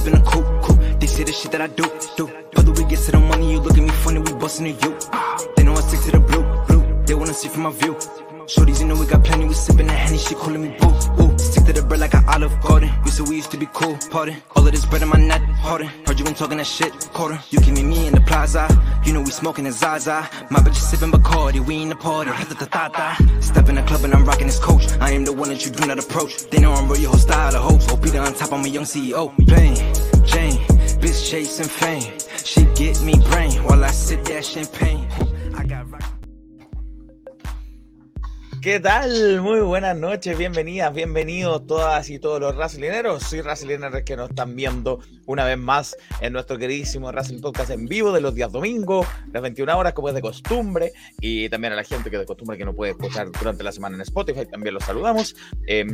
up in a. They see the shit that I do, do. Whether we get to the money, you look at me funny, we bustin' at you. They know I stick to the blue, blue. They wanna see from my view. Shorties, you know we got plenty, we sippin' the honey, she calling me boo, ooh. Stick to the bread like an olive garden. We said we used to be cool, pardon. All of this bread in my net, harder. Heard you been talking that shit, quarter. You give me me in the plaza. You know we smoking a Zaza. My bitch is sipping Bacardi, we in the party. Step in the club and I'm rocking this coach. I am the one that you do not approach. They know I'm real, your whole style of hopes. OP on top, I'm a young CEO. Plain Jane, bitch chasing fame. She get me brain while I sip that champagne. I got ¿Qué tal? Muy buenas noches, bienvenidas, bienvenidos todas y todos los Wrestlingeros. Soy Wrestlingeros que nos están viendo una vez más en nuestro queridísimo Wrestling Podcast en vivo de los días domingos, las 21 horas, como es de costumbre, y también a la gente que de costumbre que no puede escuchar durante la semana en Spotify, también los saludamos. Eh,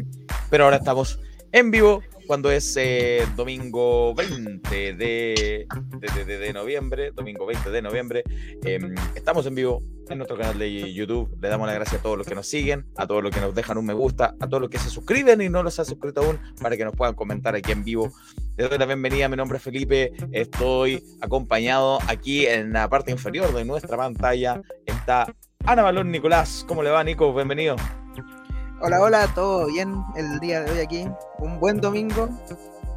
pero ahora estamos en vivo cuando es eh, domingo 20 de, de, de- de- noviembre, domingo 20 de noviembre. Eh, estamos en vivo en nuestro canal de YouTube. Le damos las gracias a todos los que nos siguen, a todos los que nos dejan un me gusta, a todos los que se suscriben y no los han suscrito aún para que nos puedan comentar aquí en vivo. Les doy la bienvenida, mi nombre es Felipe, estoy acompañado aquí en la parte inferior de nuestra pantalla. Está Ana Balón Nicolás. ¿Cómo le va, Nico? Bienvenido. Hola, hola, todo bien el día de hoy aquí. Un buen domingo,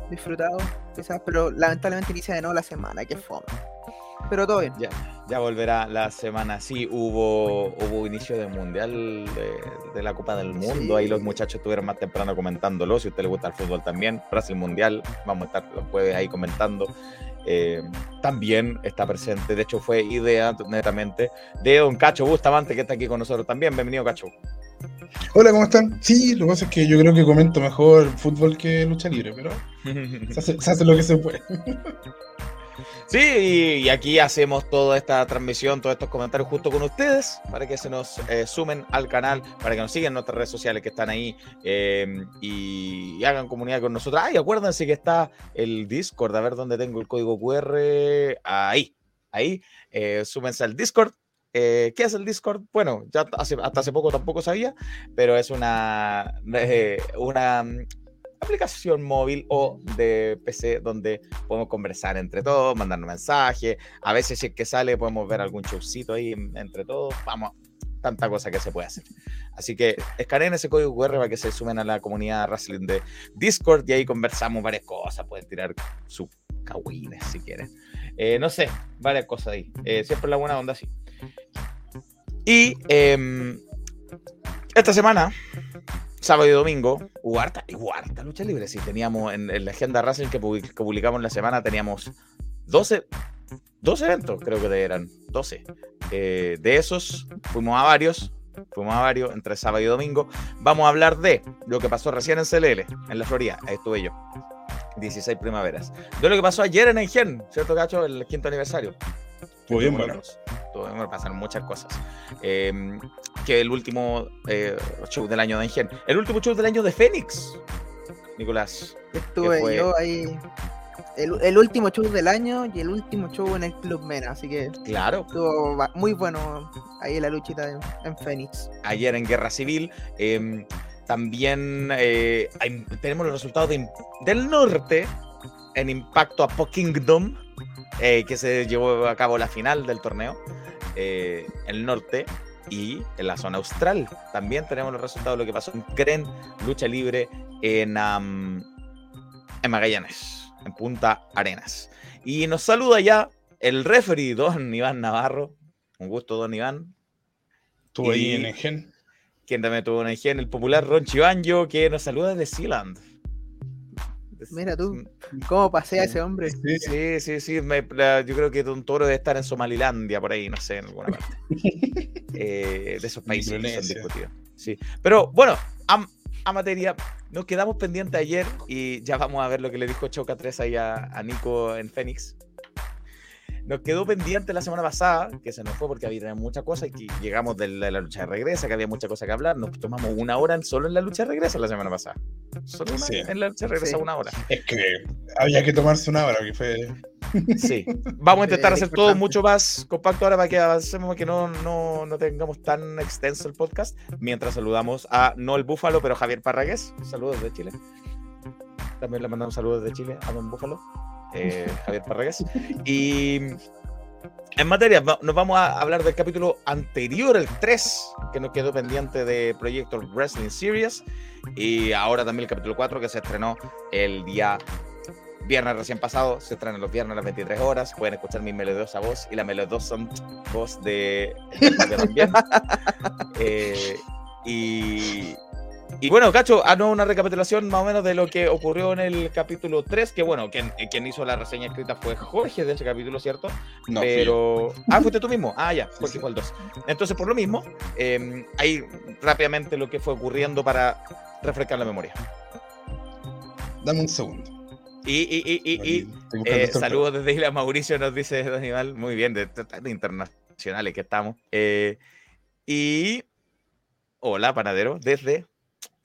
disfrutado, quizás, pero lamentablemente inicia de nuevo la semana, que fome. Pero todo bien. Ya, ya volverá la semana. Sí, hubo, hubo inicio de mundial de, de la Copa del Mundo. Ahí los Sí. muchachos estuvieron más temprano comentándolo. Si a usted le gusta el fútbol también, Brasil Mundial, vamos a estar los jueves ahí comentando. Eh, también está presente, de hecho fue idea netamente de don Cacho Bustamante que está aquí con nosotros también. Bienvenido, Cacho. Hola, ¿cómo están? Sí, lo que pasa es que yo creo que comento mejor fútbol que lucha libre, pero se hace, lo que se puede. Sí, y, aquí hacemos toda esta transmisión, todos estos comentarios justo con ustedes, para que se nos eh, sumen al canal, para que nos sigan en nuestras redes sociales que están ahí y, y hagan comunidad con nosotros. Ay, acuérdense que está el Discord, a ver dónde tengo el código QR. Ahí, ahí, eh, súmense al Discord. Eh, ¿Qué es el Discord? Bueno, ya hace- hasta hace poco tampoco sabía, pero es una, eh, una mm, aplicación móvil o de PC donde podemos conversar entre todos, mandarnos mensajes. A veces, si es que sale, podemos ver algún showcito ahí en- entre todos. Vamos, tanta cosa que se puede hacer. Así que escaneen ese código QR para que se sumen a la comunidad wrestling de Discord y ahí conversamos varias cosas. Pueden tirar sus cagüines si quieren. Eh, no sé, varias cosas ahí. Eh, siempre la buena onda, sí. Y em, esta semana, sábado y domingo, lucha libre. Sí, teníamos en, la agenda Racing que, public- que publicamos la semana, teníamos 12, 12 eventos, creo que eran 12. Eh, de esos, fuimos a varios, fuimos a varios entre sábado y domingo. Vamos a hablar de lo que pasó recién en CLL, en la Florida, ahí estuve yo. 16 primaveras. De lo que pasó ayer en Engen, ¿cierto, Cacho? El quinto aniversario. Estuvo bien bueno. bueno, pasaron muchas cosas. Eh, que el último eh, show del año de Engen. El último show del año de Fénix, Nicolás. Estuve fue? yo ahí. El, el último show del año y el último show en el Club Mena, así que Claro, estuvo muy bueno ahí la luchita en, en Phoenix. ayer en Guerra Civil. eh, también eh, hay- tenemos los resultados de del norte en Impacto a Kingdom, eh, que se llevó a cabo la final del torneo. eh, el norte y en la zona austral. También tenemos los resultados de lo que pasó en Cren, lucha libre en, en Magallanes, en Punta Arenas. Y nos saluda ya el referee, don Iván Navarro. Un gusto, don Iván. Estuvo ahí en Engen. quien también tuvo una higiene, el popular Ron Chibanjo, que nos saluda desde Sealand. Mira tú, cómo pasea ese hombre. Sí, Sí, sí, sí. me- la- yo creo que Don Toro debe estar en Somalilandia, por ahí, no sé, en alguna parte. Eh, de esos países que son discutidos. Sí. Pero bueno, a, a materia, nos quedamos pendientes ayer y ya vamos a ver lo que le dijo Choca 3 ahí a, a Nico en Fénix. Nos quedó pendiente la semana pasada, que se nos fue porque había muchas cosas y que llegamos de la, de la lucha de regresa, que había mucha cosa que hablar. Nos tomamos una hora en- solo en la lucha de regresa la semana pasada. Solo una, Sí. en la lucha de regresa Sí. una hora. Es que había que tomarse una hora, que fue. Sí. Vamos a intentar hacer todo mucho más compacto ahora para que avancemos, que no, no, no tengamos tan extenso el podcast. Mientras saludamos a, no el Búfalo, pero Javier Parragués. Saludos de Chile. También le mandamos saludos de Chile a Don Búfalo. Eh, Javier Parragués. Y en materia, nos vamos a hablar del capítulo anterior, el 3, que nos quedó pendiente de Proyecto Wrestling Series. Y ahora también el capítulo 4, que se estrenó el día viernes recién pasado. Se estrena los viernes a las 23 horas. Pueden escuchar mi melodiosa voz y la melodiosa voz de, también. Eh, y y bueno, Cacho, ah, no, una recapitulación más o menos de lo que ocurrió en el capítulo 3, que bueno, quien, eh, quien hizo la reseña escrita fue Jorge de ese capítulo, ¿cierto? No, Pero... Ah, fuiste tú mismo. Ah, ya, Jorge fue el 2. Entonces, por lo mismo, eh, ahí rápidamente lo que fue ocurriendo para refrescar la memoria. Dame un segundo. Y, y, y, y eh, saludos desde Isla Mauricio, nos dice Daniel. Muy bien, de, de, internacionales que estamos. Eh, y hola, panadero, desde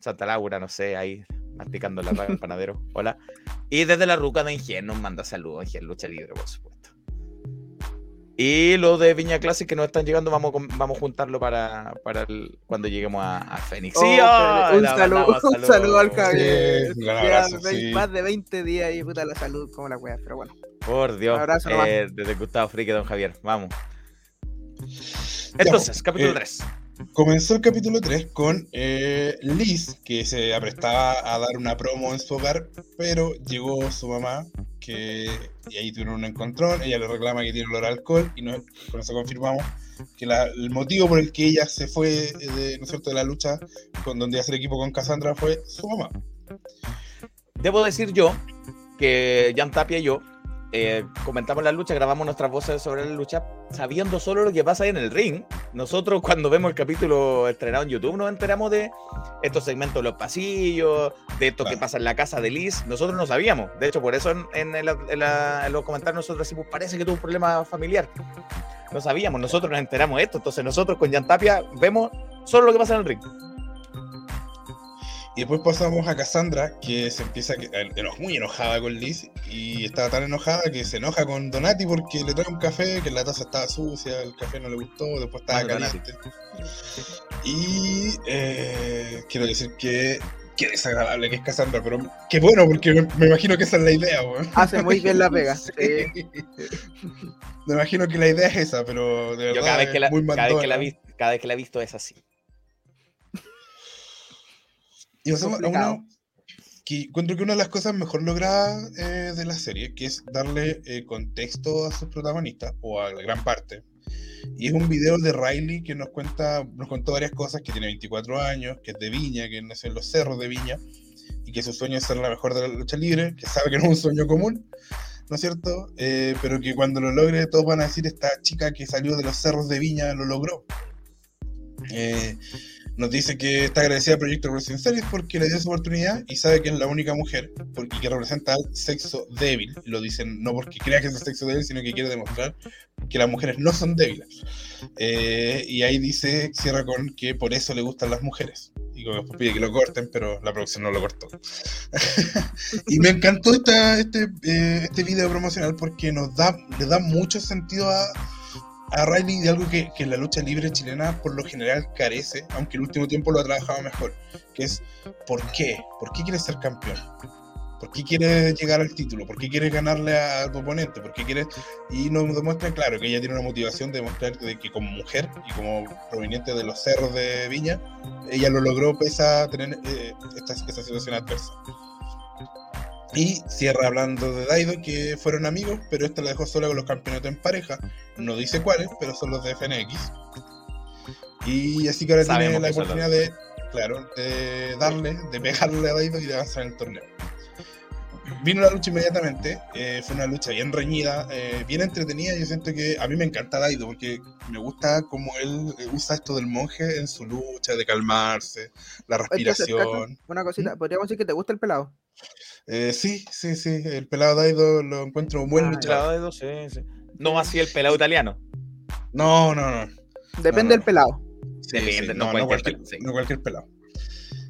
Santa Laura, no sé, ahí masticando la el panadero. Hola. Y desde la ruca de Ingen nos manda saludos, Ingen Lucha Libre, por supuesto. Y lo de Viña Classic que nos están llegando, vamos, vamos a juntarlo para, para cuando lleguemos a, a Fénix. ¡Sí! Oh, un, saludo, un saludo al Javier. Más de 20 días y puta la salud como la wea, pero bueno. Por Dios. Un abrazo eh, desde Gustavo Frique, don Javier. Vamos. Entonces, capítulo 3. Comenzó el capítulo 3 con eh, Liz, que se aprestaba a dar una promo en su hogar, pero llegó su mamá, que y ahí tuvieron un encontrón, ella le reclama que tiene olor a alcohol, y no, con eso confirmamos que el motivo por el que ella se fue de, ¿no cierto? de la lucha con donde hacer equipo con Cassandra fue su mamá. Debo decir yo que Jan Tapia y yo eh, comentamos la lucha, grabamos nuestras voces sobre la lucha, sabiendo solo lo que pasa ahí en el ring. Nosotros cuando vemos el capítulo estrenado en YouTube nos enteramos de estos segmentos de los pasillos, de esto que pasa en la casa de Liz. Nosotros no sabíamos. De hecho, por eso en, los comentarios nosotros decimos, parece que tuvo un problema familiar. No sabíamos, nosotros nos enteramos de esto. Entonces nosotros con Jan Tapia vemos solo lo que pasa en el ring. Y después pasamos a Cassandra, que se empieza a muy enojada con Liz y estaba tan enojada que se enoja con Donati porque le trae un café, que la taza estaba sucia, el café no le gustó, después estaba ah, caliente. Y eh, quiero decir que qué desagradable que es Cassandra, pero qué bueno, porque me, imagino que esa es la idea, Hace muy bien la pega. me imagino que la idea es esa, pero de verdad cada vez que la, cada vez que la he visto es así. Y pasamos a una que encuentro que una de las cosas mejor logradas eh, de la serie, que es darle eh, contexto a sus protagonistas, o a la gran parte. Y es un video de Riley que nos cuenta, nos contó varias cosas, que tiene 24 años, que es de Viña, que nació en los cerros de Viña, y que su sueño es ser la mejor de la lucha libre, que sabe que no es un sueño común, ¿no es cierto? Eh, pero que cuando lo logre todos van a decir, esta chica que salió de los cerros de Viña lo logró. Eh, nos dice que está agradecida a Proyecto Series porque le dio esa oportunidad y sabe que es la única mujer porque que representa al sexo débil. Lo dicen no porque crea que es el sexo débil, sino que quiere demostrar que las mujeres no son débiles. Eh, y ahí dice, cierra con que por eso le gustan las mujeres. Y pide que lo corten, pero la producción no lo cortó. y me encantó esta, este, eh, este video promocional porque nos da, le da mucho sentido a a Riley de algo que, que, la lucha libre chilena por lo general carece, aunque el último tiempo lo ha trabajado mejor, que es ¿por qué? ¿Por qué quiere ser campeón? ¿Por qué quiere llegar al título? ¿Por qué quiere ganarle al oponente? ¿Por qué quiere...? Y nos demuestra, claro, que ella tiene una motivación de demostrar de que como mujer y como proveniente de los cerros de Viña, ella lo logró pese a tener eh, esta, esta situación adversa. Y cierra hablando de Daido, que fueron amigos, pero esta la dejó sola con los campeonatos en pareja. No dice cuáles, pero son los de FNX. Y así que ahora tiene la oportunidad de, claro, de darle, de pegarle a Daido y de avanzar en el torneo. Vino la lucha inmediatamente, eh, fue una lucha bien reñida, eh, bien entretenida. Yo siento que a mí me encanta Daido porque me gusta cómo él usa esto del monje en su lucha, de calmarse, la respiración. una cosita, ¿Mm? ¿podríamos decir que te gusta el pelado? Eh, sí, sí, sí. El pelado Daido lo encuentro un buen ah, luchador. Daido, sí, sí. No así el pelado italiano. No, no, no. Depende del pelado. Depende, no, cualquier, no, cualquier, pelado.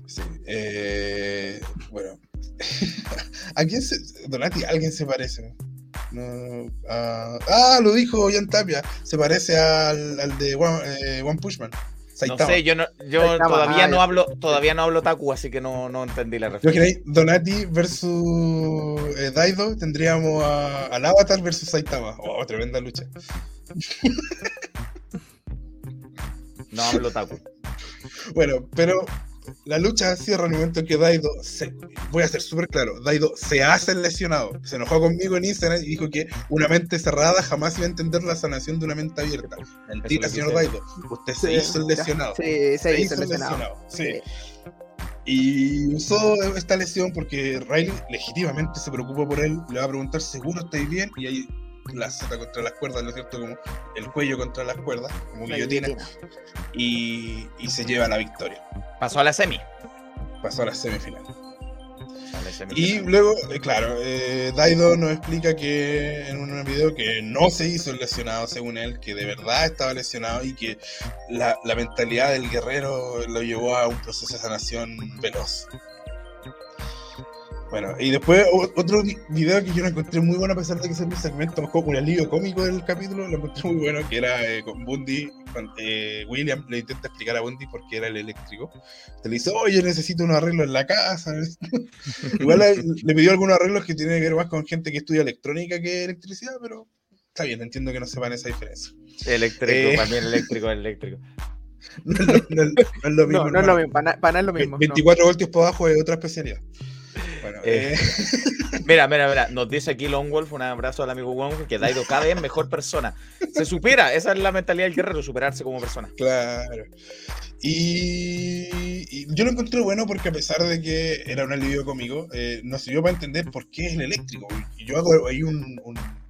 Sí. Eh, bueno. ¿A quién se. Donati, alguien se parece. No, ah, lo dijo Jan Tapia. Se parece al, al de One, eh, One Pushman. No sé, yo, no, yo todavía no hablo, todavía no hablo Taku, así que no, no entendí la referencia. Donati versus eh, Daido, tendríamos a, al Avatar versus Saitama. Oh, tremenda lucha. no hablo Taku. Bueno, pero la lucha cierra en el momento en que Daido, se, voy a ser súper claro, Daido se hace lesionado. Se enojó conmigo en Instagram y dijo que una mente cerrada jamás iba a entender la sanación de una mente abierta. Mentira, señor Daido. Usted se hizo el lesionado. Sí, se, hizo, el lesionado. Sí. Y usó esta lesión porque Riley legítimamente se preocupó por él, le va a preguntar, ¿seguro estáis bien? Y ahí la Z contra las cuerdas, ¿no es cierto? Como el cuello contra las cuerdas, como guillotina, y, y se lleva la victoria. Pasó a la semi. Pasó a la semifinal. Y luego, eh, claro, eh, Daido nos explica que en un video que no se hizo el lesionado, según él, que de verdad estaba lesionado y que la, la mentalidad del guerrero lo llevó a un proceso de sanación veloz. Bueno, y después otro video que yo no encontré muy bueno, a pesar de que es un segmento más como un alivio cómico del capítulo, lo encontré muy bueno, que era eh, con Bundy, eh, William le intenta explicar a Bundy por qué era el eléctrico. Te le dice, oye, necesito un arreglo en la casa. Igual le, pidió algunos arreglos que tienen que ver más con gente que estudia electrónica que electricidad, pero está bien, entiendo que no sepan esa diferencia. Eléctrico, eh, también eléctrico, eléctrico. No, es lo mismo. No, es lo mismo, para, nada es lo mismo. 24 voltios por abajo es otra especialidad. Eh, eh. mira, mira, mira, nos dice aquí Long Wolf, un abrazo al amigo Wolf, que Daido cada vez mejor persona. Se supera, esa es la mentalidad del guerrero, superarse como persona. Claro. Y, yo lo encontré bueno porque a pesar de que era un alivio conmigo, eh, nos sirvió para entender por qué es el eléctrico. Y yo hago ahí un,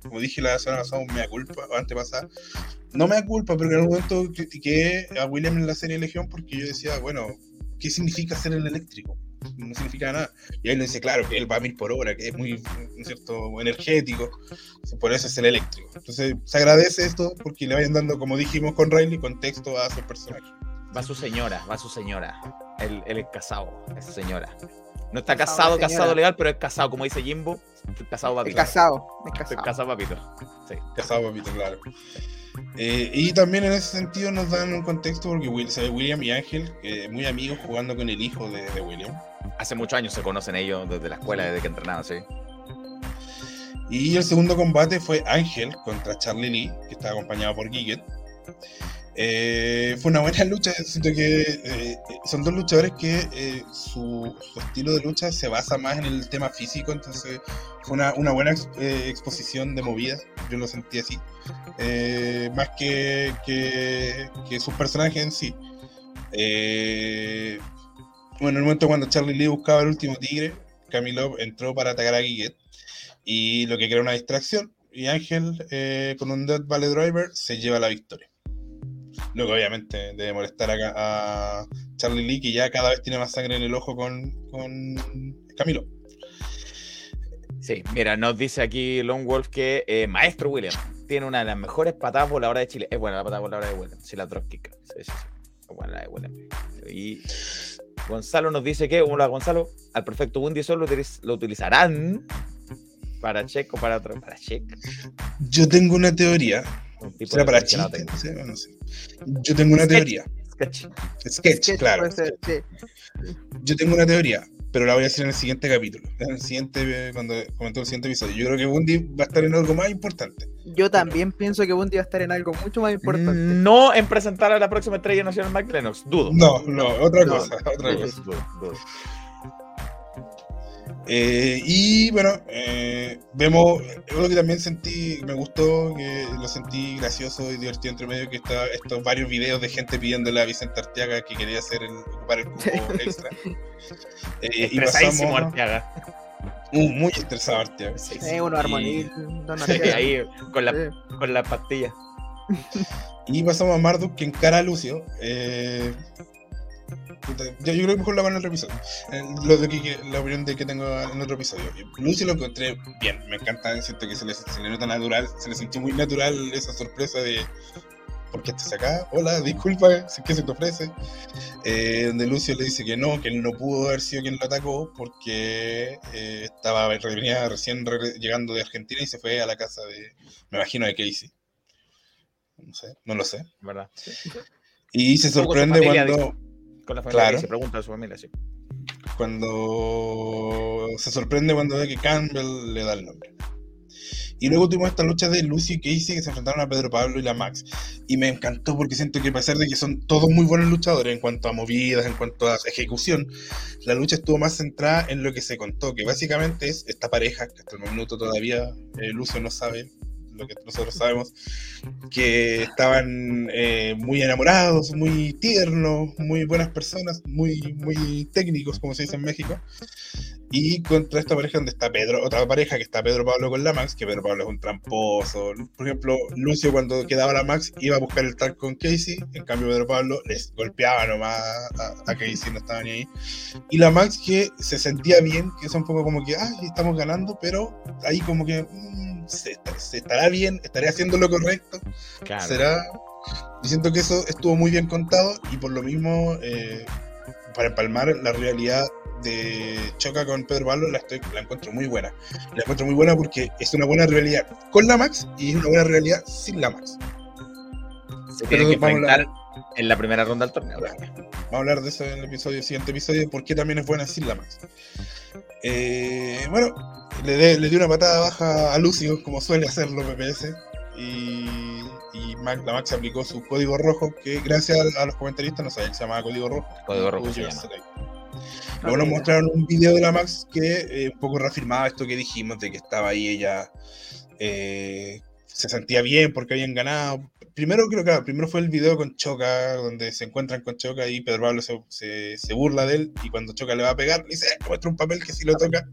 como dije la semana pasada, un mea culpa, o antes pasada. No me da culpa, pero en algún momento critiqué a William en la serie Legión porque yo decía, bueno, ¿qué significa ser el eléctrico? No significa nada. Y él dice, claro, que él va a mil por hora, que es muy cierto? energético, por eso es el eléctrico. Entonces se agradece esto porque le vayan dando, como dijimos con Riley, contexto a su personaje. Va su señora, va su señora. Él, es casado, es señora. No está casado, casado legal, pero es casado, como dice Jimbo. Casado papito. Es casado, es casado. casado papito. Sí. Casado papito, claro. Eh, y también en ese sentido nos dan un contexto porque William y Ángel, eh, muy amigos, jugando con el hijo de, William. Hace muchos años se conocen ellos desde la escuela, desde que entrenaban, sí. Y el segundo combate fue Ángel contra Charlie Lee, que estaba acompañado por Giget. Eh, fue una buena lucha, siento que eh, son dos luchadores que eh, su, estilo de lucha se basa más en el tema físico, entonces fue una, buena exposición de movidas, yo lo sentí así, más que, que, que, sus personajes en sí. bueno, en el momento cuando Charlie Lee buscaba el último tigre, Camilo entró para atacar a Giget y lo que crea una distracción, y Ángel con un Dead Valley Driver se lleva la victoria. Lo que obviamente debe molestar a, Charlie Lee, que ya cada vez tiene más sangre en el ojo con, Camilo. Sí, mira, nos dice aquí Long Wolf que eh, Maestro William tiene una de las mejores patadas voladoras de Chile. Es buena la patada voladora de William, sí, la dropkick. Sí, sí, sí. Es buena la de William. Y Gonzalo nos dice que, hola Gonzalo, al perfecto Bundy solo lo utilizarán para check o para otro. Para check. Yo tengo una teoría ¿Será para chiste? Yo tengo una teoría. Sketch. Sketch, claro. Yo tengo una teoría, pero la voy a hacer en el siguiente capítulo. En el siguiente, cuando comentó el siguiente episodio. Yo creo que Bundy va a estar en algo más importante. Yo también pienso que Bundy va a estar en algo mucho más importante. No en presentar a la próxima estrella nacional Mike Lennox, dudo. No, no, otra cosa. Otra cosa. Eh, y bueno, eh, vemos lo que también sentí, me gustó, que lo sentí gracioso y divertido entre medio, que está estos varios videos de gente pidiéndole a Vicente Arteaga que quería hacer el, ocupar el cupo extra. Eh, y pasamos, Arteaga. Uh, muy estresado Arteaga. Sí, uno armonía. ahí con la, con la pastilla. y pasamos a Marduk que encara a Lucio. Eh, yo, creo que mejor la van en otro episodio. Eh, lo de que, la opinión de que tengo en otro episodio. Lucy lo encontré bien, me encanta, siento que se le, se le nota natural, se le sintió muy natural esa sorpresa de ¿por qué estás acá? Hola, disculpa, ¿qué se te ofrece? Eh, donde Lucio le dice que no, que él no pudo haber sido quien lo atacó porque eh, estaba venía recién llegando de Argentina y se fue a la casa de, me imagino, de Casey. No sé, no lo sé. ¿Verdad? Y se sorprende cuando. Con la familia claro. se pregunta a su familia, sí. Cuando se sorprende cuando ve que Campbell le da el nombre. Y luego tuvimos esta lucha de Lucy y Casey que se enfrentaron a Pedro Pablo y la Max. Y me encantó porque siento que a pesar de que son todos muy buenos luchadores en cuanto a movidas, en cuanto a ejecución, la lucha estuvo más centrada en lo que se contó, que básicamente es esta pareja, que hasta el momento todavía eh, Lucio no sabe lo que nosotros sabemos, que estaban eh, muy enamorados, muy tiernos, muy buenas personas, muy, muy técnicos, como se dice en México. Y contra esta pareja donde está Pedro, otra pareja que está Pedro Pablo con la Max, que Pedro Pablo es un tramposo. Por ejemplo, Lucio cuando quedaba la Max iba a buscar el tag con Casey, en cambio Pedro Pablo les golpeaba nomás a, a Casey, no estaba ni ahí. Y la Max que se sentía bien, que es un poco como que, ay, estamos ganando, pero ahí como que mm, se, estará bien, estaré haciendo lo correcto. Será. Y siento que eso estuvo muy bien contado y por lo mismo, eh, para empalmar la realidad de Choca con Pedro Pablo la, estoy, la encuentro muy buena. La encuentro muy buena porque es una buena realidad con la Max y es una buena realidad sin la Max. Se tiene que enfrentar en la primera ronda del torneo. Vamos a hablar de eso en el episodio, siguiente episodio, porque también es buena sin la Max. Eh, bueno, le, le dio una patada baja a Lucio, como suele hacerlo PPS, y, y la Max aplicó su código rojo, que gracias a, los comentaristas no sabían que se llamaba código rojo. Código rojo se Luego nos mostraron un video de la Max que eh, un poco reafirmaba esto que dijimos, de que estaba ahí ella, eh, se sentía bien porque habían ganado. Primero creo que primero fue el video con Choca, donde se encuentran con Choca y Pedro Pablo se, se, burla de él y cuando Choca le va a pegar, le dice, eh, muestra un papel que si lo toca,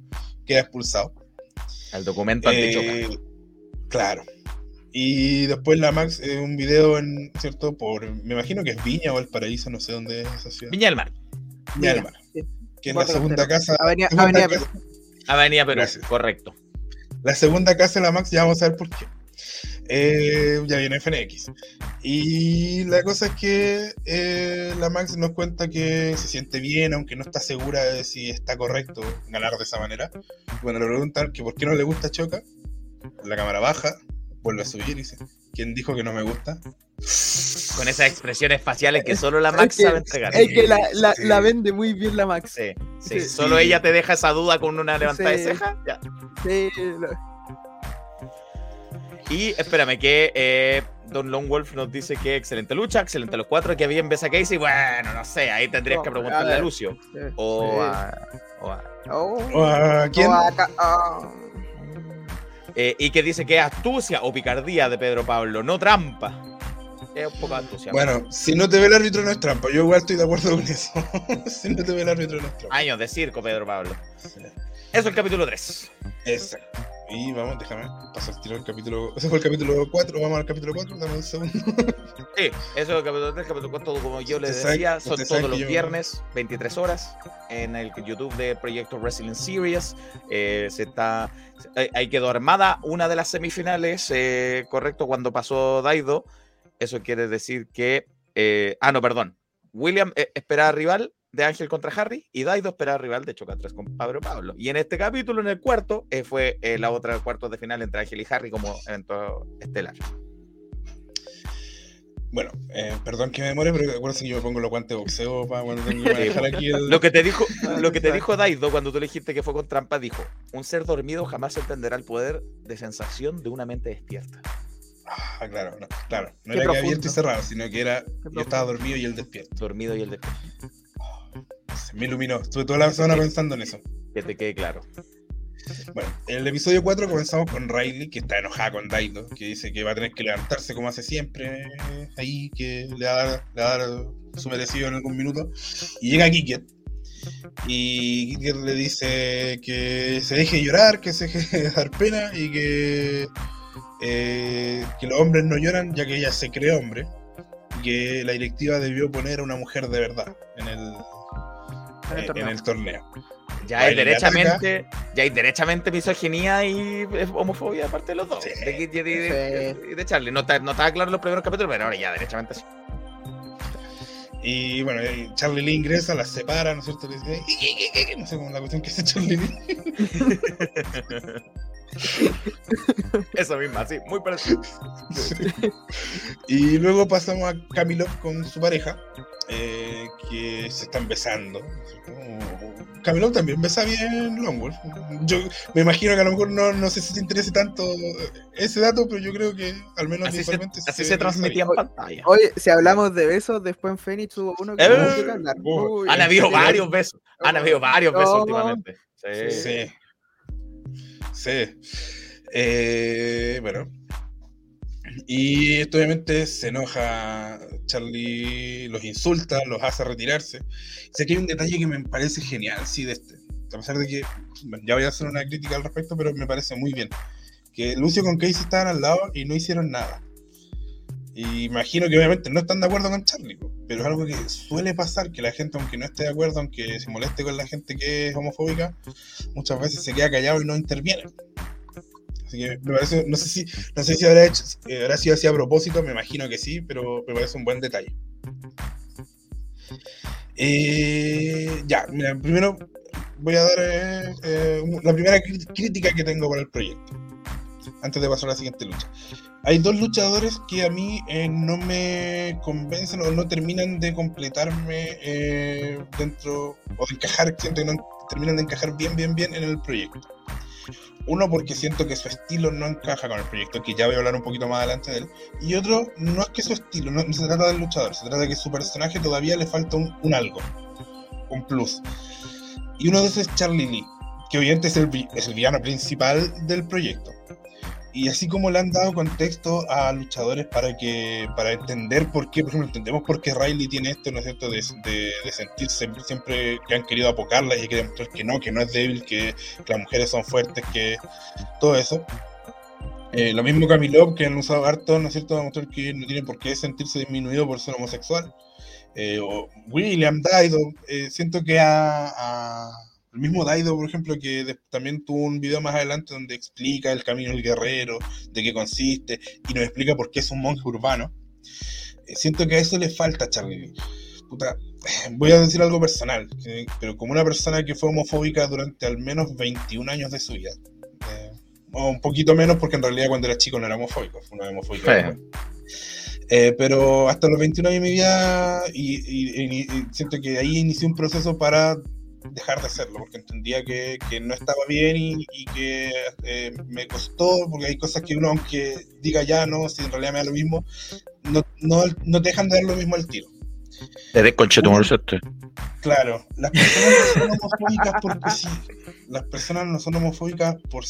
queda expulsado. El documento ante Choca. Claro. Y después la Max, un video en, ¿cierto? Por, me imagino que es Viña o El Paraíso, no sé dónde es esa ciudad. Viña del Mar. Viña del Mar que es la segunda casa. Avenida, Perú. Avenida Perú, correcto. La segunda casa de la Max, ya vamos a ver por qué. Eh, ya viene FNX. Y la cosa es que eh, la Max nos cuenta que se siente bien, aunque no está segura de si está correcto ganar de esa manera. Cuando le preguntan que por qué no le gusta Choca, la cámara baja, vuelve a subir y dice, ¿quién dijo que no me gusta? Con esas expresiones faciales que solo la Max sabe entregar. Es que la, vende muy bien la Max. Sí, sí. Solo ella te deja esa duda con una levantada de ceja. Ya. Sí. Y espérame, que eh, Don Long Wolf nos dice que excelente lucha, excelente los cuatro, que bien ves a Casey. Bueno, no sé, ahí tendrías que preguntarle a, Lucio. O a, o a, o a, quién. Eh, y que dice que es astucia o picardía de Pedro Pablo, no trampa. Es un poco astucia. Bueno, si no te ve el árbitro no es trampa. Yo igual estoy de acuerdo con eso. si no te ve el árbitro no es trampa. Años de circo, Pedro Pablo. Eso es el capítulo 3. Exacto. Y vamos, déjame pasar tirar el capítulo. Ese fue el capítulo 4. Vamos al capítulo 4. Dame un segundo. sí, eso es el capítulo 3. Capítulo 4, como yo les decía, son todos los viernes, 23 horas, en el YouTube de Proyecto Wrestling Series. Eh, se está. Ahí quedó armada una de las semifinales, eh, correcto, cuando pasó Daido. Eso quiere decir que. Eh, ah, no, perdón. William eh, esperaba rival de Ángel contra Harry y Daido esperaba rival de Choca 3 con Pablo Pablo. Y en este capítulo, en el cuarto, eh, fue la otra cuarto de final entre Ángel y Harry como evento estelar. Bueno, perdón que me demore, pero acuérdense que yo me pongo los guantes de boxeo para cuando tengo que manejar aquí el... Lo que te dijo, lo que te dijo Daido cuando tú le dijiste que fue con trampa, dijo, un ser dormido jamás entenderá el poder de sensación de una mente despierta. Ah, claro, no, claro. No era que abierto y cerrado, sino que era. yo estaba dormido y él despierto. Dormido y él despierto. Me iluminó. Estuve toda la semana pensando en eso. Que te quede claro. Bueno, en el episodio 4 comenzamos con Riley, que está enojada con Daido, que dice que va a tener que levantarse como hace siempre, ahí, que le va a dar, le va a dar su merecido en algún minuto. Y llega Kiket. Y Kiket le dice que se deje llorar, que se deje dar pena y que eh, que los hombres no lloran ya que ella se cree hombre, y que la directiva debió poner a una mujer de verdad en el, en el, torneo. Ya hay derechamente, ya hay derechamente misoginia y homofobia aparte de los dos. De, de, Charlie. No, no estaba claro en los primeros capítulos, pero ahora ya derechamente sí. Y bueno, Charlie Lee ingresa, las separa, ¿no es cierto? Le dice, no sé cómo la cuestión que hace Charlie Lee. Eso misma, sí, muy parecido. y luego pasamos a Camilo con su pareja, eh, que se están besando. Camilo también besa bien Longwolf. Yo me imagino que a lo mejor no, no sé si te interese tanto ese dato, pero yo creo que al menos así se, así se, transmitía en pantalla. Oye, si hablamos de besos, después en Phoenix hubo uno que, eh, que hablar. han habido varios besos. Han habido varios besos últimamente. Sí. Sí. Sí. Eh, bueno, y obviamente se enoja Charlie, los insulta, los hace retirarse. Sé que hay un detalle que me parece genial, sí, de este. A pesar de que ya voy a hacer una crítica al respecto, pero me parece muy bien. Que Lucio con Casey estaban al lado y no hicieron nada. Y imagino que obviamente no están de acuerdo con Charlie, pero es algo que suele pasar, que la gente, aunque no esté de acuerdo, aunque se moleste con la gente que es homofóbica, muchas veces se queda callado y no interviene. Así que me parece, no sé si, no sé si habrá, hecho, eh, habrá sido así a propósito, me imagino que sí, pero me parece un buen detalle. Eh, ya, mira, primero voy a dar eh, la primera crítica que tengo para el proyecto, antes de pasar a la siguiente lucha. Hay dos luchadores que a mí no me convencen o no terminan de completarme dentro, o de encajar, siento que no terminan de encajar bien, bien, bien en el proyecto. Uno, porque siento que su estilo no encaja con el proyecto, que ya voy a hablar un poquito más adelante de él. Y otro, no es que su estilo, no, se trata del luchador, se trata de que su personaje todavía le falta un, algo, un plus. Y uno de esos es Charlie Lee, que obviamente es el, es el villano principal del proyecto. Y así como le han dado contexto a luchadores para que para entender por qué, por ejemplo, entendemos por qué Riley tiene esto, ¿no es cierto?, de, sentirse siempre que han querido apocarla y hay que que no, que no es débil, que, las mujeres son fuertes, que todo eso. Eh, lo mismo Camilo, que han usado harto, ¿no es cierto?, demostrar que no tiene por qué sentirse disminuido por ser homosexual. Eh, o William Daido, eh, siento que a el mismo Daido, por ejemplo, que también tuvo un video más adelante donde explica el camino del guerrero, de qué consiste, y nos explica por qué es un monje urbano. Eh, siento que a eso le falta Charlie Puta, voy a decir algo personal, pero como una persona que fue homofóbica durante al menos 21 años de su vida, eh, o un poquito menos porque en realidad cuando era chico no era homofóbico, fue una homofóbica. Eh, pero hasta los 21 años de mi vida, y, siento que ahí inicié un proceso para dejar de hacerlo, porque entendía que, que no estaba bien y, que eh, me costó, porque hay cosas que uno, aunque diga ya no, si en realidad me da lo mismo, no, no, no te dejan de dar lo mismo al tiro. Te Claro, las personas no son homofóbicas porque sí. Las personas no son homofóbicas por,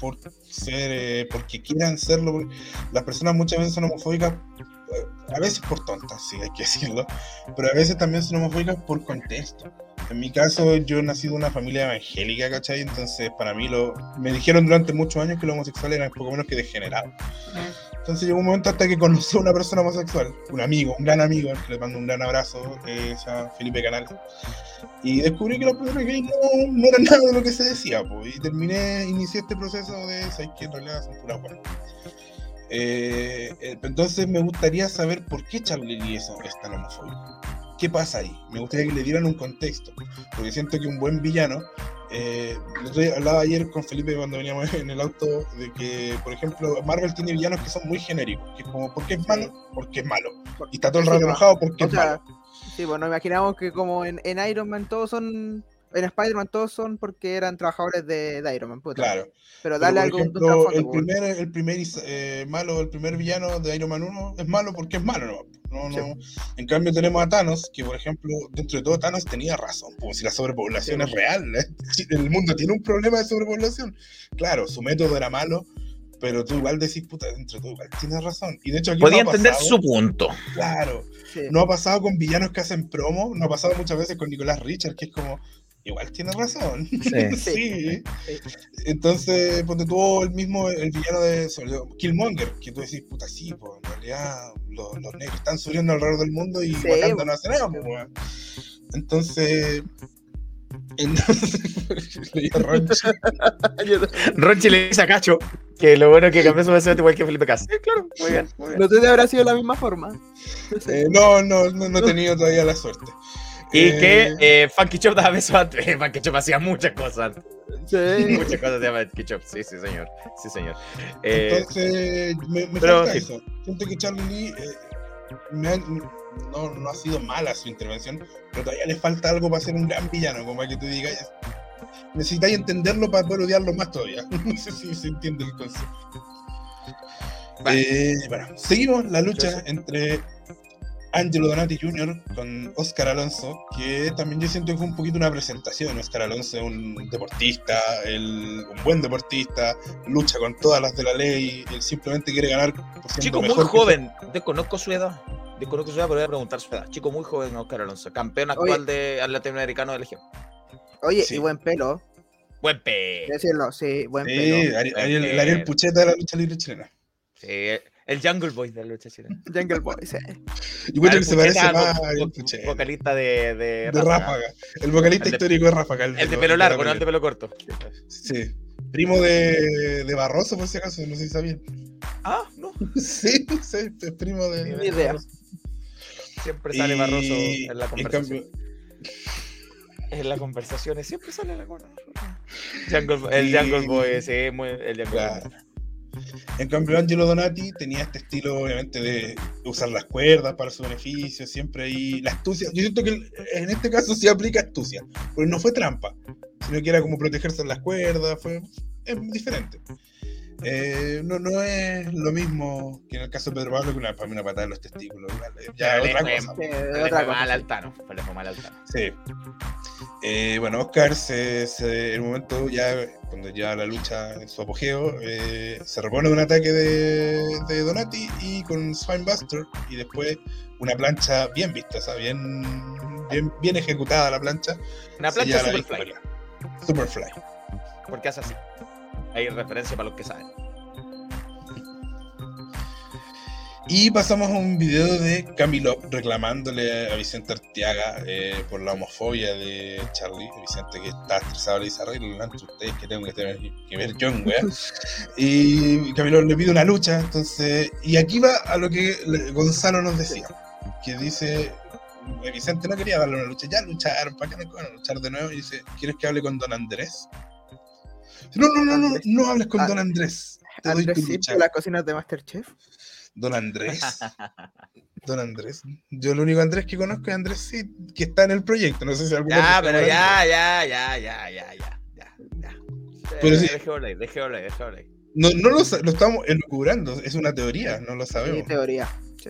por ser, eh, porque quieran serlo. Las personas muchas veces son homofóbicas a veces por tontas, sí, hay que decirlo, pero a veces también son homofóbicas por contexto. En mi caso, yo nací de una familia evangélica, ¿cachai? Entonces, para mí, lo, me dijeron durante muchos años que los homosexuales eran poco menos que degenerados. Entonces llegó un momento hasta que conocí a una persona homosexual, un amigo, un gran amigo, que le mando un gran abrazo, es a Felipe Canal. Y descubrí que los personas gays no, no eran nada de lo que se decía, pues. Y terminé, inicié este proceso de, ¿sabes que En realidad son pura buena. Eh, eh, entonces me gustaría saber por qué Charlie Lee es, tan homofóbico. ¿Qué pasa ahí? Me gustaría que le dieran un contexto, porque siento que un buen villano, eh, hablaba ayer con Felipe cuando veníamos en el auto de que, por ejemplo, Marvel tiene villanos que son muy genéricos, que es como, ¿por qué es malo? Porque es malo. Y está todo el rato enojado porque es malo. Sí, bueno, imaginamos que como en, en Iron Man todos son en Spider-Man todos son porque eran trabajadores de, Iron Man. Claro. Pero dale algo. el primer, el primer eh, malo, el primer villano de Iron Man 1 es malo porque es malo, ¿no? no, En cambio tenemos a Thanos, que por ejemplo, dentro de todo Thanos tenía razón, como si la sobrepoblación es real. ¿eh? El mundo tiene un problema de sobrepoblación. Claro, su método era malo, pero tú igual decís, puta, dentro de todo igual tienes razón. Y de hecho aquí Podía entender su punto. Claro. No ha pasado con villanos que hacen promo, no ha pasado muchas veces con Nicolás Richard, que es como, igual tiene razón. Sí. Entonces, ponte tú el mismo, el villano de Killmonger, que tú decís, puta, sí, pues en realidad los, negros están subiendo alrededor del mundo y sí, Wakanda no hace nada, pues. Entonces. Entonces, le Ronchi le dice a Cacho que lo bueno es que cambió su versión igual que Felipe Cas. Sí, claro, muy bien, muy bien. ¿No te habrá sido de la misma forma? Eh, no, no, no, no he tenido todavía la suerte. Y que eh, Funky Chop daba besos antes. Funky Chop hacía muchas cosas. Sí. Muchas cosas se llaman ketchup, sí, sí, señor. Sí, señor. Eh, Entonces, me, me falta eso. Siento que Charlie Lee eh, no, no ha sido mala su intervención, pero todavía le falta algo para ser un gran villano, como que tú digas, necesitáis entenderlo para poder odiarlo más todavía. no sé si se entiende el concepto. Eh, bueno, seguimos la lucha entre Angelo Donati Jr. con Oscar Alonso, que también yo siento que fue un poquito una presentación. Oscar Alonso es un deportista, un buen deportista, lucha con todas las de la ley, él simplemente quiere ganar. Chico muy joven, desconozco su edad. Desconozco su edad, pero voy a preguntar su edad. Chico muy joven, Oscar Alonso, campeón actual de latinoamericano de Legión. Oye, y buen pelo. Buen pelo. Decirlo, sí, buen pelo. Ariel, el Ariel Pucheta de la lucha libre chilena. Sí, el Jungle Boy de la lucha chilena. Jungle Boy, sí. Yo creo que se parece más al vocalista de, de, de Ráfaga. El vocalista histórico de Ráfaga. El, de, pelo largo, no el de pelo corto. Sí. Primo de, de Barroso, por si acaso, no sé si sabían. Ah, no. Sí, sí, es primo de. Ni idea. Siempre sale Barroso en la conversación. En, cambio... en las conversaciones siempre sale la Jungle, El Jungle Boy, sí, muy, el Jungle claro. Boy. En cambio, Angelo Donati tenía este estilo, obviamente, de usar las cuerdas para su beneficio, siempre ahí. La astucia, yo siento que en este caso sí aplica astucia, porque no fue trampa, sino que era como protegerse en las cuerdas, fue es diferente. Eh, no, no es lo mismo que en el caso de Pedro Pablo que una, una patada en los testículos. Ya, otra cosa. le fue mal al Tano. Le fue mal al Tano. Sí. Eh, bueno, Oscar, se, se, en el momento ya, cuando ya la lucha en su apogeo, eh, se repone de un ataque de, de, Donati y con Spinebuster y después una plancha bien vista, o sea, bien, bien, bien ejecutada la plancha. Una plancha Superfly. Superfly. Porque hace así. Hay referencia para los que saben. Y pasamos a un video de Camilo reclamándole a Vicente Arteaga eh, por la homofobia de Charlie. Vicente que está estresado le dice, arreglen entre ustedes que tengo que, tener, que ver yo en Y Camilo le pide una lucha, entonces... Y aquí va a lo que Gonzalo nos decía, que dice... Vicente no quería darle una lucha, ya lucharon, ¿para qué no van a luchar de nuevo? Y dice, ¿quieres que hable con Don Andrés? No, no, no, no, no hables con ah, Don Andrés. Te doy tu las cocinas de Masterchef. Don Andrés. Don Andrés. Yo el único Andrés que conozco es Andrés sí, que está en el proyecto. No sé si alguno. Ya, pero ya, ya, ya, ya, ya, ya, ya, ya. Pero sí. Dejémoslo ahí, dejémoslo ahí. No, no lo, lo, estamos elucubrando, es una teoría, no lo sabemos. Sí, teoría.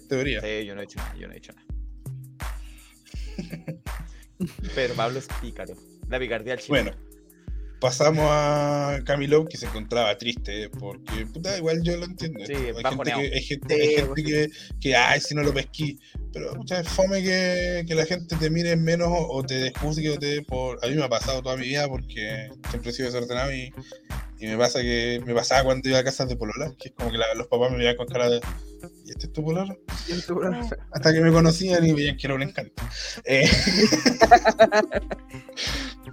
Teoría. Sí, yo no he hecho nada, yo no he hecho nada. pero Pablo es pícaro. La picardía al Bueno, pasamos a Camilo que se encontraba triste porque puta igual yo lo entiendo. Sí, hay, gente que, hay, gente, hay gente, que, que ay si no lo pesquí. Pero muchas veces fome que, que, la gente te mire menos o te desjuzgue o te por a mí me ha pasado toda mi vida porque siempre he sido desordenado y, y me pasa que me pasaba cuando iba a casas de polola que es como que los papás me veían con cara de ¿y este es tu polola? hasta que me conocían y veían que era un encanto eh,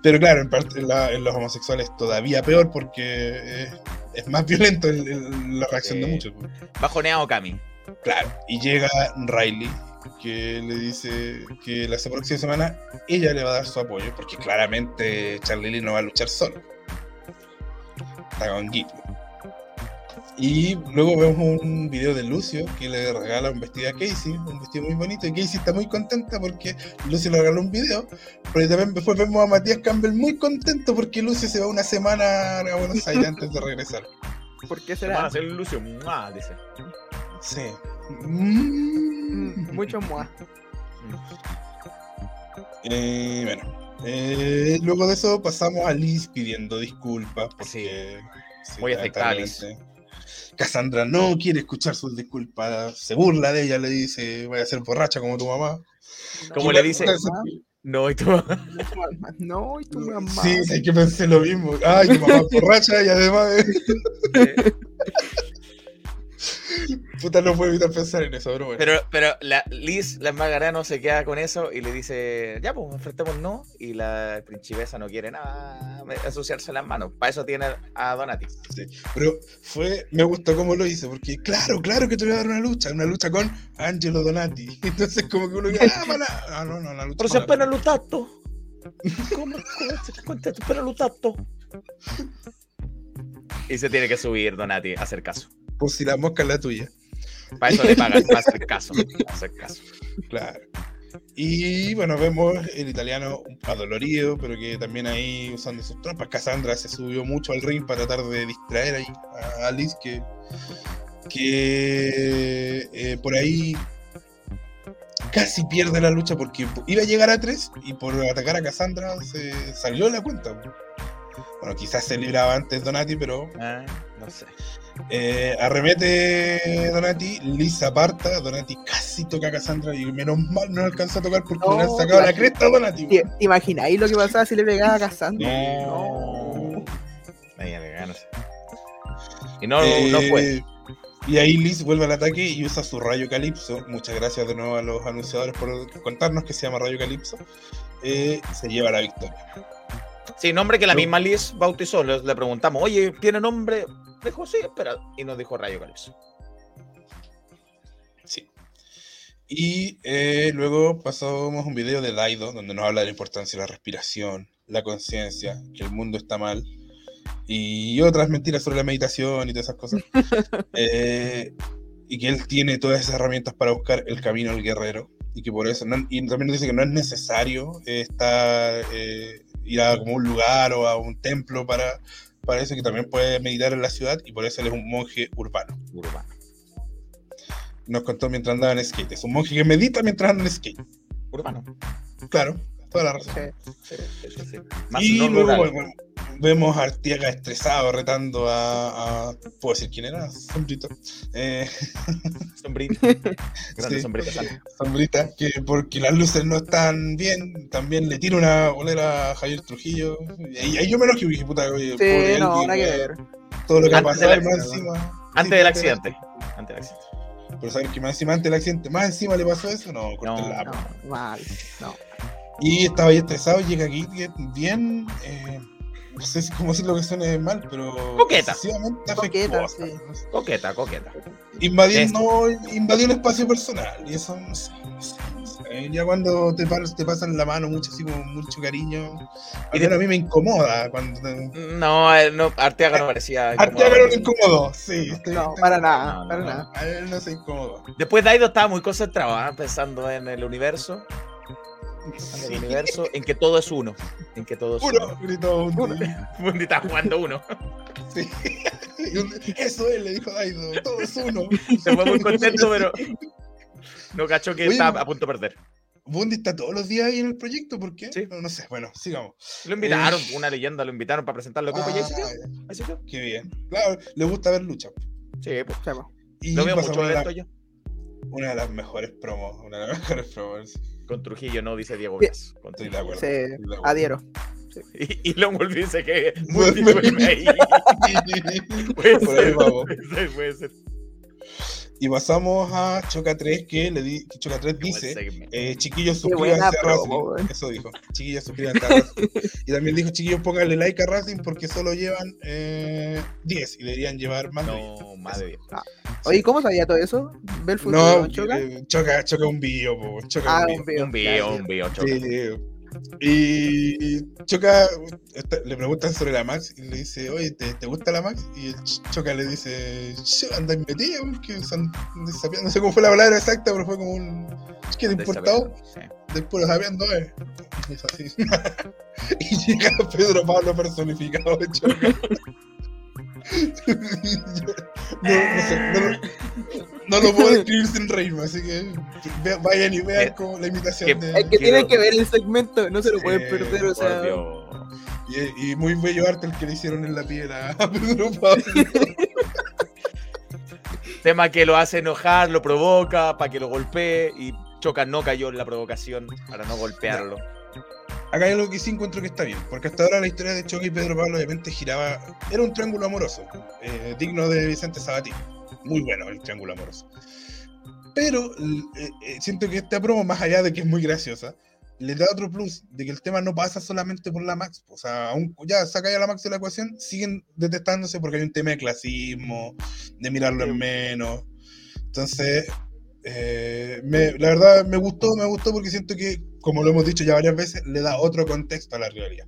Pero claro, en, parte, en, los homosexuales todavía peor porque es, más violento la reacción de muchos. Bajoneado Cami. Claro, y llega Riley, que le dice que la próxima semana ella le va a dar su apoyo, porque claramente Charlie no va a luchar solo. Y luego vemos un video de Lucio que le regala un vestido a Casey, un vestido muy bonito, y Casey está muy contenta porque Lucio le regaló un video, pero también después vemos a Matías Campbell muy contento porque Lucio se va una semana a Buenos Aires antes de regresar. ¿Por qué será? Va a ser Lucio, ¡mua! dice. Sí. Mm, mucho mua. Eh, bueno, eh, luego de eso pasamos a Liz pidiendo disculpas porque... Sí. Muy afectada Cassandra no quiere escuchar sus disculpas, se burla de ella, le dice, voy a ser borracha como tu mamá. Como le dice, no, y tu mamá. No, y tu mamá. Sí, hay que pensar lo mismo. Ay, tu mamá es borracha y además... Puta, no puedo evitar pensar en eso, pero bueno. Pero, pero la Liz, la no se queda con eso y le dice, ya, pues, enfrentemos no. Y la principesa no quiere nada asociarse las manos. Para eso tiene a Donati. Sí, pero fue, me gustó cómo lo hizo, porque claro, claro que te voy a dar una lucha, una lucha con Angelo Donati. Entonces, como que uno dice, ah, para. Ah, no, no, la lucha. Pero se apenas lutato. ¿Cómo, cómo se cuenta? Pero lutato. Y se tiene que subir, Donati, a hacer caso. Pues si la mosca es la tuya. Para eso le pagan, para hacer caso. Para hacer caso. Claro. Y bueno, vemos el italiano adolorido, pero que también ahí usando sus tropas. Cassandra se subió mucho al ring para tratar de distraer ahí a Alice, que, que eh, por ahí casi pierde la lucha porque iba a llegar a 3 y por atacar a Cassandra se salió de la cuenta. Bueno, quizás se libraba antes Donati, pero. Ah, no sé. Eh, arremete Donati, Lisa aparta, Donati casi toca a Cassandra y menos mal no alcanza a tocar porque le han sacado la cresta a Donati. ¿Te, ¿Te imagináis lo que pasaba si le pegaba a Cassandra? No. Ahí le ganas. Y no, eh, no fue. Y ahí Liz vuelve al ataque y usa su rayo calipso. Muchas gracias de nuevo a los anunciadores por contarnos que se llama rayo calipso. Eh, se lleva la victoria. Sí, nombre que la misma Liz bautizó. Le preguntamos, oye, ¿tiene nombre? Dijo, sí, espera. Y nos dijo Rayo Calipso. Sí. Y eh, luego pasamos un video de Daido donde nos habla de la importancia de la respiración, la conciencia, que el mundo está mal y otras mentiras sobre la meditación y todas esas cosas. eh, y que él tiene todas esas herramientas para buscar el camino al guerrero y que por eso, no, y también nos dice que no es necesario estar, eh, ir a como un lugar o a un templo para, para eso, que también puede meditar en la ciudad y por eso él es un monje urbano. Urbano. Nos contó mientras andaba en skate. Es un monje que medita mientras anda en skate. Urbano. Claro, toda la razón. Sí, sí, sí, sí. Más Y no luego bueno, vemos a Artiaga estresado retando a, a- ¿Puedo decir quién era? Sombrito. Eh, Sombrita. Grande Sí. sombrita sale. Sombrita, que porque las luces no están bien, también le tira una bolera a Javier Trujillo. Y ahí, yo me enojé dije, puta, oye, Sí, pobre no, nada que ver. Todo lo que ha Antes pasado del y más accidente, encima. Antes Sí, del accidente. Antes del accidente. Pero saber que más encima antes del accidente, más encima le pasó eso, no, corten la No, mal. No. Y estaba ahí estresado, llega aquí bien, bien, eh, no sé si- cómo decirlo que suene mal, pero Coqueta. Coqueta, afectuosa, sí. no. Coqueta, coqueta. Invadiendo, invadió un espacio personal, y eso no sé, no sé, no sé. Eh, Ya cuando te, te pasan la mano mucho, así como mucho cariño, Y de- a mí me incomoda cuando te... No, eh, no Arteaga no parecía. Arteaga no me incomodó, sí. estoy- No, estoy- para nada, No, no, para no. nada. A él no se incomodó. Después Daido estaba muy concentrado, ¿ah? pensando en el universo. En el Sí. universo, en que todo es uno. En que todo es Uno, uno. gritó un Mundi está jugando uno. Sí. Eso es, le dijo Daido, todo es uno. Se fue muy contento, pero no cachó que Oye, estaba a punto de perder. Bundy está todos los días ahí en el proyecto, ¿por qué? Sí. No, no sé, bueno, sigamos. Lo invitaron, una leyenda, lo invitaron para presentarlo como y ahí se quedó, Ah, qué bien. Claro, le gusta ver lucha. Sí, pues. Chamo. Y Lo veo mucho a la- esto yo. una de las mejores promos, una de las mejores promos. Con Trujillo no, dice Diego. Gas. Con Trujillo. de acuerdo. Se de adhiero. Y, y Lon Wolf dice que duerme ahí. Puede ser, puede ser. Y pasamos a Choca 3, que le di, que Choca 3 Qué buen dice, eh, chiquillos suscríbanse a Racing. Eso dijo, chiquillos suscríbanse a Racing. y también dijo, chiquillos pónganle like a Racing porque solo llevan eh, 10 y deberían llevar más de 10. No, más de 10. Oye, ¿cómo sabía todo eso? ¿Ve el futuro? No, Choca? eh, choca, choca un bio, po, choca Ah, un bio. un video. Un bio, un bio, choca. Sí. Y Choca le preguntan sobre la Max y le dice, oye, ¿te, te gusta la Max? Y el Ch- Choca le dice, "Yo, andáis metido, son desafiando". No sé cómo fue la palabra exacta, pero fue como un. ¿Qué te importado? Sí. Después lo sabiendo, eh. Y es así. y llega Pedro Pablo personificado de Choca. no, no sé, no, lo- no lo puedo describir sin reírme, así que ve- vayan y vean Eh, como la imitación que- de. Es que tienen que ver el segmento, no se lo Sí, pueden perder, o sea. Y, y muy bello arte el que le hicieron en la piel a a Pedro Pablo. Tema que lo hace enojar, lo provoca para que lo golpee y Choca no cayó en la provocación para no golpearlo. Acá hay algo que sí encuentro que está bien, porque hasta ahora la historia de Choque y Pedro Pablo obviamente giraba. Era un triángulo amoroso, eh, digno de Vicente Sabatini. Muy bueno el triángulo amoroso. Pero eh, eh, siento que esta promo, más allá de que es muy graciosa, le da otro plus, de que el tema no pasa solamente por la Max. O sea, aún ya saca ya la Max de la ecuación, siguen detestándose porque hay un tema de clasismo, de mirarlo en menos. Entonces, eh, me- la verdad me gustó, me gustó porque siento que, como lo hemos dicho ya varias veces, le da otro contexto a la rivalidad.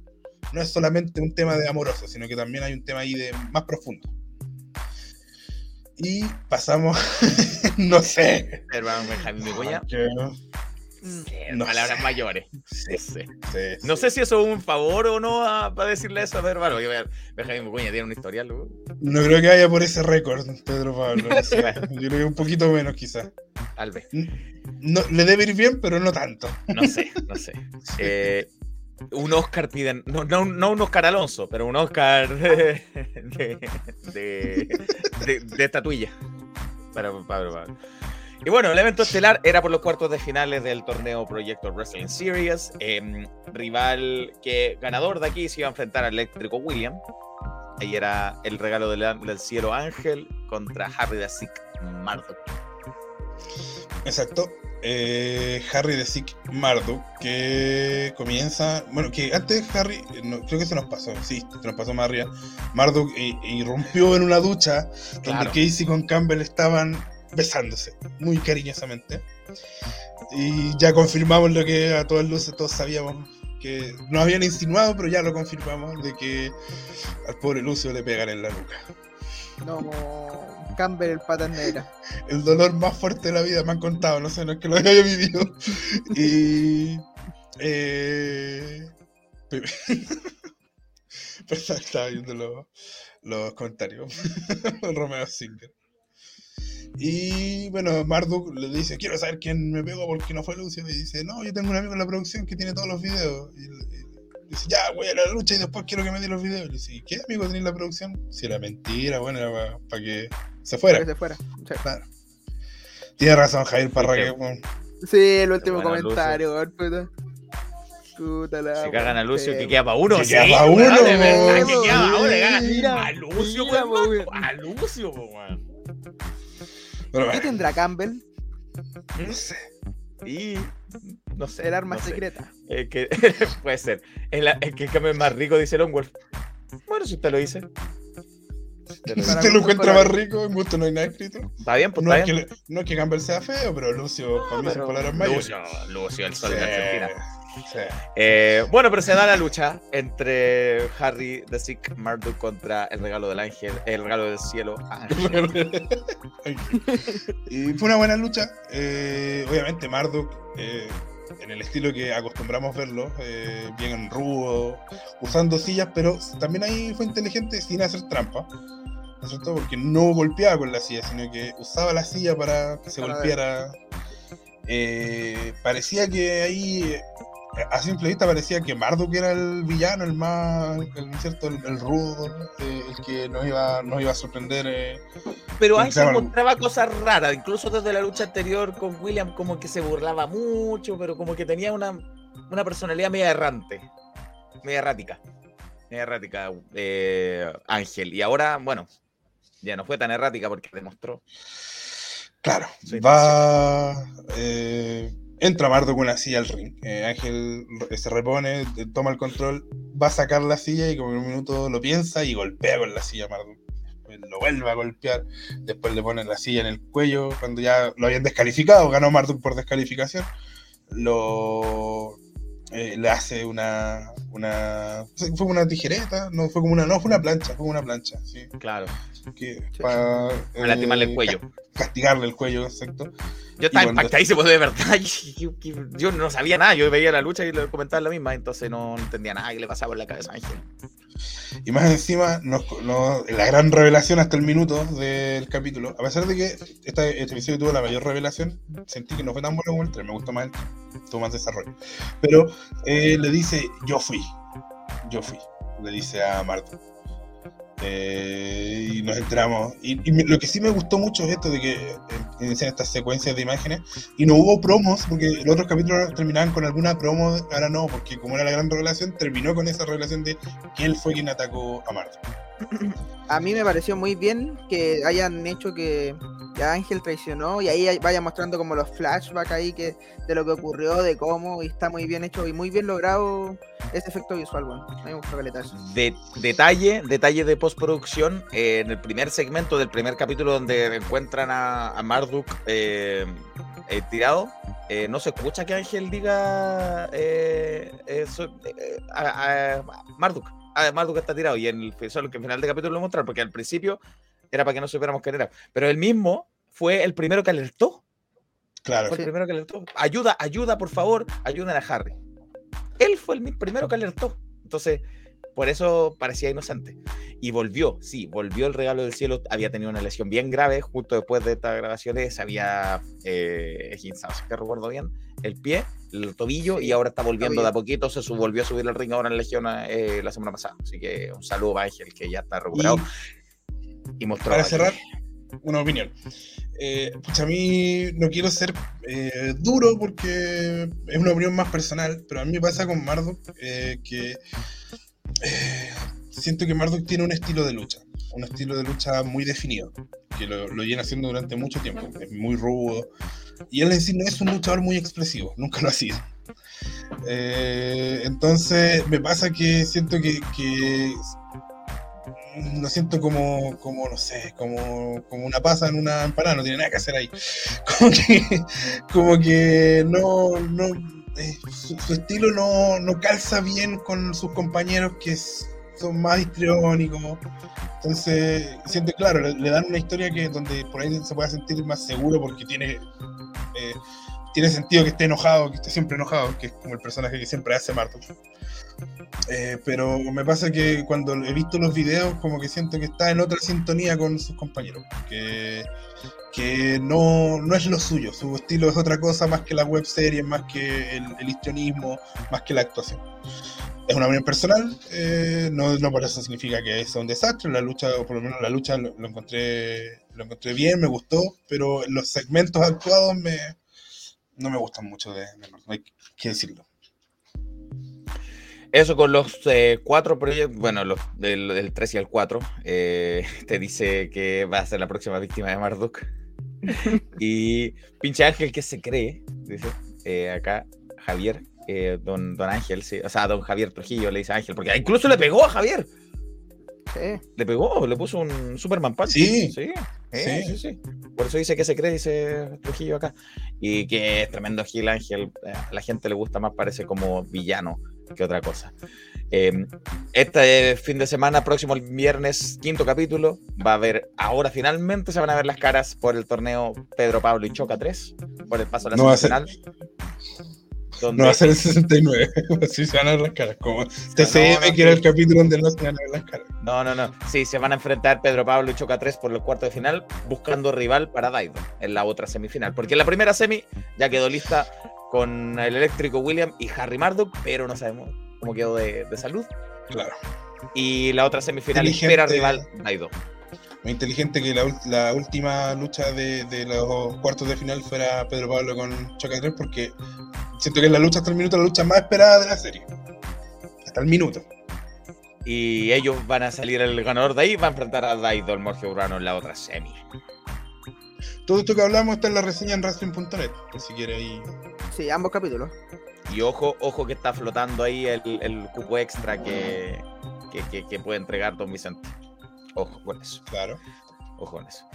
no es solamente un tema de amoroso, sino que también hay un tema ahí de más profundo. Y pasamos, no sé. Hermano Benjamín Mm. palabras mayores. no sé si eso es un favor o no para decirle eso a ver, bueno, Benjamín Mucuña tiene un historial. No creo que vaya por ese récord, Pedro Pablo. Yo creo que un poquito menos, quizás. Tal vez. No, le debe ir bien, pero no tanto. No sé, no sé. Eh, un Oscar piden, no, no, no, un Oscar Alonso, pero un Oscar de, de, de, estatuilla para Pablo Pablo. Y bueno, el evento estelar era por los cuartos de finales del torneo Proyecto Wrestling Series. Em, rival que ganador de aquí se iba a enfrentar al eléctrico William. Ahí era el regalo del, cielo Ángel contra Harry de Sick Marduk. Exacto. Eh, Harry de Sick Marduk, que comienza. Bueno, que antes Harry, creo que se nos pasó, sí, se nos pasó más arriba. Marduk irrumpió en una ducha donde Casey con Campbell estaban besándose, muy cariñosamente. Y ya confirmamos lo que a todas luces todos sabíamos, que nos habían insinuado, pero ya lo confirmamos, de que al pobre Lucio le pegan en la nuca. No, Campbell el pata negra. El dolor más fuerte de la vida, me han contado, no sé, no es que lo haya vivido. Y... Eh... Pero estaba viendo los, los comentarios. Romeo Singer. Y bueno, Marduk le dice, quiero saber quién me pegó porque no fue Lucio. Y dice, no, yo tengo un amigo en la producción que tiene todos los videos. Y, dice, ya, voy a la lucha y después quiero que me dé los videos. Y dice, ¿qué amigo tenía en la producción? Si era mentira, bueno, era para, que se fuera. Para que se fuera. Tiene razón, Jair Parraque. Sí, el último comentario, puta. Puta la Se cagan a Lucio que queda para uno. Que queda para uno. De verdad, que queda para uno. A Lucio, A Lucio, weón. ¿Qué tendrá Campbell? No sé. Y no sé. El arma secreta. que, puede ser. El, que Campbell es más rico, dice Longworth. Bueno, si usted lo dice. Si usted lo encuentra más rico, en gusto no hay nada escrito. Está bien, pues no, es Que, no es que Campbell sea feo, pero Lucio, para mí son palabras mayores. Lucio, Lucio, el sol de Argentina. Eh, bueno, pero se da la lucha entre Harry de Sick Marduk contra el regalo del ángel, el regalo del cielo. y fue una buena lucha. Eh, obviamente, Marduk, eh, en el estilo que acostumbramos verlo, bien rudo, usando sillas, pero también ahí fue inteligente sin hacer trampa. ¿No es cierto? Porque no golpeaba con la silla, sino que usaba la silla para que se golpeara. parecía que ahí a simple vista parecía que Marduk era el villano, el más, el, ¿cierto? El, rudo, eh, el que nos iba, nos iba a sorprender. Eh, Pero ahí se encontraba cosas raras, incluso desde la lucha anterior con William, como que se burlaba mucho, pero como que tenía una, una personalidad media errante, media errática, media errática, eh, Ángel. Y ahora, bueno, ya no fue tan errática porque demostró. Claro, va. Eh, Entra Mardo con la silla al ring. Eh, Ángel se repone, toma el control, va a sacar la silla y como en un minuto lo piensa y golpea con la silla a Marduk. Lo vuelve a golpear, después le pone la silla en el cuello cuando ya lo habían descalificado, ganó Marduk por descalificación. Lo eh, le hace una, una. Fue una tijereta, no fue como una. No, fue una plancha, fue una plancha, sí. Claro. Que, para, para lastimarle el cuello. Castigarle el cuello, exacto. Yo estaba impactadísimo de verdad. Yo, no sabía nada. Yo veía la lucha y le comentaba la misma, entonces no entendía nada que le pasaba por la cabeza a Ángel. Y más encima, la gran revelación hasta el minuto del capítulo, a pesar de que este episodio tuvo la mayor revelación, sentí que no fue tan bueno como el 3, me gustó más el 3, tuvo más desarrollo. Pero eh, le dice, yo fui, yo fui, le dice a Marta. Eh, y nos entramos. Y, lo que sí me gustó mucho es esto de que eh, inician estas secuencias de imágenes y no hubo promos, porque los otros capítulos terminaban con alguna promo, ahora no, porque como era la gran revelación, terminó con esa revelación de que él fue quien atacó a Marta. A mí me pareció muy bien que hayan hecho que Ángel traicionó y ahí vaya mostrando como los flashbacks ahí que de lo que ocurrió, de cómo, y está muy bien hecho y muy bien logrado ese efecto visual, bueno. A me detalle, detalle de postproducción, eh, en el primer segmento del primer capítulo donde encuentran a, Marduk eh, eh, tirado, no se escucha que Ángel diga a, Marduk. Ah, Marduk está tirado y en el, solo que al final del capítulo lo mostraron, porque al principio era para que no supiéramos quién era. Pero él mismo fue el primero que alertó. Claro. Fue el primero que alertó. Ayuda, ayuda, por favor, ayuden a Harry. Él fue el primero que alertó. Entonces, por eso parecía inocente. Y volvió, sí, volvió el regalo del cielo. Había tenido una lesión bien grave justo después de estas grabaciones. Había eh, si que recuerdo bien, el pie, el tobillo, y ahora está volviendo de a poquito. Se volvió a subir el ring ahora en Legión eh, la semana pasada. Así que un saludo a Ángel, que ya está recuperado. Y, mostró. Para cerrar, una opinión. Eh, a mí no quiero ser eh, duro porque es una opinión más personal, pero a mí me pasa con Marduk eh, que eh, siento que Marduk tiene un estilo de lucha, un estilo de lucha muy definido, que lo, lo viene haciendo durante mucho tiempo, es muy rudo, y él en sí no es un luchador muy expresivo, nunca lo ha sido. entonces me pasa que siento que, que lo siento como, como no sé, como, como una pasa en una empanada, no tiene nada que hacer ahí. Como que, como que no, no eh, su, estilo no, no, calza bien con sus compañeros que son más histriónicos. Entonces, siente claro, le, dan una historia que donde por ahí se pueda sentir más seguro porque tiene eh, tiene sentido que esté enojado, que esté siempre enojado, que es como el personaje que siempre hace Marto. Eh, pero me pasa que cuando he visto los videos, como que siento que está en otra sintonía con sus compañeros, que, que no, no es lo suyo, su estilo es otra cosa más que la web serie, más que el, el histrionismo, más que la actuación. Es una opinión personal, eh, no, no, por eso significa que es un desastre, la lucha, o por lo menos la lucha lo, encontré, lo encontré bien, me gustó, pero los segmentos actuados me, no me gustan mucho de, de hay que decirlo. Eso con los eh, cuatro proyectos, bueno, los del, 3 y el 4, eh, te dice que va a ser la próxima víctima de Marduk. y pinche Ángel que se cree, dice eh, acá Javier, don, don Ángel, sí, o sea, don Javier Trujillo le dice a Ángel, porque incluso le pegó a Javier. Le pegó, le puso un Superman Punch. Sí. Sí. Sí, sí, Por eso dice que se cree, dice Trujillo acá. Y que es tremendo Gil Ángel. A la gente le gusta más, parece como villano que otra cosa. Em, este fin de semana, próximo el viernes, quinto capítulo, va a haber, ahora finalmente se van a ver las caras por el torneo Pedro Pablo y Choca 3, por el paso a la no No va a ser el 69, así se van a ver las caras. Como TCM, que era el capítulo donde no se van a ver las caras. No, no, no. Sí, se van a enfrentar Pedro Pablo y Choca 3 por los cuartos de final, buscando rival para Daido en la otra semifinal. Porque en la primera semi ya quedó lista con el eléctrico William y Harry Marduk, pero no sabemos cómo quedó de, salud. Claro. Y la otra semifinal espera rival Daido muy inteligente que la, última lucha de, los cuartos de final fuera Pedro Pablo con Choca 3 porque siento que es la lucha hasta el minuto la lucha más esperada de la serie. Hasta el minuto. Y ellos van a salir el ganador de ahí va a enfrentar a Daido, el Morfeo Urano, en la otra semi. Todo esto que hablamos está en la reseña en Wrestling.net, por si quiere ahí. Sí, ambos capítulos. Y ojo, ojo que está flotando ahí el, cupo extra que, que puede entregar Don Vicente. Ojo con eso. Claro. Ojo con eso.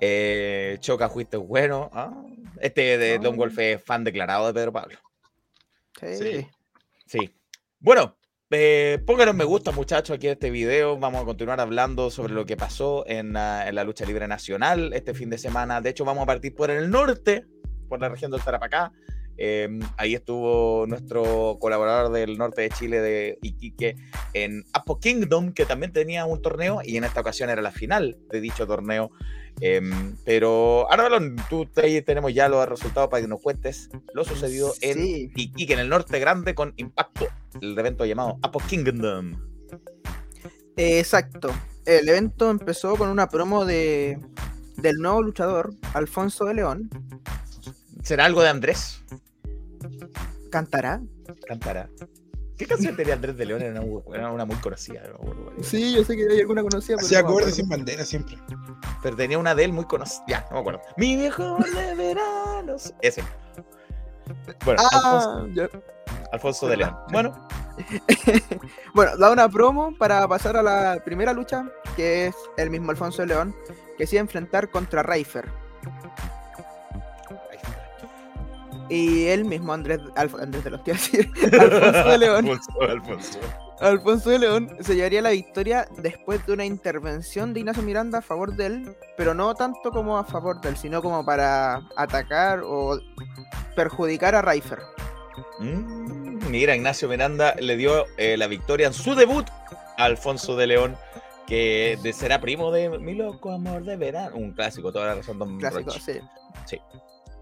Eh, Choca fuiste bueno. Ah, este de Don Wolf es fan declarado de Pedro Pablo. Sí. Sí. Bueno, eh, pónganos me gusta, muchachos, aquí en este video. Vamos a continuar hablando sobre lo que pasó en, en, la lucha libre nacional este fin de semana. De hecho, vamos a partir por el norte, por la región del Tarapacá. Em, ahí estuvo nuestro colaborador del norte de Chile, de Iquique, en Apo Kingdom, que también tenía un torneo y en esta ocasión era la final de dicho torneo. Em, pero ahora, tú ahí tenemos ya los resultados para que nos cuentes lo sucedido en Iquique, en el norte grande, con impacto, el evento llamado Apo Kingdom. Exacto. El evento empezó con una promo de, del nuevo luchador, Alfonso de León. ¿Será algo de Andrés? ¿Cantará? Cantará. ¿Qué canción tenía Andrés de León? Era una, muy conocida. sí, yo sé que hay alguna conocida. Hacía no sin bandera siempre. Pero tenía una de él muy conocida. Ya, no me acuerdo. Mi viejo de veranos. Ese. Bueno, ah, Alfonso, Alfonso de León. Bueno, bueno, da una promo para pasar a la primera lucha, que es el mismo Alfonso de León, que se iba a enfrentar contra Raifer. Y él mismo, Andrés, Andrés de los tíos, Alfonso de León. Alfonso, Alfonso. de León se llevaría la victoria después de una intervención de Ignacio Miranda a favor de él, pero no tanto como a favor de él, sino como para atacar o perjudicar a Raifer. Mm, mira, Ignacio Miranda le dio eh, la victoria en su debut a Alfonso de León, que será primo de Mi Loco Amor de Verano, un clásico, toda la razón. Don clásico, sí. sí.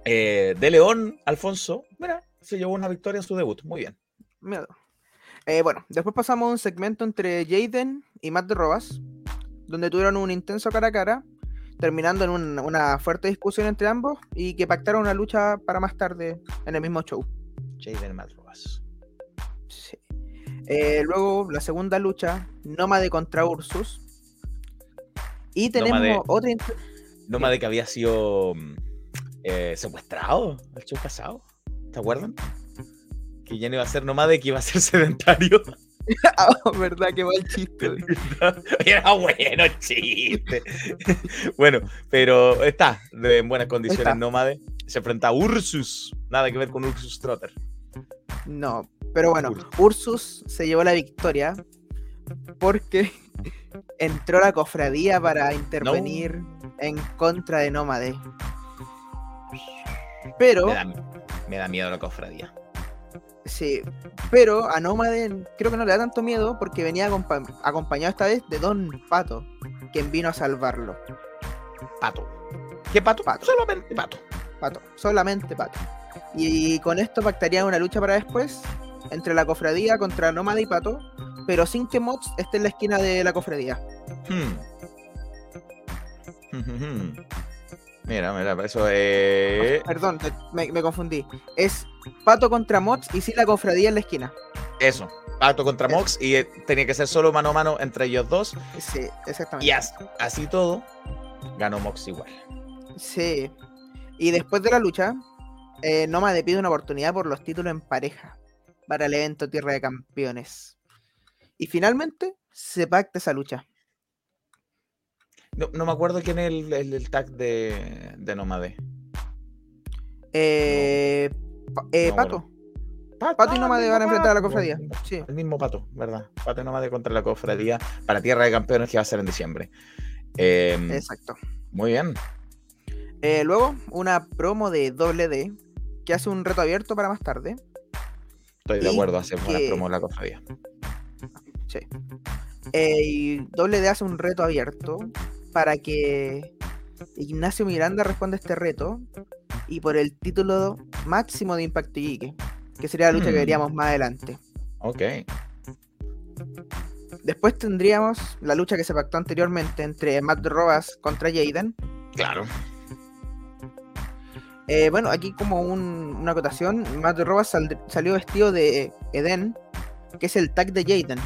Eh, de León, Alfonso, mira, se llevó una victoria en su debut, muy bien. Eh, bueno, después pasamos a un segmento entre Jaden y Matt de Robas, donde tuvieron un intenso cara a cara, terminando en una fuerte discusión entre ambos y que pactaron una lucha para más tarde en el mismo show. Jaden Madrogas. Sí. Eh, luego la segunda lucha, Nómade contra Ursus. Y tenemos otra. Nómade que había sido mm, eh, secuestrado el show pasado. ¿Te acuerdan? Que ya no iba a ser nómade, que iba a ser sedentario. Ah, verdad, qué mal chiste. Era bueno chiste. bueno, pero está en buenas condiciones nómade. Se enfrenta a Ursus. Nada que ver con Ursus Trotter. No, pero bueno, Ursus se llevó la victoria porque entró la cofradía para intervenir en contra de Nómade. Pero. Me da, miedo la cofradía. Sí, pero a Nómade creo que no le da tanto miedo porque venía acompañado esta vez de Don Pato, quien vino a salvarlo. Pato. ¿Qué pato? Pato. Solamente pato. Pato, solamente pato. Y con esto pactaría una lucha para después entre la cofradía contra Nómada y Pato, pero sin que Mods esté en la esquina de la cofradía. Hmm. Mira, mira, eso es. Perdón, me, confundí. Es Pato contra Mods y sin la cofradía en la esquina. Eso, Pato contra Mox y eh, tenía que ser solo mano a mano entre ellos dos. Sí, exactamente. Y así todo, ganó Mox igual. Sí. Y después de la lucha, eh, Nómade pide una oportunidad por los títulos en pareja para el evento Tierra de Campeones. Y finalmente se pacta esa lucha. No, me acuerdo quién es el, tag de, de Nómade. Eh, eh Pato. Pato. y Nómade van a enfrentar a la cofradía. Sí. El mismo Pato, ¿verdad? Pato y Nómade contra la cofradía para Tierra de Campeones que va a ser en diciembre. Em, Exacto. Muy bien. Eh, luego, una promo de doble D que hace un reto abierto para más tarde. Estoy de acuerdo, hace una promo en la cofradía. Sí. Eh, y doble D hace un reto abierto para que Ignacio Miranda responda a este reto y por el título máximo de Impact Iquique, que sería la lucha que mm. veríamos más adelante. Ok. Después tendríamos la lucha que se pactó anteriormente entre Matt Rojas contra Jaden. Claro. Eh, bueno, aquí como una acotación, Matt Rojas salió vestido de Eden, que es el tag de Jaden.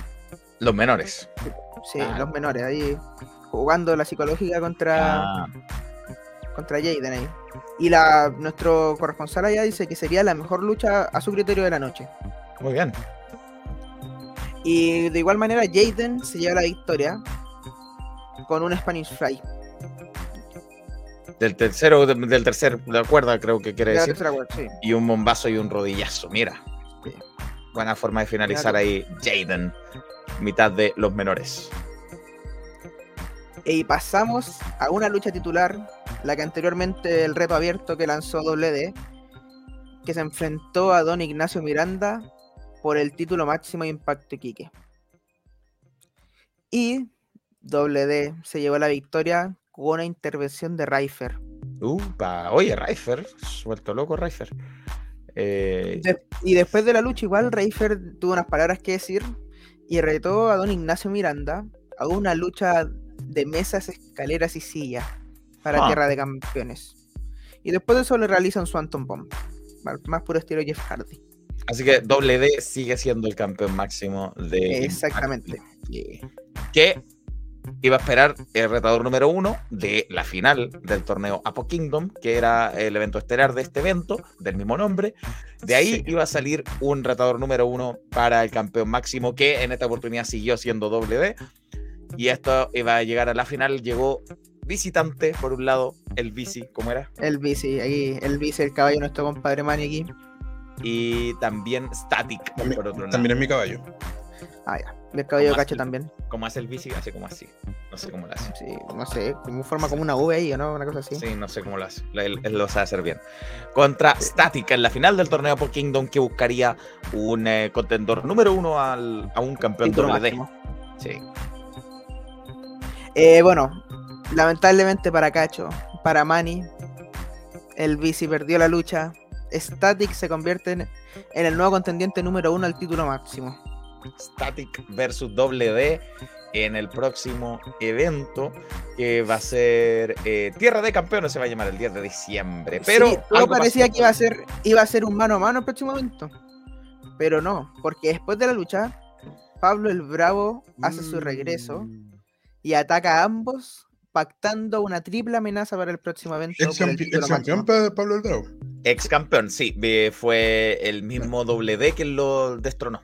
Los menores. Sí, ah. los menores, ahí jugando la psicológica contra, ah. contra Jaden ahí. Y la, nuestro corresponsal allá dice que sería la mejor lucha a su criterio de la noche. Muy bien. Y de igual manera, Jaden se lleva la victoria con un Spanish Fly. Del tercero, del tercer, de la cuerda, creo que quiere decir. Y un bombazo y un rodillazo, mira. Buena forma de finalizar ahí, Jaden, mitad de los menores. Y pasamos a una lucha titular, la que anteriormente el reto abierto que lanzó WD, que se enfrentó a Don Ignacio Miranda por el título máximo Impacto Iquique. Y WD se llevó la victoria con una intervención de Reifer. Upa, oye, Reifer, suelto loco Reifer. Eh, y después de la lucha, igual Reifer tuvo unas palabras que decir y retó a don Ignacio Miranda a una lucha de mesas, escaleras y sillas para ah. Tierra de Campeones. Y después de eso le realizan su Anton Bomb, más puro estilo Jeff Hardy. Así que WD sigue siendo el campeón máximo de. Exactamente. Que iba a esperar el retador número uno de la final del torneo Apo Kingdom, que era el evento estelar de este evento, del mismo nombre. De ahí iba a salir un retador número uno para el campeón máximo, que en esta oportunidad siguió siendo W. Y esto iba a llegar a la final, llegó visitante, por un lado, el bici, ¿cómo era? El bici, ahí, el bici, el caballo, nuestro compadre Manny Y también Static, también, por otro lado. También es mi caballo. Ah, ya. El caballo de cacho también. ¿Cómo hace el bici? Hace como así. No sé cómo lo hace. Sí, no sé, como forma como una V ahí, ¿o no? Una cosa así. Sí, no sé cómo lo hace. Él, lo sabe hacer bien. Contra Static en la final del torneo por Kingdom que buscaría un eh, contendor número uno al, a un campeón WD. Sí. Eh, bueno, lamentablemente para Cacho, para Manny, el bici perdió la lucha. Static se convierte en el nuevo contendiente número uno al título máximo. Static versus WD en el próximo evento que va a ser eh, Tierra de Campeones, se va a llamar el 10 de diciembre. Pero sí, todo parecía que iba a, ser, iba a ser un mano a mano el próximo evento. Pero no, porque después de la lucha, Pablo el Bravo hace su regreso y ataca a ambos, pactando una triple amenaza para el próximo evento. Ex, campeón Pablo el Bravo. Ex campeón, sí, fue el mismo WD que lo destronó.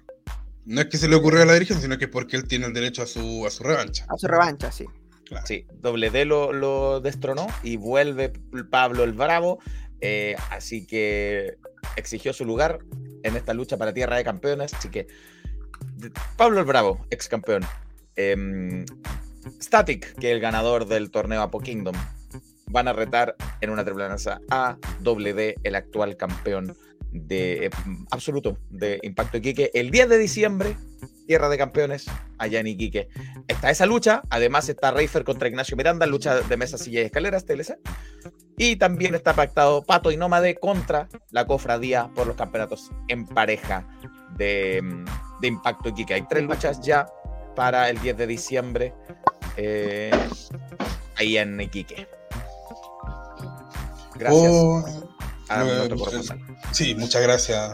No es que se le ocurrió a la dirigencia, sino que es porque él tiene el derecho a su, a su revancha. A su revancha, sí. Sí, doble D lo, destronó y vuelve Pablo el Bravo. Eh, así que exigió su lugar en esta lucha para Tierra de Campeones. Así que Pablo el Bravo, ex campeón. Em, Static, que es el ganador del torneo Apo Kingdom, van a retar en una triple a doble el actual campeón de eh, absoluto de Impacto Iquique. El 10 de diciembre, Tierra de Campeones, allá en Iquique. Está esa lucha, además está Reifer contra Ignacio Miranda, lucha de mesa, silla y escaleras, TLC. Y también está pactado Pato y Nómade contra la cofradía por los campeonatos en pareja de, de Impacto Iquique. Hay tres luchas ya para el 10 de diciembre eh, ahí en Iquique. Gracias. Oh, Sí, muchas gracias.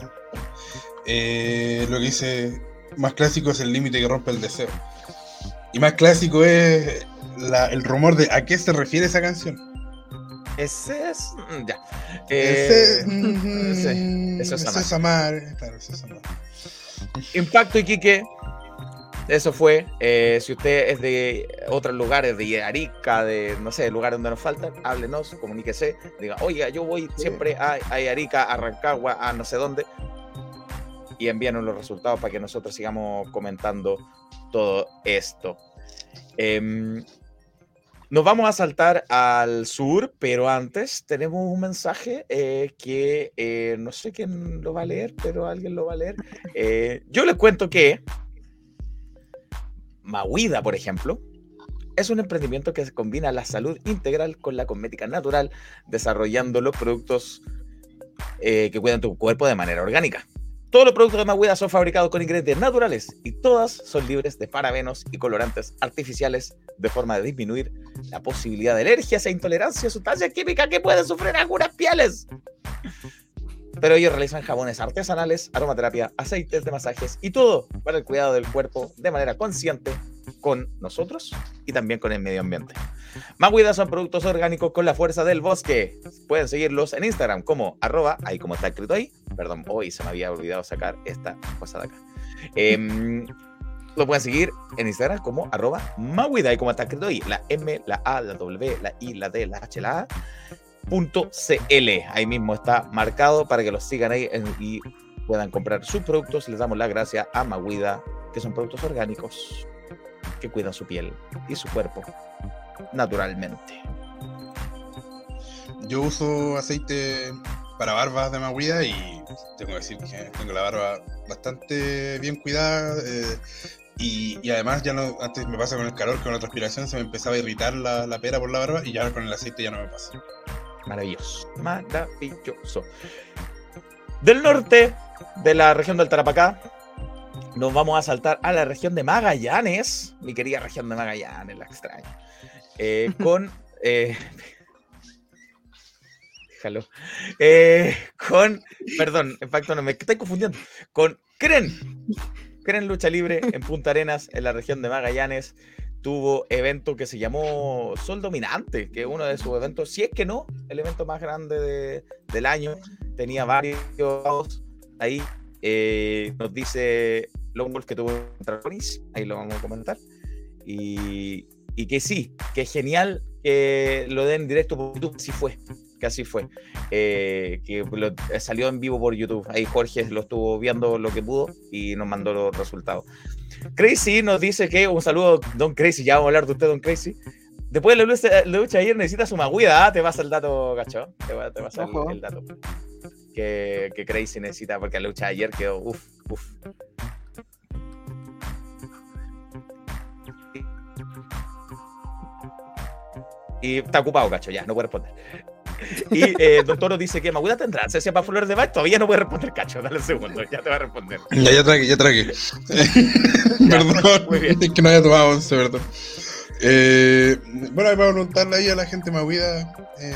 Eh, lo que dice, más clásico es el límite que rompe el deseo. Y más clásico es el rumor de a qué se refiere esa canción. Ese es. Mm, ya. ese, eh, mm, eso es amar. Claro, eso es amar. Impacto Iquique eso fue. Eh, si usted es de otros lugares, de Arica, de no sé, lugares donde nos faltan, háblenos, comuníquese, diga, oiga, yo voy siempre a, Arica, a Rancagua, a no sé dónde, y envíanos los resultados para que nosotros sigamos comentando todo esto. Em, nos vamos a saltar al sur, pero antes tenemos un mensaje eh, que eh, no sé quién lo va a leer, pero alguien lo va a leer. yo les cuento que Mahuida, por ejemplo, es un emprendimiento que combina la salud integral con la cosmética natural, desarrollando los productos eh, que cuidan tu cuerpo de manera orgánica. Todos los productos de Mahuida son fabricados con ingredientes naturales y todas son libres de parabenos y colorantes artificiales de forma de disminuir la posibilidad de alergias e intolerancia a sustancias químicas que pueden sufrir algunas pieles pero ellos realizan jabones artesanales, aromaterapia, aceites de masajes y todo para el cuidado del cuerpo de manera consciente con nosotros y también con el medio ambiente. Maguida son productos orgánicos con la fuerza del bosque. Pueden seguirlos en Instagram como arroba, ahí como está escrito ahí. Perdón, hoy se me había olvidado sacar esta cosa de acá. Em, lo pueden seguir en Instagram como arroba Maguida, ahí como está escrito ahí. La M, la A, la W, la I, la D, la H, la A. .cl. Ahí mismo está marcado para que los sigan ahí y puedan comprar sus productos. Les damos la gracias a Maguida, que son productos orgánicos que cuidan su piel y su cuerpo naturalmente. Yo uso aceite para barbas de Maguida y tengo que decir que tengo la barba bastante bien cuidada. Eh, y, además ya no, antes me pasa con el calor, con la transpiración se me empezaba a irritar la, la pera por la barba y ya con el aceite ya no me pasa. Maravilloso, maravilloso. Del norte de la región del Tarapacá, nos vamos a saltar a la región de Magallanes, mi querida región de Magallanes, la extraño, eh, con... Eh, déjalo. Eh, con, perdón, en facto no me estoy confundiendo, con Cren. Cren Lucha Libre en Punta Arenas, en la región de Magallanes tuvo evento que se llamó Sol Dominante, que es uno de sus eventos, si es que no, el evento más grande del año. Tenía varios ahí. Eh, nos dice Lone Wolf que tuvo un ahí lo vamos a comentar. Y, y que sí, que es genial que lo den directo por YouTube, así fue que así fue. Eh, que eh, salió en vivo por YouTube. Ahí Jorge lo estuvo viendo lo que pudo y nos mandó los resultados. Crazy nos dice que un saludo, Don Crazy. Ya vamos a hablar de usted, Don Crazy. Después de la lucha, ayer necesita su maguida. ¿ah? Te vas el dato, gacho. Te te vas el, el, dato. Que, que, Crazy necesita porque la lucha ayer quedó uff, uff. Y está ocupado, cacho, ya, no puede responder. Y eh, Don Toro dice que Maguda tendrá ansia para Flores de Bach. Todavía no puede responder, cacho. Dale un segundo, ya te va a responder. Ya, ya tragué, ya tragué. perdón, es que no haya tomado once, perdón. Eh, bueno, vamos a preguntarle ahí a la gente Maguida eh,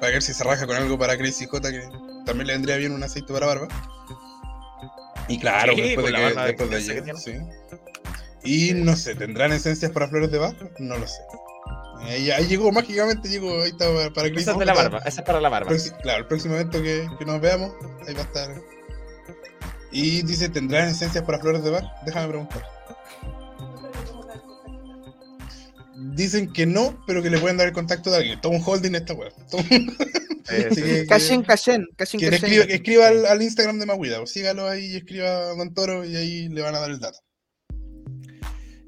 para ver si se raja con algo para Crazy J, que también le vendría bien un aceite para barba. Y claro, después de que, después de ayer, sí. Y no sé, ¿tendrán esencias para Flores de Bach? No lo sé. Ahí, llegó, mágicamente llegó, ahí está para Chris. Esa es de la barba, esa es para la barba. claro, el próximo evento que, que, nos veamos, ahí va a estar. Y dice, ¿tendrán esencias para flores de bar? Déjame preguntar. Dicen que no, pero que le pueden dar el contacto de alguien. Toma un holding esta web. Cashen, Cashen, Escriba, escriba al, al, Instagram de Maguida, sígalo ahí y escriba a Don Toro y ahí le van a dar el dato.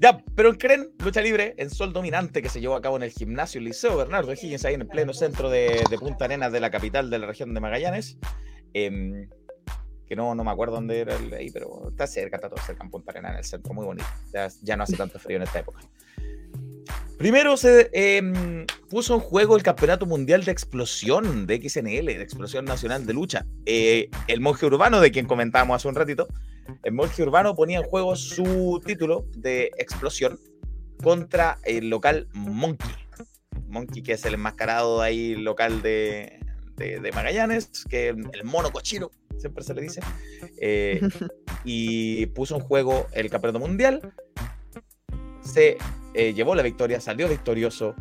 Ya, pero el CREN, lucha libre en sol dominante que se llevó a cabo en el gimnasio Liceo Bernardo Higgins, ahí en el pleno centro de, Punta Arenas de la capital de la región de Magallanes. Em, que no, no me acuerdo dónde era el ahí, pero está cerca, está todo cerca en Punta Arenas, en el centro, muy bonito. Ya, no hace tanto frío en esta época. Primero se em, puso en juego el Campeonato Mundial de Explosión de XNL, de Explosión Nacional de Lucha. Eh, el monje urbano, de quien comentábamos hace un ratito, el monje urbano ponía en juego su título de explosión contra el local Monkey. Monkey, que es el enmascarado ahí local de, Magallanes, que el mono cochino, siempre se le dice. Eh, y puso en juego el campeonato mundial. Se eh, llevó la victoria, salió victorioso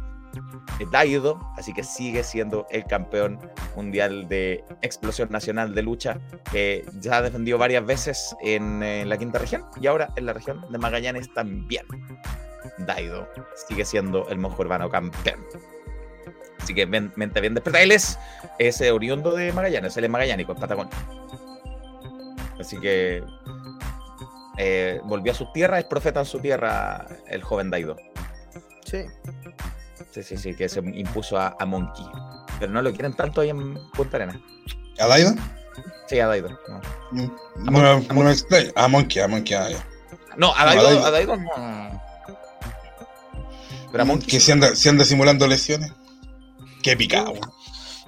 Daido, así que sigue siendo el campeón mundial de explosión nacional de lucha, que ya ha defendido varias veces en, la quinta región y ahora en la región de Magallanes también. Daido sigue siendo el monje urbano campeón. Así que mente bien despertada. Él es, oriundo de Magallanes, él es magallánico, en Patagonia. Así que eh, volvió a su tierra, es profeta en su tierra el joven Daido. Sí. Sí, sí, sí, que se impuso a, Monkey. Pero no lo quieren tanto ahí en Punta Arena. ¿A Daido? Sí, a Daido. No, no, no, explain. A Monkey, a Monkey, ya. No, a Daido, a Daido, no. Pero a Monkey. Que se anda, se anda simulando lesiones. Qué picado.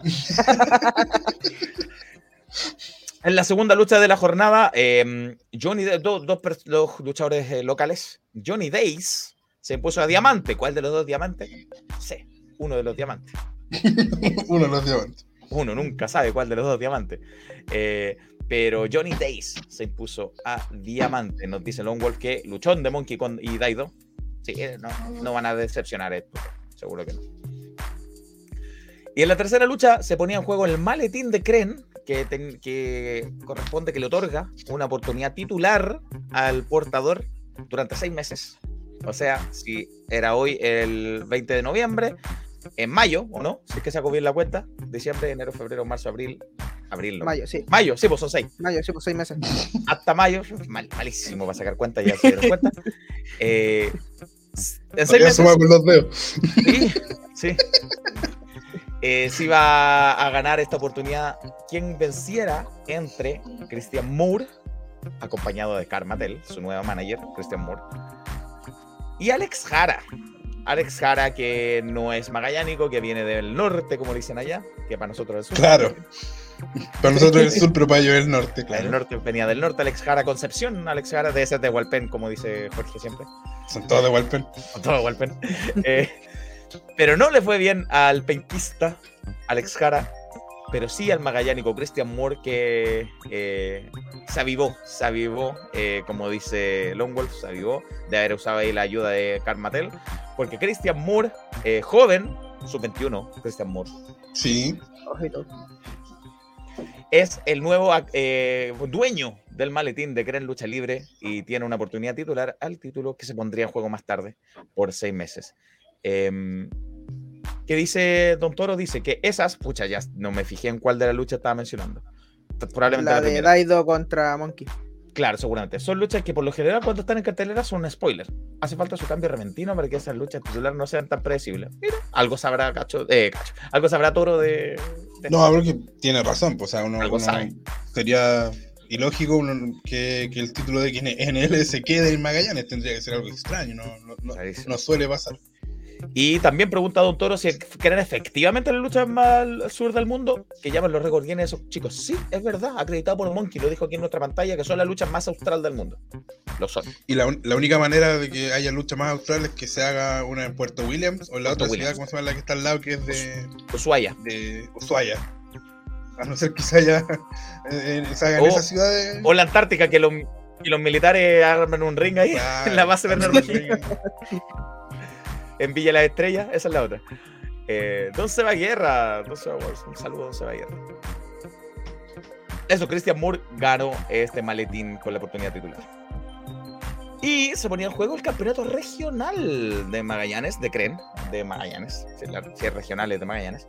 en la segunda lucha de la jornada, eh, Johnny, dos, dos, luchadores eh, locales, Johnny Days se impuso a Diamante. ¿Cuál de los dos diamantes? Sí, uno de los diamantes. uno de los diamantes. Uno nunca sabe cuál de los dos diamantes. Eh, pero Johnny Days se impuso a Diamante. Nos dice Lone Wolf que luchón de Monkey con, y Daido. Sí, eh, no, van a decepcionar esto. Seguro que no. Y en la tercera lucha se ponía en juego el maletín de Kren, que, que corresponde que le otorga una oportunidad titular al portador durante seis meses o sea, si era hoy el 20 de noviembre, en mayo, ¿o no? Si es que se bien la cuenta, diciembre, enero, febrero, marzo, abril, abril. Mayo, sí. Mayo, sí, pues son seis. Mayo, sí, pues seis meses. Hasta mayo, mal, malísimo para sacar cuenta, ya se dieron cuenta. Eh, en seis meses, con los dedos. Sí, sí. Eh, se iba a ganar esta oportunidad quien venciera entre Christian Moore, acompañado de Carmatel, su nueva manager, Christian Moore, y Alex Jara. Alex Jara, que no es magallánico, que viene del norte, como dicen allá, que para nosotros es sur. Claro. Para nosotros es el sur, pero para ellos es el norte, claro. El norte venía del norte, Alex Jara Concepción, Alex Jara de ser de Hualpen, como dice Jorge siempre. Son todos de Hualpen. Son todos de Hualpen. Eh, pero no le fue bien al penquista Alex Jara, pero sí al magallánico Christian Moore que eh, se avivó, se avivó, eh, como dice Longwolf, se avivó de haber usado ahí la ayuda de Carmatel, porque Christian Moore, eh, joven, sub-21, Christian Moore. Sí. Es el nuevo dueño del maletín de Cren Lucha Libre y tiene una oportunidad titular al título que se pondría en juego más tarde por seis meses. Em, ¿Qué dice Don Toro? Dice que esas, pucha, ya no me fijé en cuál de la lucha estaba mencionando. Probablemente la, de Daido contra Monkey. Claro, seguramente. Son luchas que por lo general cuando están en cartelera son un spoiler. Hace falta su cambio repentino para que esas luchas titulares no sean tan predecibles. Mira, algo sabrá Cacho, eh, Cacho algo sabrá Toro de... No, porque tiene razón. Pues, o sea, uno, sería ilógico que, el título de quien NL se quede en Magallanes. Tendría que ser algo extraño. no suele pasar. Y también pregunta a Don Toro si creen efectivamente la lucha más al sur del mundo, que llaman los récords Guinness esos chicos. Sí, es verdad, acreditado por Monkey, lo dijo aquí en nuestra pantalla, que son las luchas más austral del mundo. Lo son. Y la, única manera de que haya lucha más austral es que se haga una en Puerto Williams o en la otra ciudad, ¿cómo se llama la que está al lado? Que es de. Ushuaia. De Ushuaia. A no ser que se haya en, esa, o, ciudad. O la Antártica, que, los militares armen un ring ahí en la base Bernardo en Villa la Estrella, esa es la otra. Eh, Don Seba Guerra, Don Seba un saludo Don Seba Guerra. Eso, Christian Moore ganó este maletín con la oportunidad titular. Y se ponía en juego el campeonato regional de Magallanes, de CREN, de Magallanes, si es regional es de Magallanes,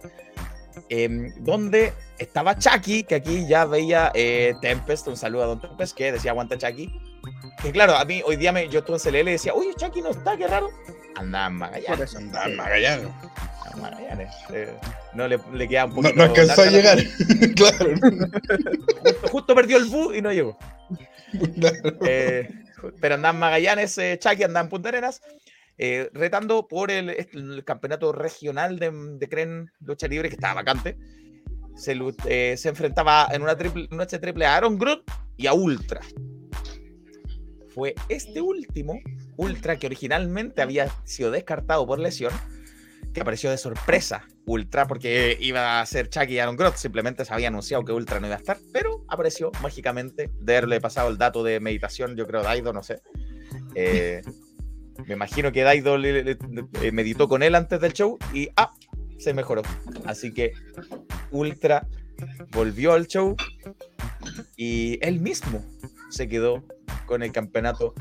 em, donde estaba Chucky, que aquí ya veía eh, Tempest, un saludo a Don Tempest, que decía aguanta Chucky. Que claro, a mí hoy día me, yo estuve en CLL y decía, oye, Chucky no está, qué raro andaba en Magallanes. Andaba en Magallanes. Magallanes. Eh, no le, le queda un poquito. No, no alcanzó a llegar. claro. Justo, perdió el bus y no llegó. Eh, pero andaba en Magallanes, eh, Chucky andaba en Punta Arenas. Eh, retando por el, el, campeonato regional de, de Cren Lucha Libre, que estaba vacante. Se, eh, se enfrentaba en una triple, noche triple a Aaron Groot y a Ultra. Fue este último Ultra, que originalmente había sido descartado por lesión, que apareció de sorpresa. Ultra, porque iba a ser Chucky y Aaron Groth, simplemente se había anunciado que Ultra no iba a estar, pero apareció mágicamente de haberle pasado el dato de meditación, yo creo, Daido, no sé. Eh, me imagino que Daido meditó con él antes del show y ¡ah! se mejoró. Así que Ultra volvió al show y él mismo se quedó con el campeonato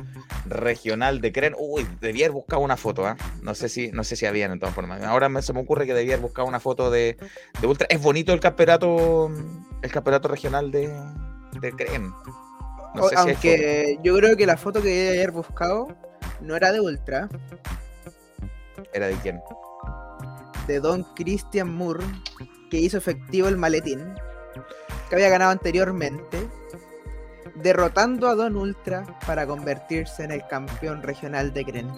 regional de Cren. Uy, debía haber buscado una foto, ¿eh? No sé si, no sé si habían en todas formas. Ahora me, se me ocurre que debía haber buscado una foto de, Ultra. Es bonito el campeonato, el campeonato regional de, de Cren. Aunque yo creo que la foto que debía haber buscado no era de Ultra. ¿Era de quién? De Don Christian Moore, que hizo efectivo el maletín, que había ganado anteriormente derrotando a Don Ultra para convertirse en el campeón regional de Gren.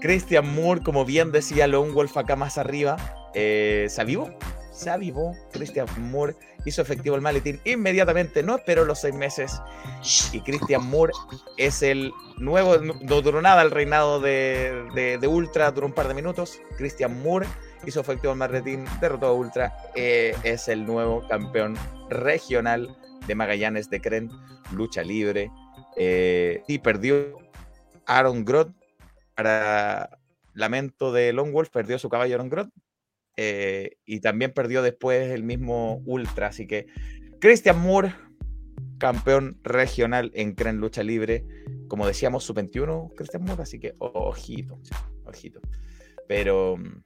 Christian Moore, como bien decía Lone Wolf acá más arriba, eh, se avivó. Se avivó. Christian Moore hizo efectivo el maletín inmediatamente. No esperó los seis meses. Y Christian Moore es el nuevo. No duró nada el reinado de, Ultra, duró un par de minutos. Christian Moore hizo efectivo el maletín, derrotó a Ultra. Eh, es el nuevo campeón regional de Magallanes de Cren, lucha libre. Eh, y perdió Aaron Groth para lamento de Long Wolf, perdió su caballo Aaron Groth. Eh, y también perdió después el mismo Ultra. Así que Christian Moore, campeón regional en Cren Lucha Libre. Como decíamos, su 21 Christian Moore. Así que ojito, ojito. Pero mm,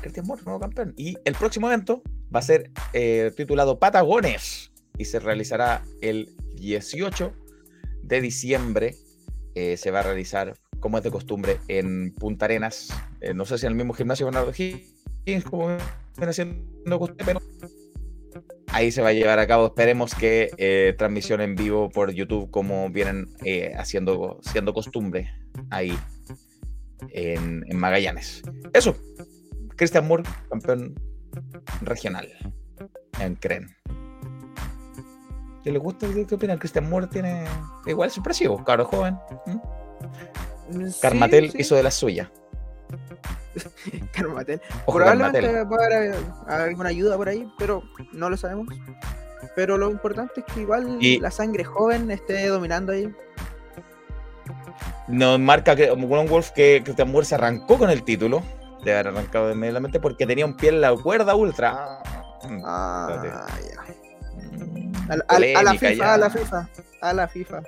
Christian Moore, nuevo campeón. Y el próximo evento va a ser eh, titulado Patagones y se realizará el 18 de diciembre. Eh, se va a realizar, como es de costumbre, en Punta Arenas. Eh, no sé si en el mismo gimnasio Bernardo Higgins, como viene haciendo costumbre, ahí se va a llevar a cabo. Esperemos que eh, transmisión en vivo por YouTube, como vienen haciendo siendo costumbre ahí en, en Magallanes. Eso. Christian Moore, campeón regional en CREN. ¿Qué le gusta? ¿Qué, opinan? Christian Moore tiene igual su precio, caro joven. Carmatel hizo de la suya. Oscar Mattel. Probablemente va a haber alguna ayuda por ahí, pero no lo sabemos. Pero lo importante es que igual la sangre joven esté dominando ahí. Nos marca que One Wolf que Christian Moore se arrancó con el título. De haber arrancado inmediatamente porque tenía un pie en la cuerda ultra. Ah, ya. A, la FIFA, a la FIFA, a la FIFA.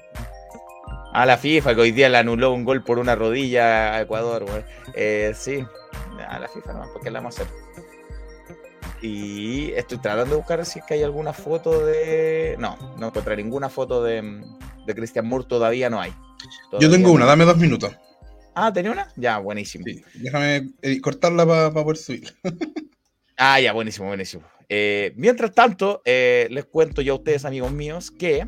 A la FIFA, que hoy día le anuló un gol por una rodilla a Ecuador, eh, sí, a la FIFA no, porque la vamos a hacer. Y estoy tratando de buscar si es que hay alguna foto de. No, no encontré ninguna foto de, de Christian Moore, todavía no hay. Yo tengo una, dame dos minutos. Ah, ¿tenía una? Ya, buenísimo. déjame eh, cortarla para poder subir. ah, ya, buenísimo, buenísimo. Eh, mientras tanto, les cuento yo a ustedes, amigos míos, que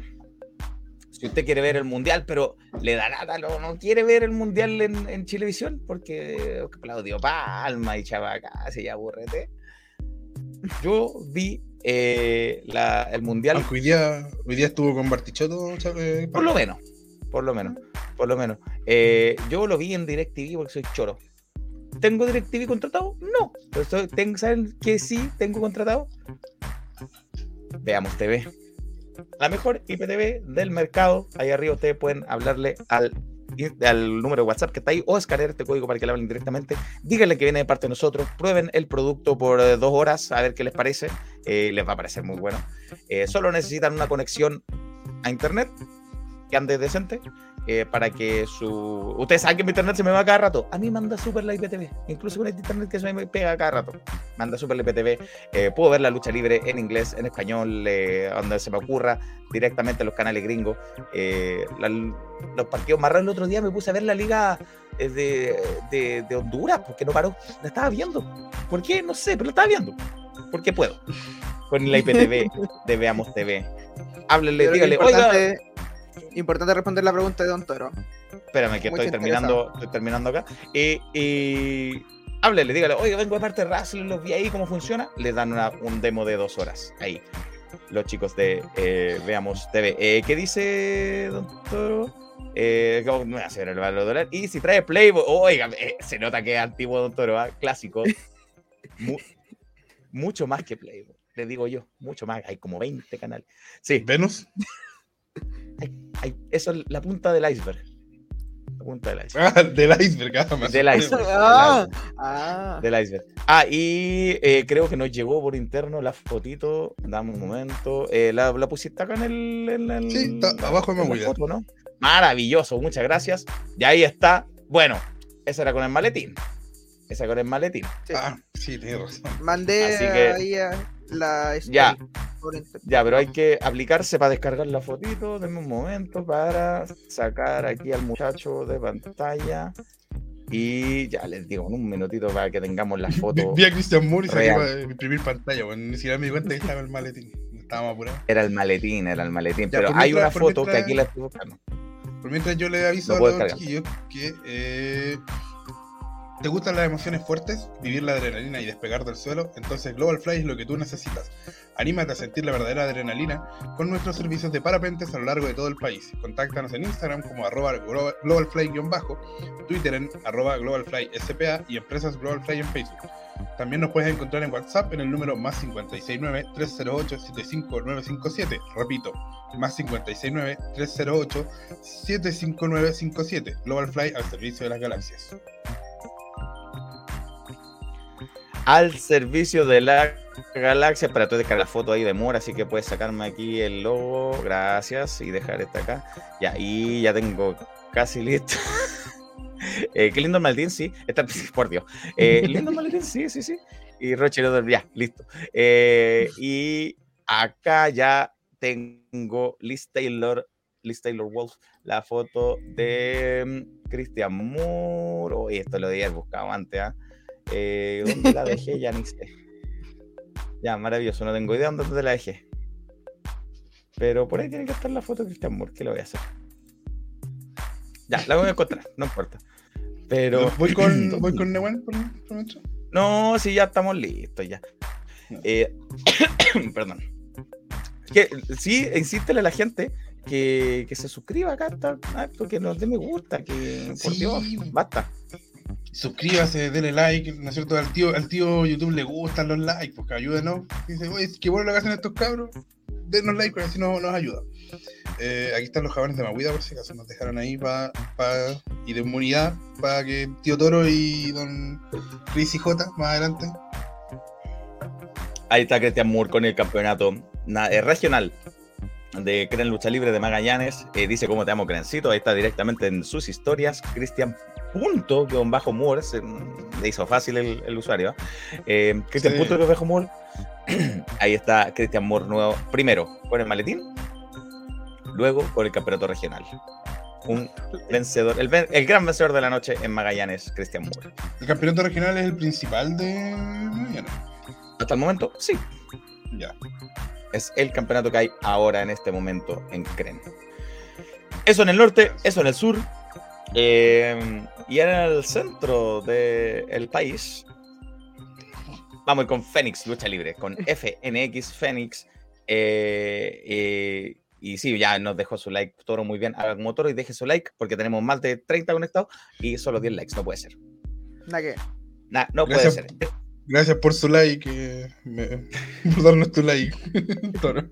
si usted quiere ver el mundial, pero le da nada, no, no quiere ver el mundial en, en Chilevisión, porque Claudio Palma y Chavaca, se ya aburrete. Yo vi eh, la, el mundial. hoy día, hoy día estuvo con Bartichotto. Eh, por lo menos, por lo menos, por lo menos. Eh, yo lo vi en DirecTV porque soy choro. ¿Tengo DirecTV contratado? No. Pero ¿Saben que sí tengo contratado? Veamos TV la mejor IPTV del mercado. Ahí arriba ustedes pueden hablarle al, al número de WhatsApp que está ahí o escanear este código para que le hablen directamente. Díganle que viene de parte de nosotros. Prueben el producto por eh, dos horas a ver qué les parece. Eh, les va a parecer muy bueno. Eh, solo necesitan una conexión a internet que ande decente eh, para que su. Ustedes saben que mi internet se me va cada rato. A mí manda súper la IPTV. Incluso con este internet que se me pega cada rato. Manda súper la IPTV. Eh, puedo ver la lucha libre en inglés, en español, eh, donde se me ocurra, directamente en los canales gringos. los partidos más raros el otro día me puse a ver la liga de, de, Honduras, porque no paró. La estaba viendo. ¿Por qué? No sé, pero la estaba viendo. Porque puedo. Con la IPTV de Veamos TV. Háblenle, dígale, oiga importante responder la pregunta de Don Toro. Espérame, que estoy terminando, estoy terminando acá. Y, y háblele, dígale, oye, vengo de parte de Russell, los vi ahí, cómo funciona. Les dan un demo de dos horas ahí. Los chicos de eh, Veamos TV. Eh, ¿Qué dice Don Toro? Eh, no voy a hacer el valor dólar. Y si trae Playboy, oiga, eh, se nota que es antiguo Don Toro, ¿ah? clásico. mucho más que Playboy, le digo yo, mucho más. Hay como 20 canales. Sí. ¿Venus? Eso es la punta del iceberg. La punta del iceberg. Ah, del iceberg, ah, del iceberg. Ah, ah. Del iceberg. Ah, y eh, creo que nos llegó por interno la fotito. Dame un momento. Eh, la, la, pusiste acá en el. sí, está abajo me voy foto, ¿no? Maravilloso, muchas gracias. Y ahí está. Bueno, esa era con el maletín. Esa con el maletín. Ah, sí, tienes razón. Mandé ahí a la ya. Ya, pero hay que aplicarse para descargar la fotito. Denme un momento para sacar aquí al muchacho de pantalla. Y ya les digo, en un minutito para que tengamos la foto. Vi a Christian Moore y se imprimir pantalla. Bueno, ni siquiera me di cuenta que estaba el maletín. Estábamos apurados. Era el maletín, era el maletín. pero hay una foto que aquí la estoy buscando. Por mientras yo le aviso a los chiquillos que eh, ¿Te gustan las emociones fuertes? ¿Vivir la adrenalina y despegar del suelo? Entonces Global Fly es lo que tú necesitas. Anímate a sentir la verdadera adrenalina con nuestros servicios de parapentes a lo largo de todo el país. Contáctanos en Instagram como arroba globalfly-bajo, Twitter en arroba globalflyspa y Empresas Global Fly en Facebook. También nos puedes encontrar en WhatsApp en el número más 569-308-75957. Repito, más 569-308-75957. Global Fly al servicio de las galaxias al servicio de la galaxia. Para tú descargar la foto ahí de Mora, así que puedes sacarme aquí el logo. Gracias. Y dejar esta acá. Ya, y ya tengo casi listo. eh, qué lindo el maletín, sí. Está, por Dios. Eh, lindo el maletín, sí, sí, sí. Y Roche, ya, listo. Eh, y acá ya tengo Liz Taylor, Liz Taylor Wolf, la foto de mm, Christian Moore. Oh, esto lo había buscado antes, ¿ah? Eh, ¿Dónde la dejé? Ya ni sé. Ya, maravilloso, no tengo idea dónde la dejé. Pero por ahí tiene que estar la foto de Cristian Moore, ¿qué lo voy a hacer? Ya, la voy a encontrar, no importa. Pero. ¿Voy con, ¿voy con Newen por, No, sí, ya estamos listos, ya. Eh, perdón. Que, sí, insístele a la gente que, que se suscriba acá, que nos dé me gusta, que por Dios, basta. Suscríbase, denle like, ¿no es cierto? Al tío, al tío YouTube le gustan los likes, porque ayúdenos. Dice, oye, qué bueno lo que hacen estos cabros, denos like, porque así nos, nos ayuda. Eh, aquí están los jabones de Maguida, por si acaso nos dejaron ahí para y de inmunidad para que tío Toro y don Chris y J más adelante. Ahí está Cristian Moore con el campeonato eh, regional de Cren Lucha Libre de Magallanes. Eh, dice cómo te amo, Crencito. Ahí está directamente en sus historias. Cristian punto guion bajo Moore. Se, le hizo fácil el, usuario. Eh, Cristian punto guion bajo Moore. Ahí está Cristian Moore nuevo. Primero con el maletín. Luego con el campeonato regional. Un vencedor, el, el gran vencedor de la noche en Magallanes, Cristian Moore. ¿El campeonato regional es el principal de Magallanes? Hasta el momento, sí. Ya. Es el campeonato que hay ahora en este momento en Cren. Eso en el norte, eso en el sur. Eh, y en el centro del país. Vamos con Fénix Lucha Libre, con FNX Fénix. Eh, eh, y sí, ya nos dejó su like Toro muy bien. Haga como Toro y deje su like porque tenemos más de 30 conectados y solo 10 likes. No puede ser. ¿Na qué? no puede ser. Gracias por su like. por darnos tu like.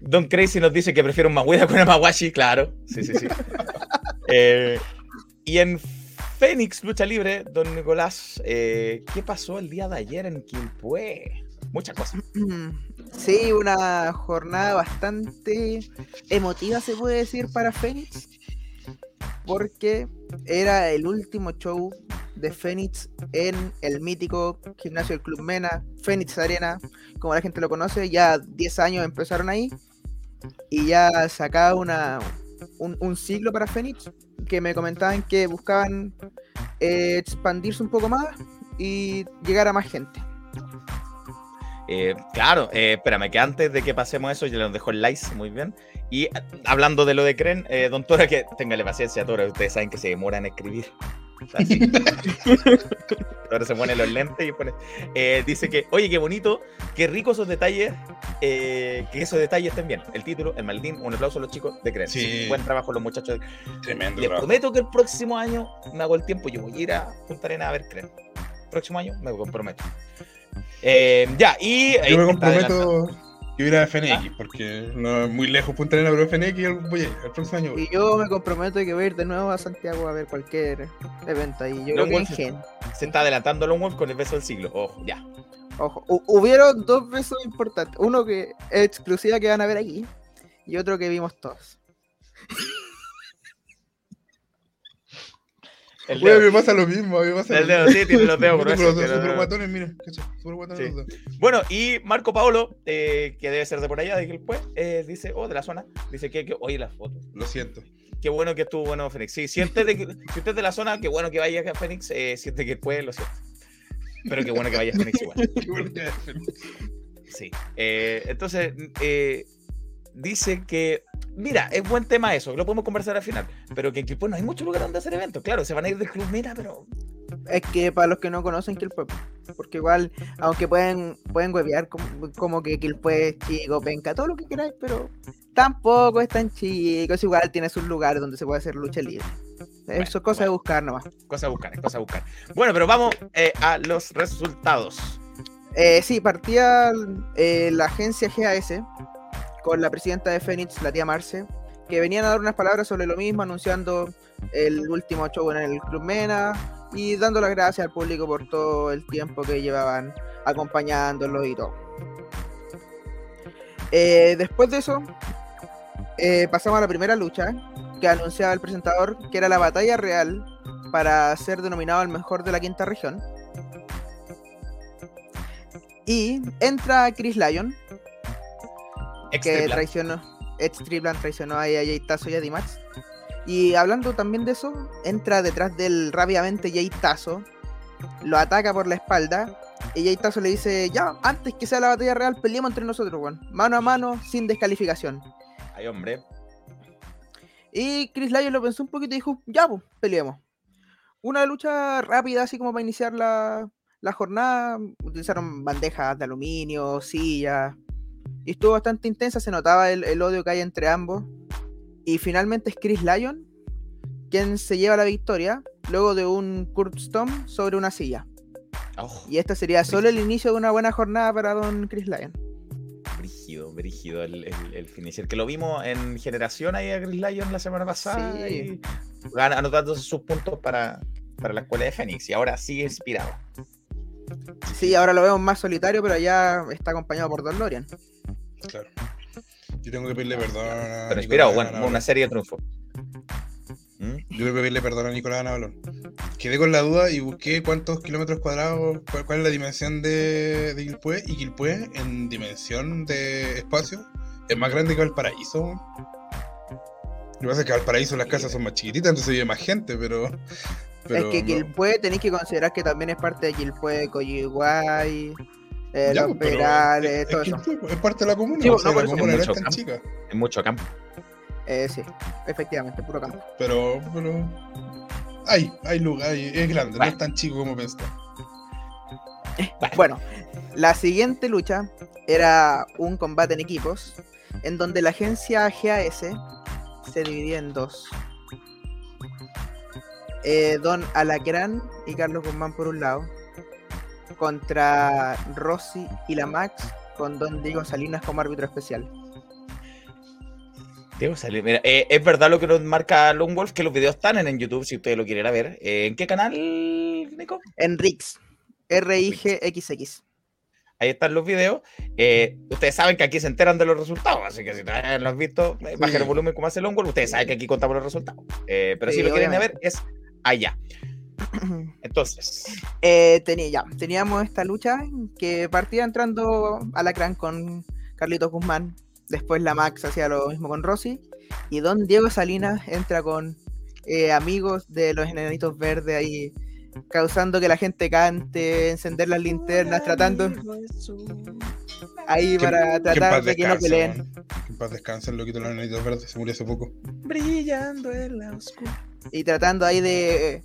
Don, Crazy nos dice que prefiere un Maguida con una Mawashi, claro. Sí, sí, sí. Eh, y en Fénix Lucha Libre, don Nicolás, eh, ¿qué pasó el día de ayer en Quilpué? Muchas cosas. Sí, una jornada bastante emotiva, se puede decir, para Fénix. Porque era el último show de Fénix en el mítico gimnasio del Club Mena, Fénix Arena, como la gente lo conoce, ya 10 años empezaron ahí y ya sacaba una, un, ciclo para Fénix que me comentaban que buscaban eh, expandirse un poco más y llegar a más gente. Eh, claro, eh, espérame, que antes de que pasemos eso, ya nos dejó el like, muy bien. Y hablando de lo de Cren, don Tora, que téngale paciencia, Tora, ustedes saben que se demora en escribir. Ahora se pone los lentes y pone. Eh, dice que, oye, qué bonito, qué ricos esos detalles, eh, que esos detalles estén bien. El título, el maldín, un aplauso a los chicos de Cren. buen trabajo los muchachos. Tremendo. Les prometo que el próximo año me hago el tiempo, yo voy a ir a Punta Arena a ver Cren. Próximo año me comprometo. Eh, ya, y. Yo me comprometo que ir a FNX, porque no es muy lejos Punta Arena, pero FNX voy a ir, el próximo año. Y yo me comprometo que voy a ir de nuevo a Santiago a ver cualquier evento ahí. Yo creo que se, se está adelantando Long Wolf con el beso del siglo. Ojo, ya. Ojo, hubieron dos besos importantes. Uno que es exclusiva que van a ver aquí y otro que vimos todos. El dedo. me pasa lo mismo. Me pasa el dedo, sí, tiene los dedos gruesos. Super guatones, mira. Super guatones Bueno, y Marco Paolo, eh, que debe ser de por allá, de que pues, eh, dice, oh, de la zona, dice que, que oye la foto. Lo siento. Qué bueno que estuvo bueno Fénix. Sí, si usted, de, si usted es de la zona, qué bueno que vaya a Fénix, eh, siente que después lo siento. Pero qué bueno que vaya a Fénix igual. qué bueno que vaya a Fénix. Sí. Eh, entonces, eh, dice que, mira, es buen tema eso, lo podemos conversar al final, pero que en Quilpue no hay mucho lugar donde hacer eventos, claro, se van a ir del club Mira, pero... Es que para los que no conocen Quilpue, porque igual, aunque pueden, pueden huevear como, como que Quilpue es chico, penca, todo lo que queráis, pero tampoco es tan chico, es igual tiene sus lugares donde se puede hacer lucha libre. Eso es cosa de buscar nomás. Cosa de buscar, es cosa de buscar. Bueno, pero vamos eh, a los resultados. Eh, sí, partía eh, la agencia GAS, con la presidenta de Fénix, la tía Marce, que venían a dar unas palabras sobre lo mismo, anunciando el último show en el Club Mena y dando las gracias al público por todo el tiempo que llevaban acompañándolo y todo. Eh, después de eso, eh, pasamos a la primera lucha que anunciaba el presentador, que era la batalla real para ser denominado el mejor de la quinta región. Y entra Chris Lyon, que traicionó, Ed Triplan traicionó a Jay Tazo y a Dimax. Y hablando también de eso, entra detrás del rápidamente Jay Tazo, lo ataca por la espalda y Jay Tazo le dice, ya, antes que sea la batalla real, peleemos entre nosotros, weón. Mano a mano, sin descalificación. Ay, hombre. Y Chris Lyon lo pensó un poquito y dijo, ya, pues, peleemos. Una lucha rápida, así como para iniciar la, la jornada. Utilizaron bandejas de aluminio, sillas, y estuvo bastante intensa, se notaba el, odio que hay entre ambos. Y finalmente es Chris Lyon quien se lleva la victoria luego de un Kurt Stomp sobre una silla. Oh, y este sería solo el inicio de una buena jornada para Don Chris Lyon. Brígido, brígido el, el, finisher. Que lo vimos en generación ahí a Chris Lyon la semana pasada. Y anotando sus puntos para, para la escuela de Fénix. Y ahora sigue inspirado. Sí, ahora lo vemos más solitario, pero ya está acompañado por Don Lorian. Claro. Yo tengo que pedirle perdón a. Pero inspirado, bueno, una serie de triunfo. ¿Mm? Yo tengo que pedirle perdón a Nicolás Anabalón. Quedé con la duda y busqué cuántos kilómetros cuadrados, cuál, es la dimensión de, de Quilpue, y Quilpue en dimensión de espacio es más grande que Valparaíso. Lo que pasa es que Valparaíso las casas son más chiquititas, entonces vive más gente, pero. Es que Quilpue tenéis que considerar que también es parte de Quilpue, Coyiguay, eh, los pues, Perales, todo eso. Es parte de la comuna, o sea, la comuna no es tan chica. Es mucho campo. Eh, sí, efectivamente, puro campo. Pero, pero. Hay, hay lugar, es grande, no es tan chico como pensaba. Bueno, la siguiente lucha era un combate en equipos, en donde la agencia GAS se dividía en dos. Eh, Don Alacrán y Carlos Guzmán por un lado, contra Rossi y la Max, con Don Diego Salinas como árbitro especial. Diego Salinas, mira, eh, es verdad lo que nos marca Longwolf, que los videos están en, YouTube si ustedes lo quieren ver. Eh, ¿En qué canal, Nico? En Rix, R-I-G-X-X. Ahí están los videos. Eh, ustedes saben que aquí se enteran de los resultados, así que si no lo has visto, bajen el volumen como hace Longwolf, ustedes saben que aquí contamos los resultados. pero si lo quieren ver, es allá. Entonces. Eh, tenía, ya, teníamos esta lucha que partía entrando a la cran con Carlitos Guzmán. Después la Max hacía lo mismo con Rosy. Y Don Diego Salinas entra con eh, amigos de los enanitos verdes ahí, causando que la gente cante, encender las linternas, tratando. Ahí para tratar de que no peleen. Que en paz descansen, lo quito los enanitos verdes, se murió hace poco. Brillando en la oscuridad y tratando ahí de,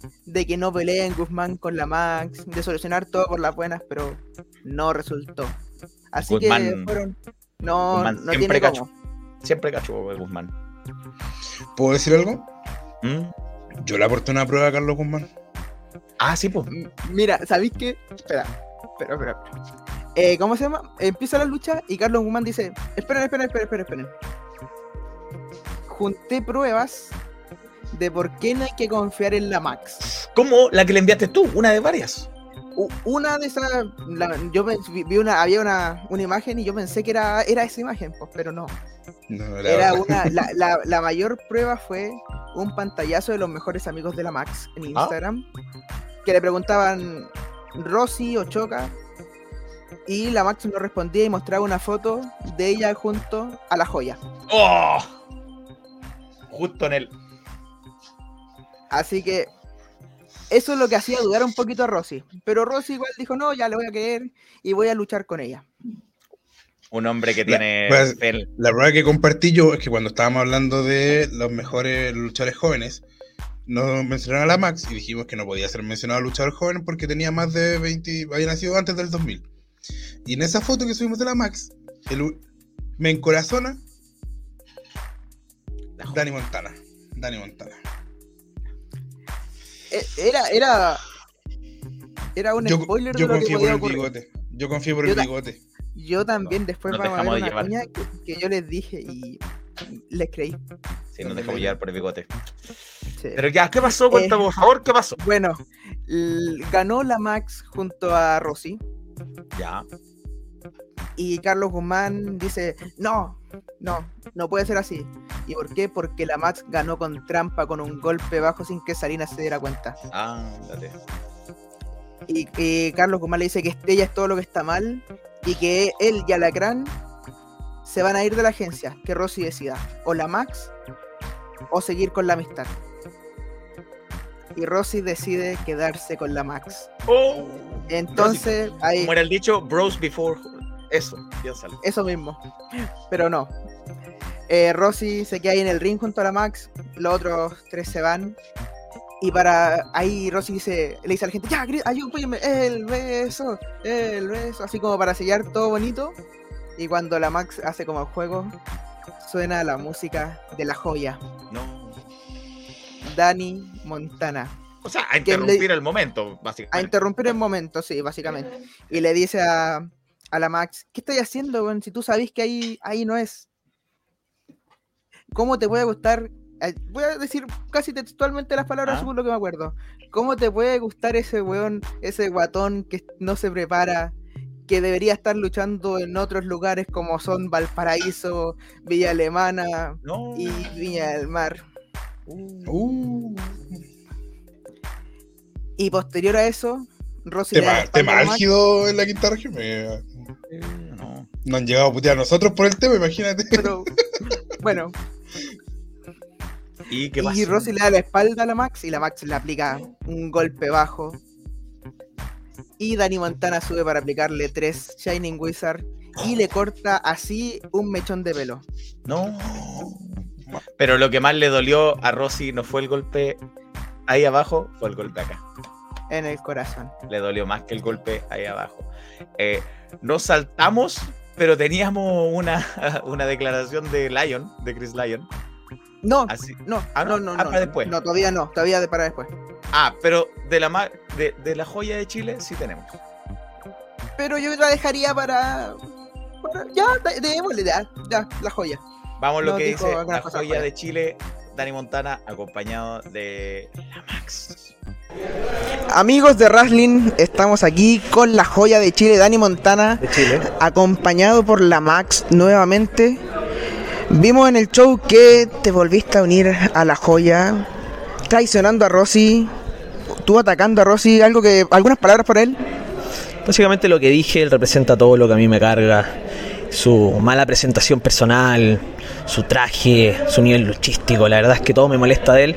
que no peleen Guzmán con la Max, de solucionar todo por las buenas, pero no resultó. Así que fueron. No, no siempre cacho. Siempre cacho Guzmán. ¿Puedo decir algo? ¿Mm? Yo le aporté una prueba a Carlos Guzmán. Ah, sí, pues. Mira, ¿sabéis qué? Espera, espera, espera. Eh, ¿Cómo se llama? Empieza la lucha y Carlos Guzmán dice: Esperen, esperen, esperen, esperen, esperen. Junté pruebas de por qué no hay que confiar en la Max. ¿Cómo la que le enviaste tú, una de varias. Una de esas, yo vi una, había una, una, imagen y yo pensé que era, era esa imagen, pues, pero no. era una, la, la, mayor prueba fue un pantallazo de los mejores amigos de la Max en ah. Instagram, que le preguntaban Rosy o Choca, y la Max no respondía y mostraba una foto de ella junto a la joya. ¡Oh! Justo en el Así que eso es lo que hacía dudar un poquito a Rosy. Pero Rosy igual dijo, no, ya le voy a creer y voy a luchar con ella. Un hombre que tiene... Pues, la prueba que compartí yo es que cuando estábamos hablando de los mejores luchadores jóvenes, nos mencionaron a la Max y dijimos que no podía ser mencionado a luchador joven porque tenía más de 20, había nacido antes del 2000. Y en esa foto que subimos de la Max, me encorazona Dani Montana. Dani Montana. Eh, era, era, era un yo, spoiler yo de lo que podía por el bigote. Yo confío por el bigote. Yo también, después vamos a ver una cuña que, yo les dije y les creí. Sí, nos dejamos llevar por el bigote. Pero ya, ¿qué pasó? Cuéntame, por favor, ¿qué pasó? Bueno, ganó la Max junto a Rosy. Ya. Y Carlos Guzmán dice, no, no, no puede ser así. ¿Y por qué? Porque la Max ganó con trampa, con un golpe bajo sin que Salinas se diera cuenta. Ah, dale. Y, Carlos Guzmán le dice que ella es todo lo que está mal y que él y Alacrán se van a ir de la agencia, que Rosy decida, o la Max o seguir con la amistad. Y Rosy decide quedarse con la Max. Oh, Entonces, ahí. Como era el dicho, bros before eso, piénsalo. Eso mismo. Pero no. Eh, Rosy se queda ahí en el ring junto a la Max. Los otros tres se van. Y para ahí Rosy dice, le dice a la gente, ya, ayúdame, el beso, el beso, así como para sellar todo bonito. Y cuando la Max hace como el juego, suena la música de la joya. No. Dani Montana. O sea, a interrumpir el momento, básicamente. A interrumpir el momento, sí, básicamente. Y le dice a, a la Max, ¿qué estoy haciendo, si tú sabes que ahí, ahí no es? ¿Cómo te puede gustar? Eh, voy a decir casi textualmente las palabras ah. según lo que me acuerdo. ¿Cómo te puede gustar ese weón, ese guatón que no se prepara, que debería estar luchando en otros lugares como son Valparaíso, Villa Alemana y Viña del Mar? Uh. Y posterior a eso, Rosy. Tema, álgido en la quinta región. No. no. han llegado a putear a nosotros por el tema, imagínate. Pero, bueno. ¿Y, qué y Rosy le da la espalda a la Max y la Max le aplica un golpe bajo. Y Dani Montana sube para aplicarle tres Shining Wizard y le corta así un mechón de pelo. No. Pero lo que más le dolió a Rosy no fue el golpe ahí abajo, fue el golpe acá. En el corazón. Le dolió más que el golpe ahí abajo. Eh, nos saltamos, pero teníamos una, una declaración de Lion, de Chris Lion. No, no, ah, no, no, ah, no, después. No, todavía no, todavía de para después. Ah, pero de la, de, de la joya de Chile sí tenemos. Pero yo la dejaría para. ya, démosle, ya, ya, la joya. Vamos lo que dice la joya de Chile, Dani Montana, acompañado de la Max. Amigos de Wrestling, estamos aquí con la joya de Chile, Dani Montana, de Chile. acompañado por la Max nuevamente. Vimos en el show que te volviste a unir a la joya, traicionando a Rossi, tú atacando a Rossi, algo que algunas palabras por él. Básicamente lo que dije, él representa todo lo que a mí me carga su mala presentación personal, su traje, su nivel luchístico. La verdad es que todo me molesta de él.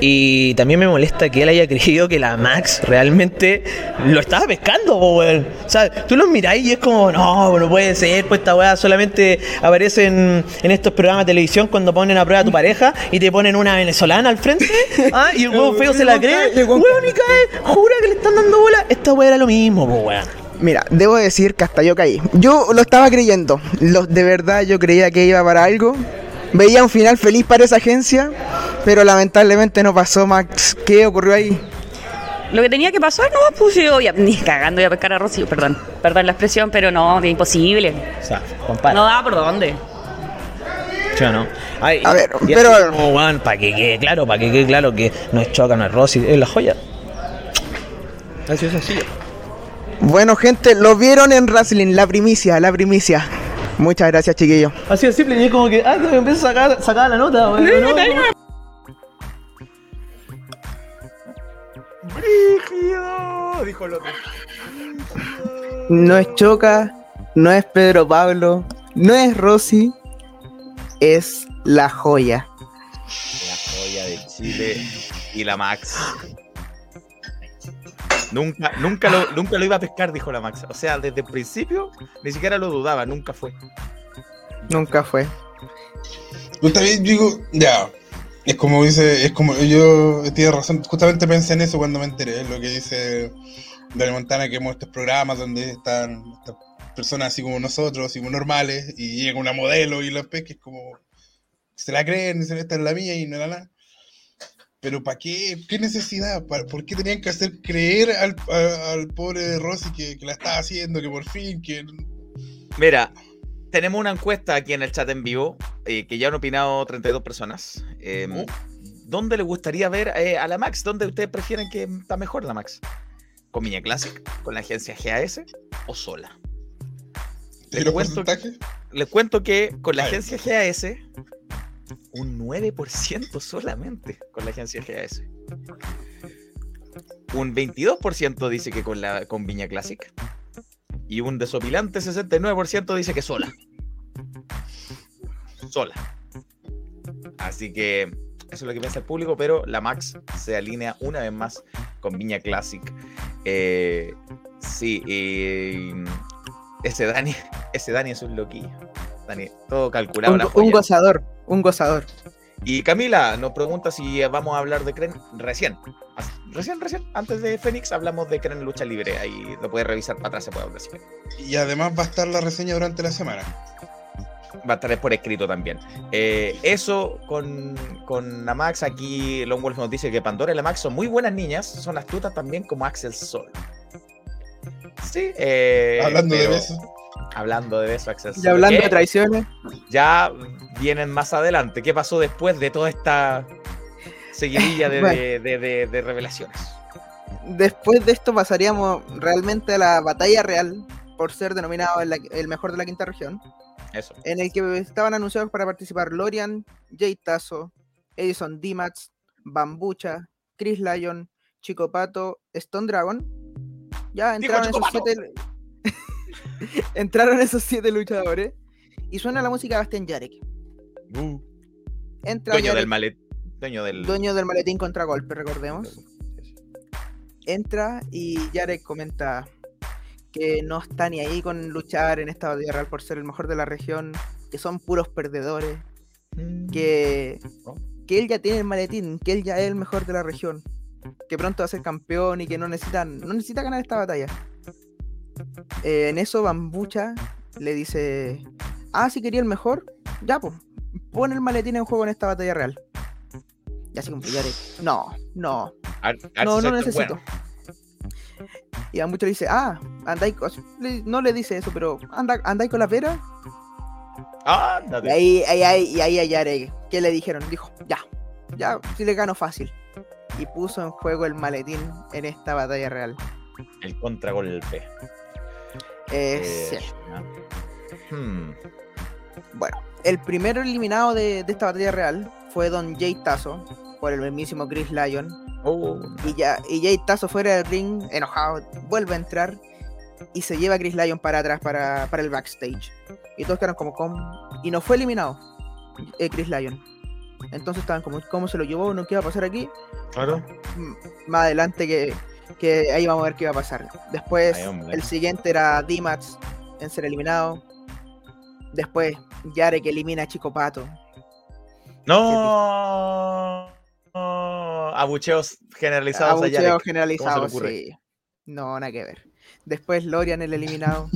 Y también me molesta que él haya creído que la Max realmente lo estaba pescando, O sea, tú lo miráis y es como, no, no puede ser, pues esta weá solamente aparece en, estos programas de televisión cuando ponen a prueba a tu pareja y te ponen una venezolana al frente. ¿ah? Y el huevo feo se la cree. Weón, y cae, jura que le están dando bola. Esta weá era lo mismo, weón. Mira, debo decir que hasta yo caí. Yo lo estaba creyendo. de verdad yo creía que iba para algo. Veía un final feliz para esa agencia, pero lamentablemente no pasó, Max. ¿Qué ocurrió ahí? Lo que tenía que pasar, no, pues yo ya, ni cagando a pescar a Rocío, perdón, perdón la expresión, pero no, es imposible. O sea, compadre. No da por dónde. Yo no. a ver, pero. para que quede claro, para que quede claro que no es Choca, no es Rosy, es la joya. Así es así. Bueno, gente, lo vieron en Wrestling, la primicia, la primicia. Muchas gracias, chiquillos. Así de simple, y es como que, ah, que me empiezo a sacar, sacar la nota, güey. No, ¡Brígido! Dijo el otro. No es Choca, no es Pedro Pablo, no es Rosy, es la joya. La joya de Chile y la Max. Nunca, nunca, lo, nunca lo iba a pescar, dijo la Max. O sea, desde el principio ni siquiera lo dudaba, nunca fue. Nunca fue. Yo también digo, ya. Es como dice, es como yo tiene razón, justamente pensé en eso cuando me enteré, lo que dice Dani Montana, que hemos estos programas donde están estas personas así como nosotros, así como normales, y llega una modelo y los pesca, es como se la creen, se esta en la mía y no la nada. Pero ¿para qué? ¿Qué necesidad? ¿Por qué tenían que hacer creer al, al pobre Rosy que, que, la estaba haciendo, que por fin, que... Mira, tenemos una encuesta aquí en el chat en vivo, eh, que ya han opinado 32 personas. Em, oh. ¿Dónde le gustaría ver eh, a la Max? ¿Dónde ustedes prefieren que está mejor la Max? ¿Con Viña Classic? ¿Con la agencia GAS? ¿O sola? Les cuento, les cuento que con la agencia GAS un 9% solamente con la agencia GAS. Un 22% dice que con, la, con Viña Classic. Y un desopilante 69% dice que sola. Sola. Así que eso es lo que piensa el público, pero la Max se alinea una vez más con Viña Classic. Eh, sí, ese Dani, ese Dani es un loquillo. Dani, todo calculado. Un, un gozador, un gozador. Y Camila nos pregunta si vamos a hablar de Kren recién. Recién, recién, antes de Fénix hablamos de Kren Lucha Libre. Ahí lo puedes revisar para atrás, se puede hablar. Y además va a estar la reseña durante la semana. Va a estar por escrito también. Eh, eso con, con la Max. Aquí Long Wolf nos dice que Pandora y la Max son muy buenas niñas. Son astutas también como Axel Sol. Sí. Eh, hablando de besos. Hablando de besos, Axel Sol. Y hablando de traiciones. Ya vienen más adelante. ¿Qué pasó después de toda esta seguidilla de, de revelaciones? Después de esto pasaríamos realmente a la batalla real por ser denominado el, mejor de la quinta región. Eso. En el que estaban anunciados para participar Lorian, Jay Tazo, Edison Dimax, Bambucha, Chris Lyon, Chico Pato, Stone Dragon. Ya entraron esos siete. entraron esos siete luchadores. Y suena la música de Bastian Yarek. Uh. dueño, del malet... dueño del dueño del maletín contra golpe, recordemos. Entra y Yarek comenta que no está ni ahí con luchar en esta batalla real por ser el mejor de la región, que son puros perdedores, mm. que, oh. que él ya tiene el maletín, que él ya es el mejor de la región, que pronto va a ser campeón y que no necesita, no necesita ganar esta batalla. Eh, en eso Bambucha le dice, ah, si quería el mejor, ya pues, pon el maletín en juego en esta batalla real. Y así como, no, no, no, no necesito. Y a muchos le dice, ah, andáis no le dice eso, pero anda, andáis con la pera. Ah, y ahí, ahí, ahí, y ahí, ahí, ¿qué le dijeron? Dijo, ya, ya, si le gano fácil. Y puso en juego el maletín en esta batalla real. El contragolpe. Eh, eh, hmm. Bueno, el primero eliminado de, de, esta batalla real fue Don Jay Tazo por el mismísimo Chris Lyon Oh. Y ya, y Jay Tazo fuera del ring, enojado, vuelve a entrar y se lleva a Chris Lyon para atrás para, el backstage. Y todos quedaron como, ¿cómo? Y no fue eliminado eh, Chris Lyon. Entonces estaban como, ¿cómo se lo llevó? ¿No qué iba a pasar aquí? Claro. más adelante que, ahí vamos a ver qué iba a pasar. Después, el siguiente era D-Max en ser eliminado. Después, Yare que elimina a Chico Pato. No abucheos generalizados. Abucheos generalizados, sí. No, nada que ver. Después Lorian el eliminado.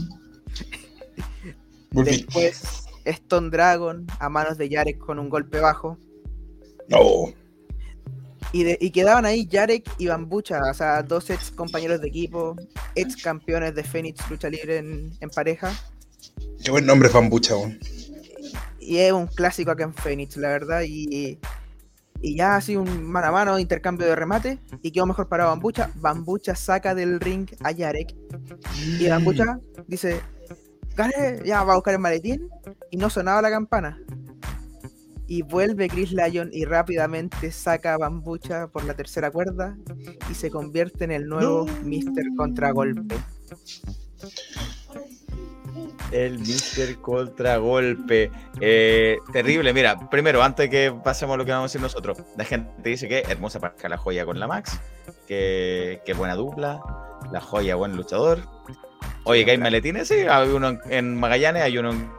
Después Stone Dragon a manos de Yarek con un golpe bajo. No. Y, quedaban ahí Yarek y Bambucha, o sea, dos ex compañeros de equipo, ex campeones de Phoenix lucha libre en, pareja. Qué buen nombre Bambucha, Y es un clásico acá en Phoenix, la verdad. Y y ya así un mano a mano, intercambio de remate. Y quedó mejor para Bambucha. Bambucha saca del ring a Yarek. Y Bambucha dice: Gane, ya va a buscar el maletín. Y no sonaba la campana. Y vuelve Chris Lyon y rápidamente saca a Bambucha por la tercera cuerda. Y se convierte en el nuevo Mister Contragolpe. El Mister Contragolpe. Eh, terrible, mira, primero, antes de que pasemos a lo que vamos a decir nosotros, la gente dice que hermosa para la joya con la Max, que, buena dupla, la joya buen luchador. Oye, que hay maletines, sí, hay uno en Magallanes, hay uno en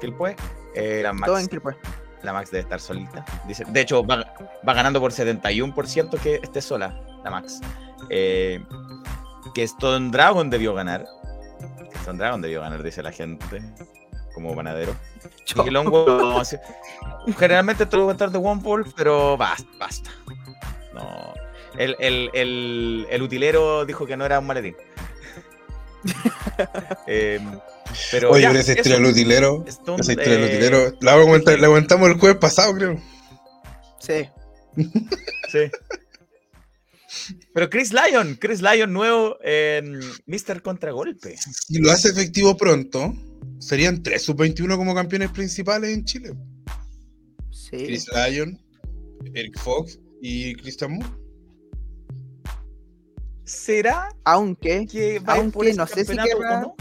Quilpue. Eh, la Max, Todo en Quilpue. La Max debe estar solita. Dice, de hecho, va, ganando por 71% que esté sola, la Max. Eh, que Stone Dragon debió ganar Stone Dragon debió ganar, dice la gente, como panadero. Y Long generalmente te lo voy a contar de One Wolf, pero basta, basta. No. El, el, el, el, utilero dijo que no era un maletín. eh, pero Oye, esa historia del utilero. Stone, esa historia del eh, utilero. La, la aguantamos el jueves pasado, creo. Sí. sí. Pero Chris Lyon, Chris Lyon nuevo en Mr. Contragolpe. Si lo hace efectivo pronto, serían tres sub-21 como campeones principales en Chile. Sí. Chris Lyon, Eric Fox y Christian Moore. ¿Será? Aunque, que aunque no sé si querrá... No?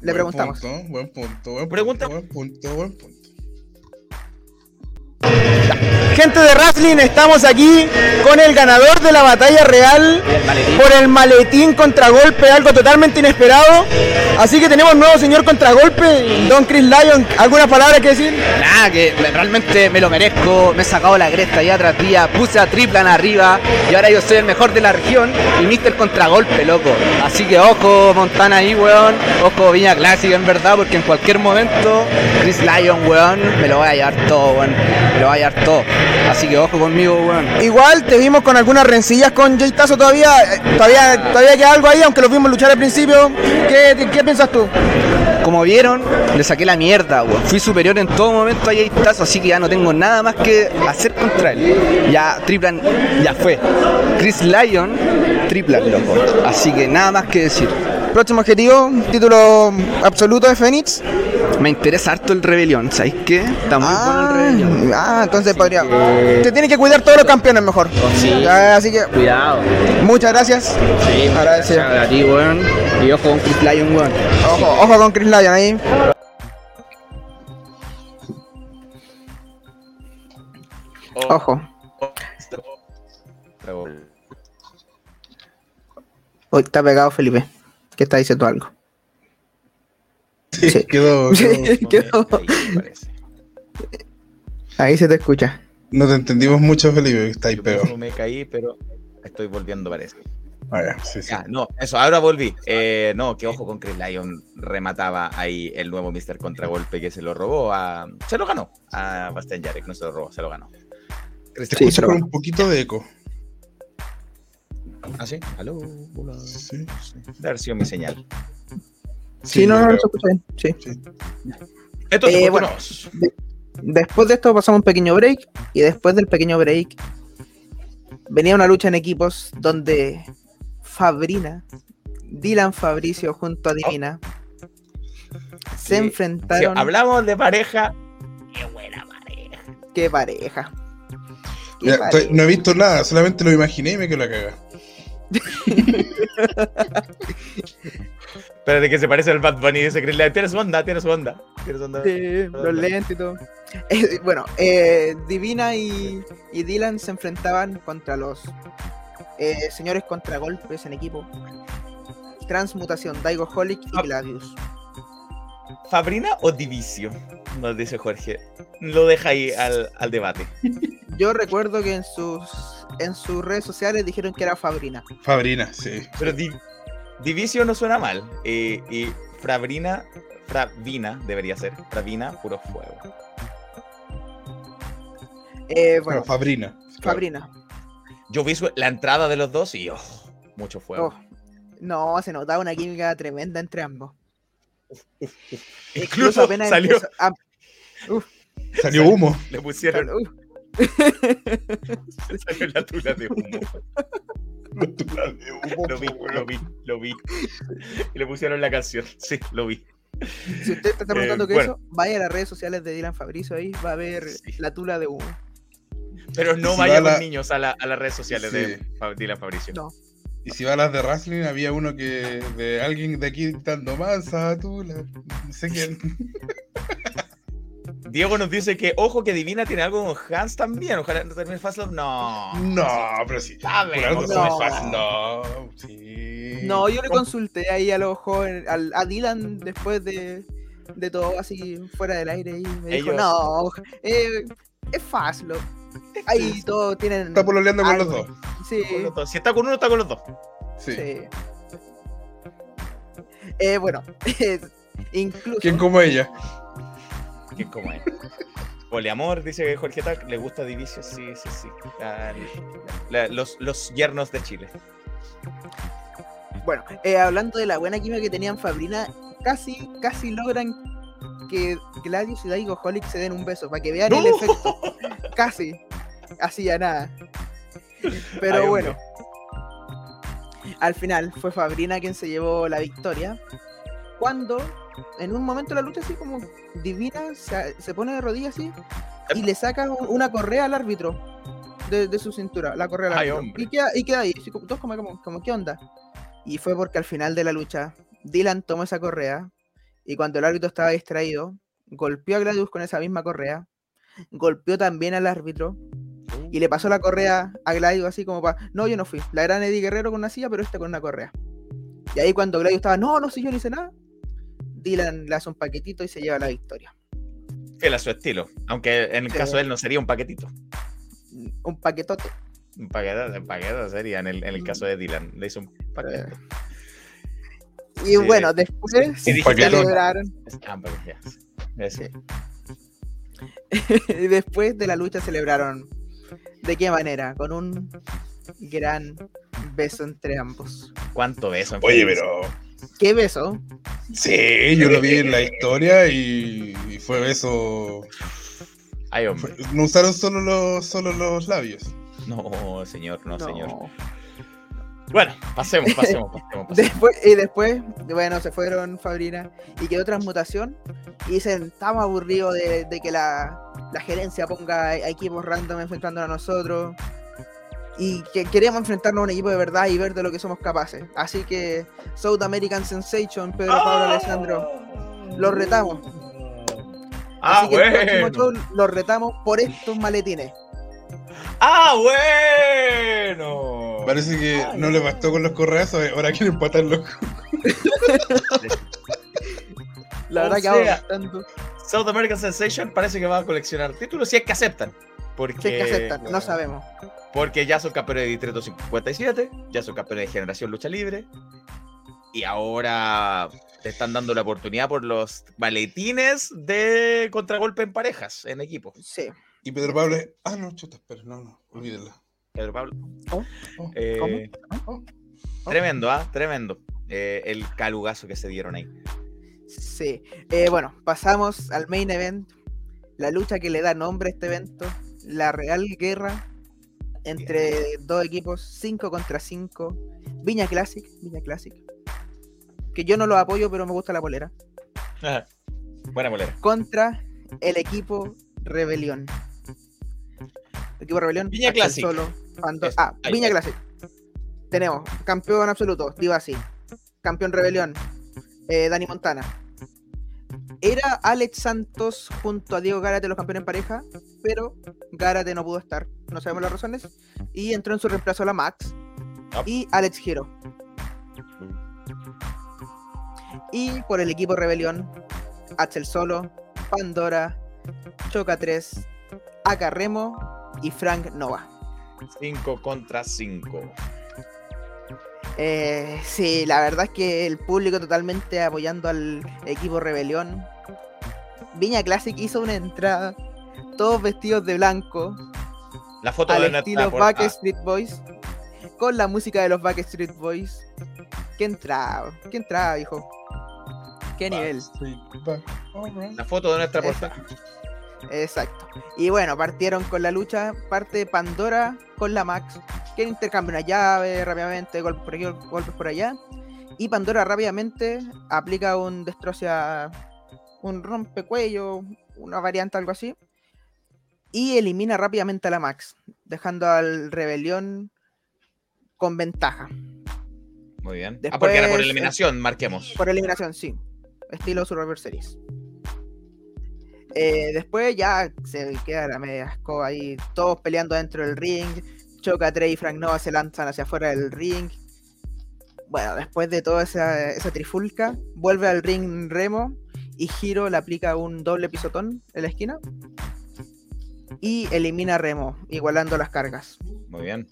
Le preguntamos. buen punto, buen Pregunta. punto, buen punto, buen punto. Gente de Wrestling? Estamos aquí con el ganador de la batalla real por el maletín contragolpe, algo totalmente inesperado. Así que tenemos nuevo señor contragolpe, Don Chris Lyon. ¿Alguna palabra que decir? Nada, que realmente me lo merezco. Me he sacado la cresta ya tras día, puse a Triplan arriba y ahora yo soy el mejor de la región y Mister Contragolpe, loco. Así que ojo, Montana ahí, weón. Ojo, Viña Clásica, en verdad, porque en cualquier momento Chris Lyon, weón, me lo voy a llevar todo, weón. Me lo voy a llevar todo. Así que ojo conmigo, weón. Igual te vimos con algunas rencillas con Jay Tazo todavía. Eh, todavía, todavía queda algo ahí, aunque lo vimos luchar al principio. ¿Qué, qué piensas tú? Como vieron, le saqué la mierda, weón. Fui superior en todo momento a Jay Tazo, así que ya no tengo nada más que hacer contra él. Ya Triplan ya fue. Chris Lyon, Triplan, loco. Así que nada más que decir. Próximo objetivo, título absoluto de Phoenix. Me interesa harto el Rebelión, ¿sabéis qué? Está muy bueno el ah, Rebelión. Ah, entonces podría. Te tiene que cuidar todos los campeones mejor. Sí. así que. Cuidado. Muchas gracias. Sí, gracias a ti, weón. Y ojo con Chris Lyon, weón. Ojo, ojo con Chris Lyon ahí. Ojo. Hoy está pegado Felipe. ¿Qué está diciendo algo? Sí, Quedó, Ahí se te escucha. No te entendimos mucho, Felipe, está ahí pegado. me caí, pero estoy volviendo, parece. Ah, sí, sí. no, eso, ahora volví. Eh, no, que ojo con Chris Lyon remataba ahí el nuevo Mr. Contragolpe que se lo robó a. Se lo ganó a Bastian Jarek, no se lo robó, se lo ganó. Te escucho con un poquito de eco. ¿Ah, sí? ¿Aló? Hola. Sí. Debe haber sido mi señal. Sí, no, no, no se escucha bien. Sí. sí. Entonces, eh, bueno, después de esto pasamos un pequeño break y después del pequeño break venía una lucha en equipos donde Fabrina, Dylan Fabricio junto a Divina se enfrentaron. hablamos de pareja. Qué buena pareja. Qué pareja. no he visto nada, solamente lo imaginé y me quedo la caga. Espérate que se parece al Bad Bunny dice Chris Tienes onda, tienes onda. ¿Tienes onda? Sí, los lentes y todo. Eh, bueno, eh, Divina y, y, Dylan se enfrentaban contra los eh, señores contragolpes en equipo. Transmutación, Daigo Holic y. Gladius. ¿Fabrina o Divisio? Nos dice Jorge. Lo deja ahí al, al debate. Yo recuerdo que en sus en sus redes sociales dijeron que era Fabrina. Fabrina, sí. Pero Divisio no suena mal. Eh, y Fabrina, Fravina debería ser. Fravina, puro fuego. Eh, bueno, Fabrina. Fabrina. Yo vi la entrada de los dos y oh, mucho fuego. Oh, no, se notaba una química tremenda entre ambos. Incluso, apenas salió, salió humo. Le pusieron. Salió la tula de humo. La tula de humo. Lo vi, lo vi, lo vi. Y le pusieron la canción. Sí, lo vi. Si usted está preguntando eh, qué eso, vaya a las redes sociales de Dylan Fabricio ahí, va a ver la tula de humo. Pero no vaya con niños a, la, a, las redes sociales de Dylan Fabricio. No. Y si va a las de wrestling, había uno que de alguien de aquí dando más a tú, no sé quién. Diego nos dice que, ojo, que Divina tiene algo con Hans también. Ojalá no termine fácil. No. No, pero sí. Sabemos. No. Fácil. no. Sí. No, yo le consulté ahí al ojo, al, a Dylan después de, de todo, así fuera del aire. Y me dijo, no, eh, es fácil. Ahí todos tienen. Está pololeando con los dos. Sí. Si está con uno, está con los dos. Sí. Eh, bueno, incluso. ¿Quién como ella? ¿Quién como? Poliamor, dice Jorge Tac, le gusta Divicio, sí, sí, sí. los, los yernos de Chile. Bueno, eh, hablando de la buena química que tenían Fabrina, casi, casi logran que Gladius y Daigo Holic se den un beso, para que vean el efecto. Casi. Así ya nada. Pero bueno. Al final fue Fabrina quien se llevó la victoria. Cuando en un momento de la lucha así como Divina se, pone de rodillas así y le saca una correa al árbitro de, su cintura, la correa al árbitro. y, queda, y queda ahí, así como, todos como, como, como, ¿qué onda? Y fue porque al final de la lucha Dylan tomó esa correa y cuando el árbitro estaba distraído, golpeó a Gladius con esa misma correa, golpeó también al árbitro Y le pasó la correa a Gladio así como para, no, yo no fui. La gran Eddie Guerrero con una silla, pero este con una correa. Y ahí cuando Gladio estaba, no, no sé, yo no hice nada, Dylan le hace un paquetito y se lleva la victoria. Fiel a su estilo, aunque en el caso de él no sería un paquetito. Un paquetote. Un paquetote, un paquetote sería en el, en el caso de Dylan. Le hizo un paquete. Y bueno, después celebraron. Ah, y después de la lucha celebraron. ¿De qué manera? Con un gran beso entre ambos. ¿Cuánto beso? Oye, pero. ¿Qué beso? Sí, yo lo vi en la historia y, fue beso. Ay, hombre. No usaron solo los, solo los labios. No, señor, no, señor. Bueno, pasemos, pasemos, pasemos. Después, y después, bueno, se fueron Fabrina y quedó transmutación. Y dicen, estamos aburridos de, que la, gerencia ponga equipos random enfrentando a nosotros. Y que queremos enfrentarnos a un equipo de verdad y ver de lo que somos capaces. Así que South American Sensation, Pedro Pablo ¡Oh! Alessandro, los retamos. Ah, Así que bueno. los retamos por estos maletines. ¡Ah, bueno! Parece que no le bastó con los correazos, ahora quieren empatarlo. La verdad que sea, tanto. South American Sensation parece que va a coleccionar títulos si es que aceptan. Porque, aceptan, no sabemos. Porque ya son campeones de Distrito 57, ya son campeones de Generación Lucha Libre. Y ahora te están dando la oportunidad por los maletines de contragolpe en parejas, en equipo. Sí. Y Pedro Pablo es. Ah, no, chuta, espera, no, no, olvídenla. Pedro Pablo. Oh, oh, eh, oh, tremendo, ¿ah? Tremendo. Eh, el calugazo que se dieron ahí. Sí. Eh, bueno, pasamos al main event. La lucha que le da nombre a este evento. La real guerra entre dos equipos, 5 contra 5. Viña Classic, Viña Classic. Que yo no lo apoyo, pero me gusta la polera. Buena polera. Contra el equipo Rebelión. equipo Rebelión. Viña Classic. ah, Viña Classic. Tenemos campeón absoluto, Divasi. Campeón Rebelión, eh, Dani Montana. Era Alex Santos junto a Diego Gárate los campeones en pareja, pero Gárate no pudo estar, no sabemos las razones, y entró en su reemplazo la Max ah. y Alex Giro. Y por el equipo Rebelión, Axel Solo, Pandora, Choca 3, Acarremo y Frank Nova. 5 contra 5. Eh, sí, la verdad es que el público totalmente apoyando al equipo Rebelión. Viña Classic hizo una entrada, todos vestidos de blanco. La foto al estilo Backstreet Boys, con la música de los Backstreet Boys. ¿Qué entrada? ¿Qué entrada, hijo? ¿Qué nivel? La foto de nuestra portada. Exacto. Y bueno, partieron con la lucha, parte Pandora con la Max, que intercambia una llave rápidamente, golpes por aquí, golpes por allá. Y Pandora rápidamente aplica un destroce un rompecuello, una variante, algo así. Y elimina rápidamente a la Max, dejando al Rebelión con ventaja. Muy bien. ah, porque era por eliminación, marquemos. Por eliminación, sí. Estilo Survivor Series. Eh, después ya se queda la media escoba ahí, todos peleando dentro del ring. Choca Trey y Frank Nova se lanzan hacia afuera del ring. Bueno, después de toda esa, trifulca, vuelve al ring Remo y Giro le aplica un doble pisotón en la esquina y elimina Remo, igualando las cargas. Muy bien.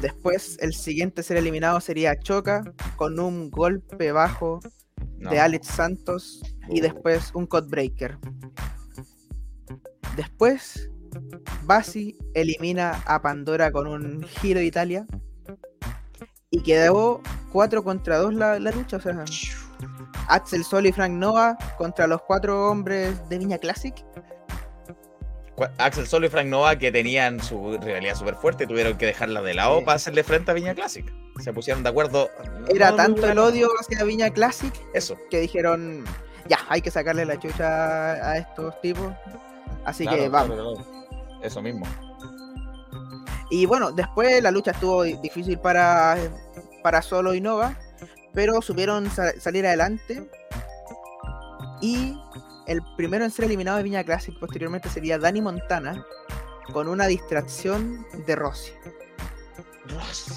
Después, el siguiente ser eliminado sería Choca con un golpe bajo de Alex Santos y después un Codebreaker. Después, Basi elimina a Pandora con un giro de Italia y quedó 4 contra 2 la, lucha. O sea, Axel Sol y Frank Nova contra los cuatro hombres de Viña Classic. Axel Sol y Frank Nova, que tenían su rivalidad súper fuerte, tuvieron que dejarla de lado para hacerle frente a Viña Classic se pusieron de acuerdo. Era tanto el odio hacia Viña Classic Eso. que dijeron, ya, hay que sacarle la chucha a estos tipos. Así que vamos. Eso mismo. Y bueno, después la lucha estuvo difícil para, para Solo y Nova, pero supieron salir adelante. Y el primero en ser eliminado de Viña Classic posteriormente sería Dani Montana, con una distracción de Rossi. Rossi.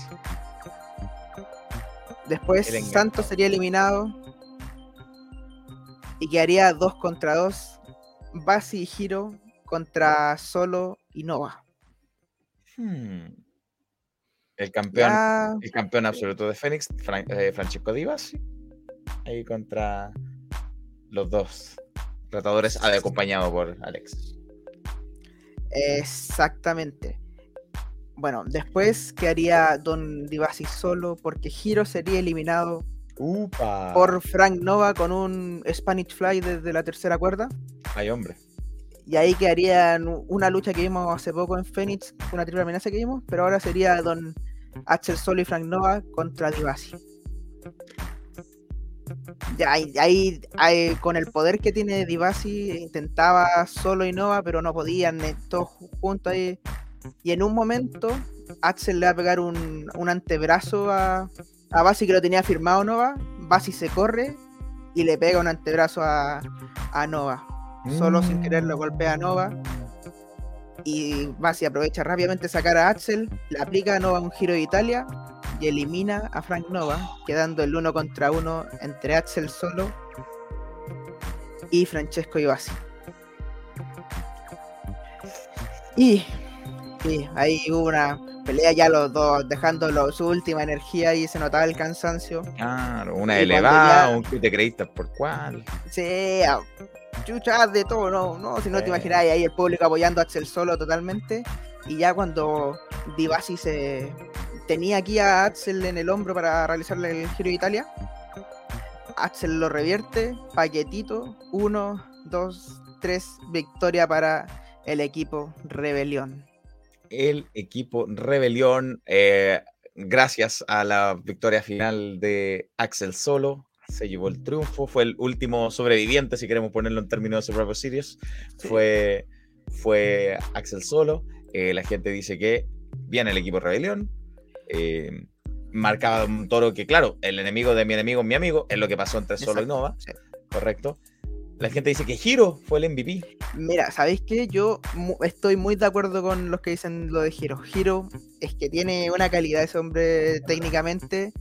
Después Santos sería eliminado y quedaría 2 contra 2. Basi y Giro contra Solo y Nova. Hmm. El campeón, el campeón absoluto de Fénix, eh, Francesco Di ahí contra los dos tratadores acompañado por Alex. Exactamente. Bueno, después quedaría Don Divasi solo porque Hiro sería eliminado por Frank Nova con un Spanish Fly desde la tercera cuerda. Ay, hombre. Y ahí quedaría una lucha que vimos hace poco en Phoenix, una triple amenaza que vimos, pero ahora sería Don Axel Solo y Frank Nova contra Divasi. Ahí, ahí, con el poder que tiene Divasi intentaba solo y Nova, pero no podían, eh, todos juntos ahí. Y en un momento, Axel le va a pegar un, antebrazo a, a Basi que lo tenía firmado Nova. Basi se corre y le pega un antebrazo a, Nova. Solo sin querer lo golpea a Nova. Y Basi aprovecha rápidamente sacar a Axel, le aplica a Nova un giro de Italia y elimina a Frank Nova, quedando el uno contra uno entre Axel solo y Francesco Ibasi. Y, y ahí hubo una pelea ya los dos, dejando su última energía y se notaba el cansancio. Claro, una elevada, un que te creíste por cuál. Sí, chuchas de todo, no, no, si no te imaginas ahí el público apoyando a Axel solo totalmente. Y ya cuando Divasi se, tenía aquí a Axel en el hombro para realizarle el Giro de Italia. Axel lo revierte, paquetito, uno, dos, tres, victoria para el equipo Rebelión. El equipo Rebelión, eh, gracias a la victoria final de Axel Solo, se llevó el triunfo, fue el último sobreviviente, si queremos ponerlo en términos de Survivor Series, fue, fue Axel Solo. Eh, la gente dice que viene el equipo Rebelión, eh, marcaba un toro que, claro, el enemigo de mi enemigo es mi amigo, es lo que pasó entre Solo y Nova, correcto. La gente dice que Hiro fue el MVP. Mira, ¿sabéis qué? Yo estoy muy de acuerdo con los que dicen lo de Hiro. Hiro es que tiene una calidad ese hombre técnicamente.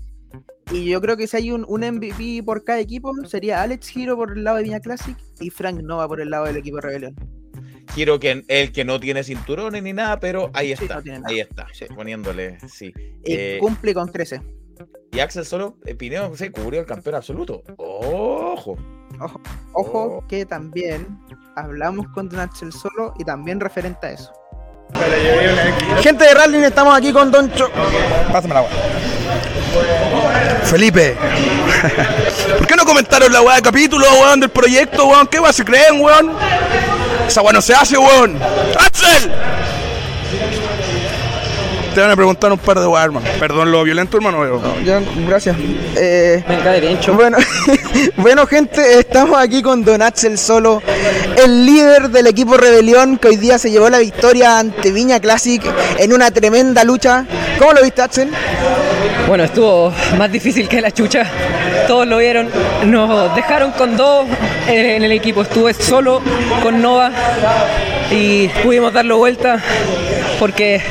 Y yo creo que si hay un, un, MVP por cada equipo, sería Alex Hiro por el lado de Viña Classic y Frank Nova por el lado del equipo Rebelión. Quiero que el que no tiene cinturones ni nada, pero ahí está, ahí está, poniéndole, sí. Y eh, cumple con 13. Y Axel solo, eh, Pineo se cubrió el campeón absoluto. Ojo. Ojo, ojo que también hablamos con Don Axel solo y también referente a eso. Gente de Rally, estamos aquí con Don Cho. Pásame la Felipe, ¿por qué no comentaron la weá de capítulo, weón, del proyecto, weón? ¿Qué weá se creen, weón? Esa weá no se hace, weón. ¡Axel! Te van a preguntar un par de hermano. Perdón lo violento, hermano. ya, gracias. Eh, derecho. Bueno, bueno, gente, estamos aquí con Don Axel Solo, el líder del equipo Rebelión, que hoy día se llevó la victoria ante Viña Classic en una tremenda lucha. ¿Cómo lo viste, Axel? Bueno, estuvo más difícil que la chucha. Todos lo vieron. Nos dejaron con dos en el equipo. Estuve solo con Nova y pudimos darlo vuelta porque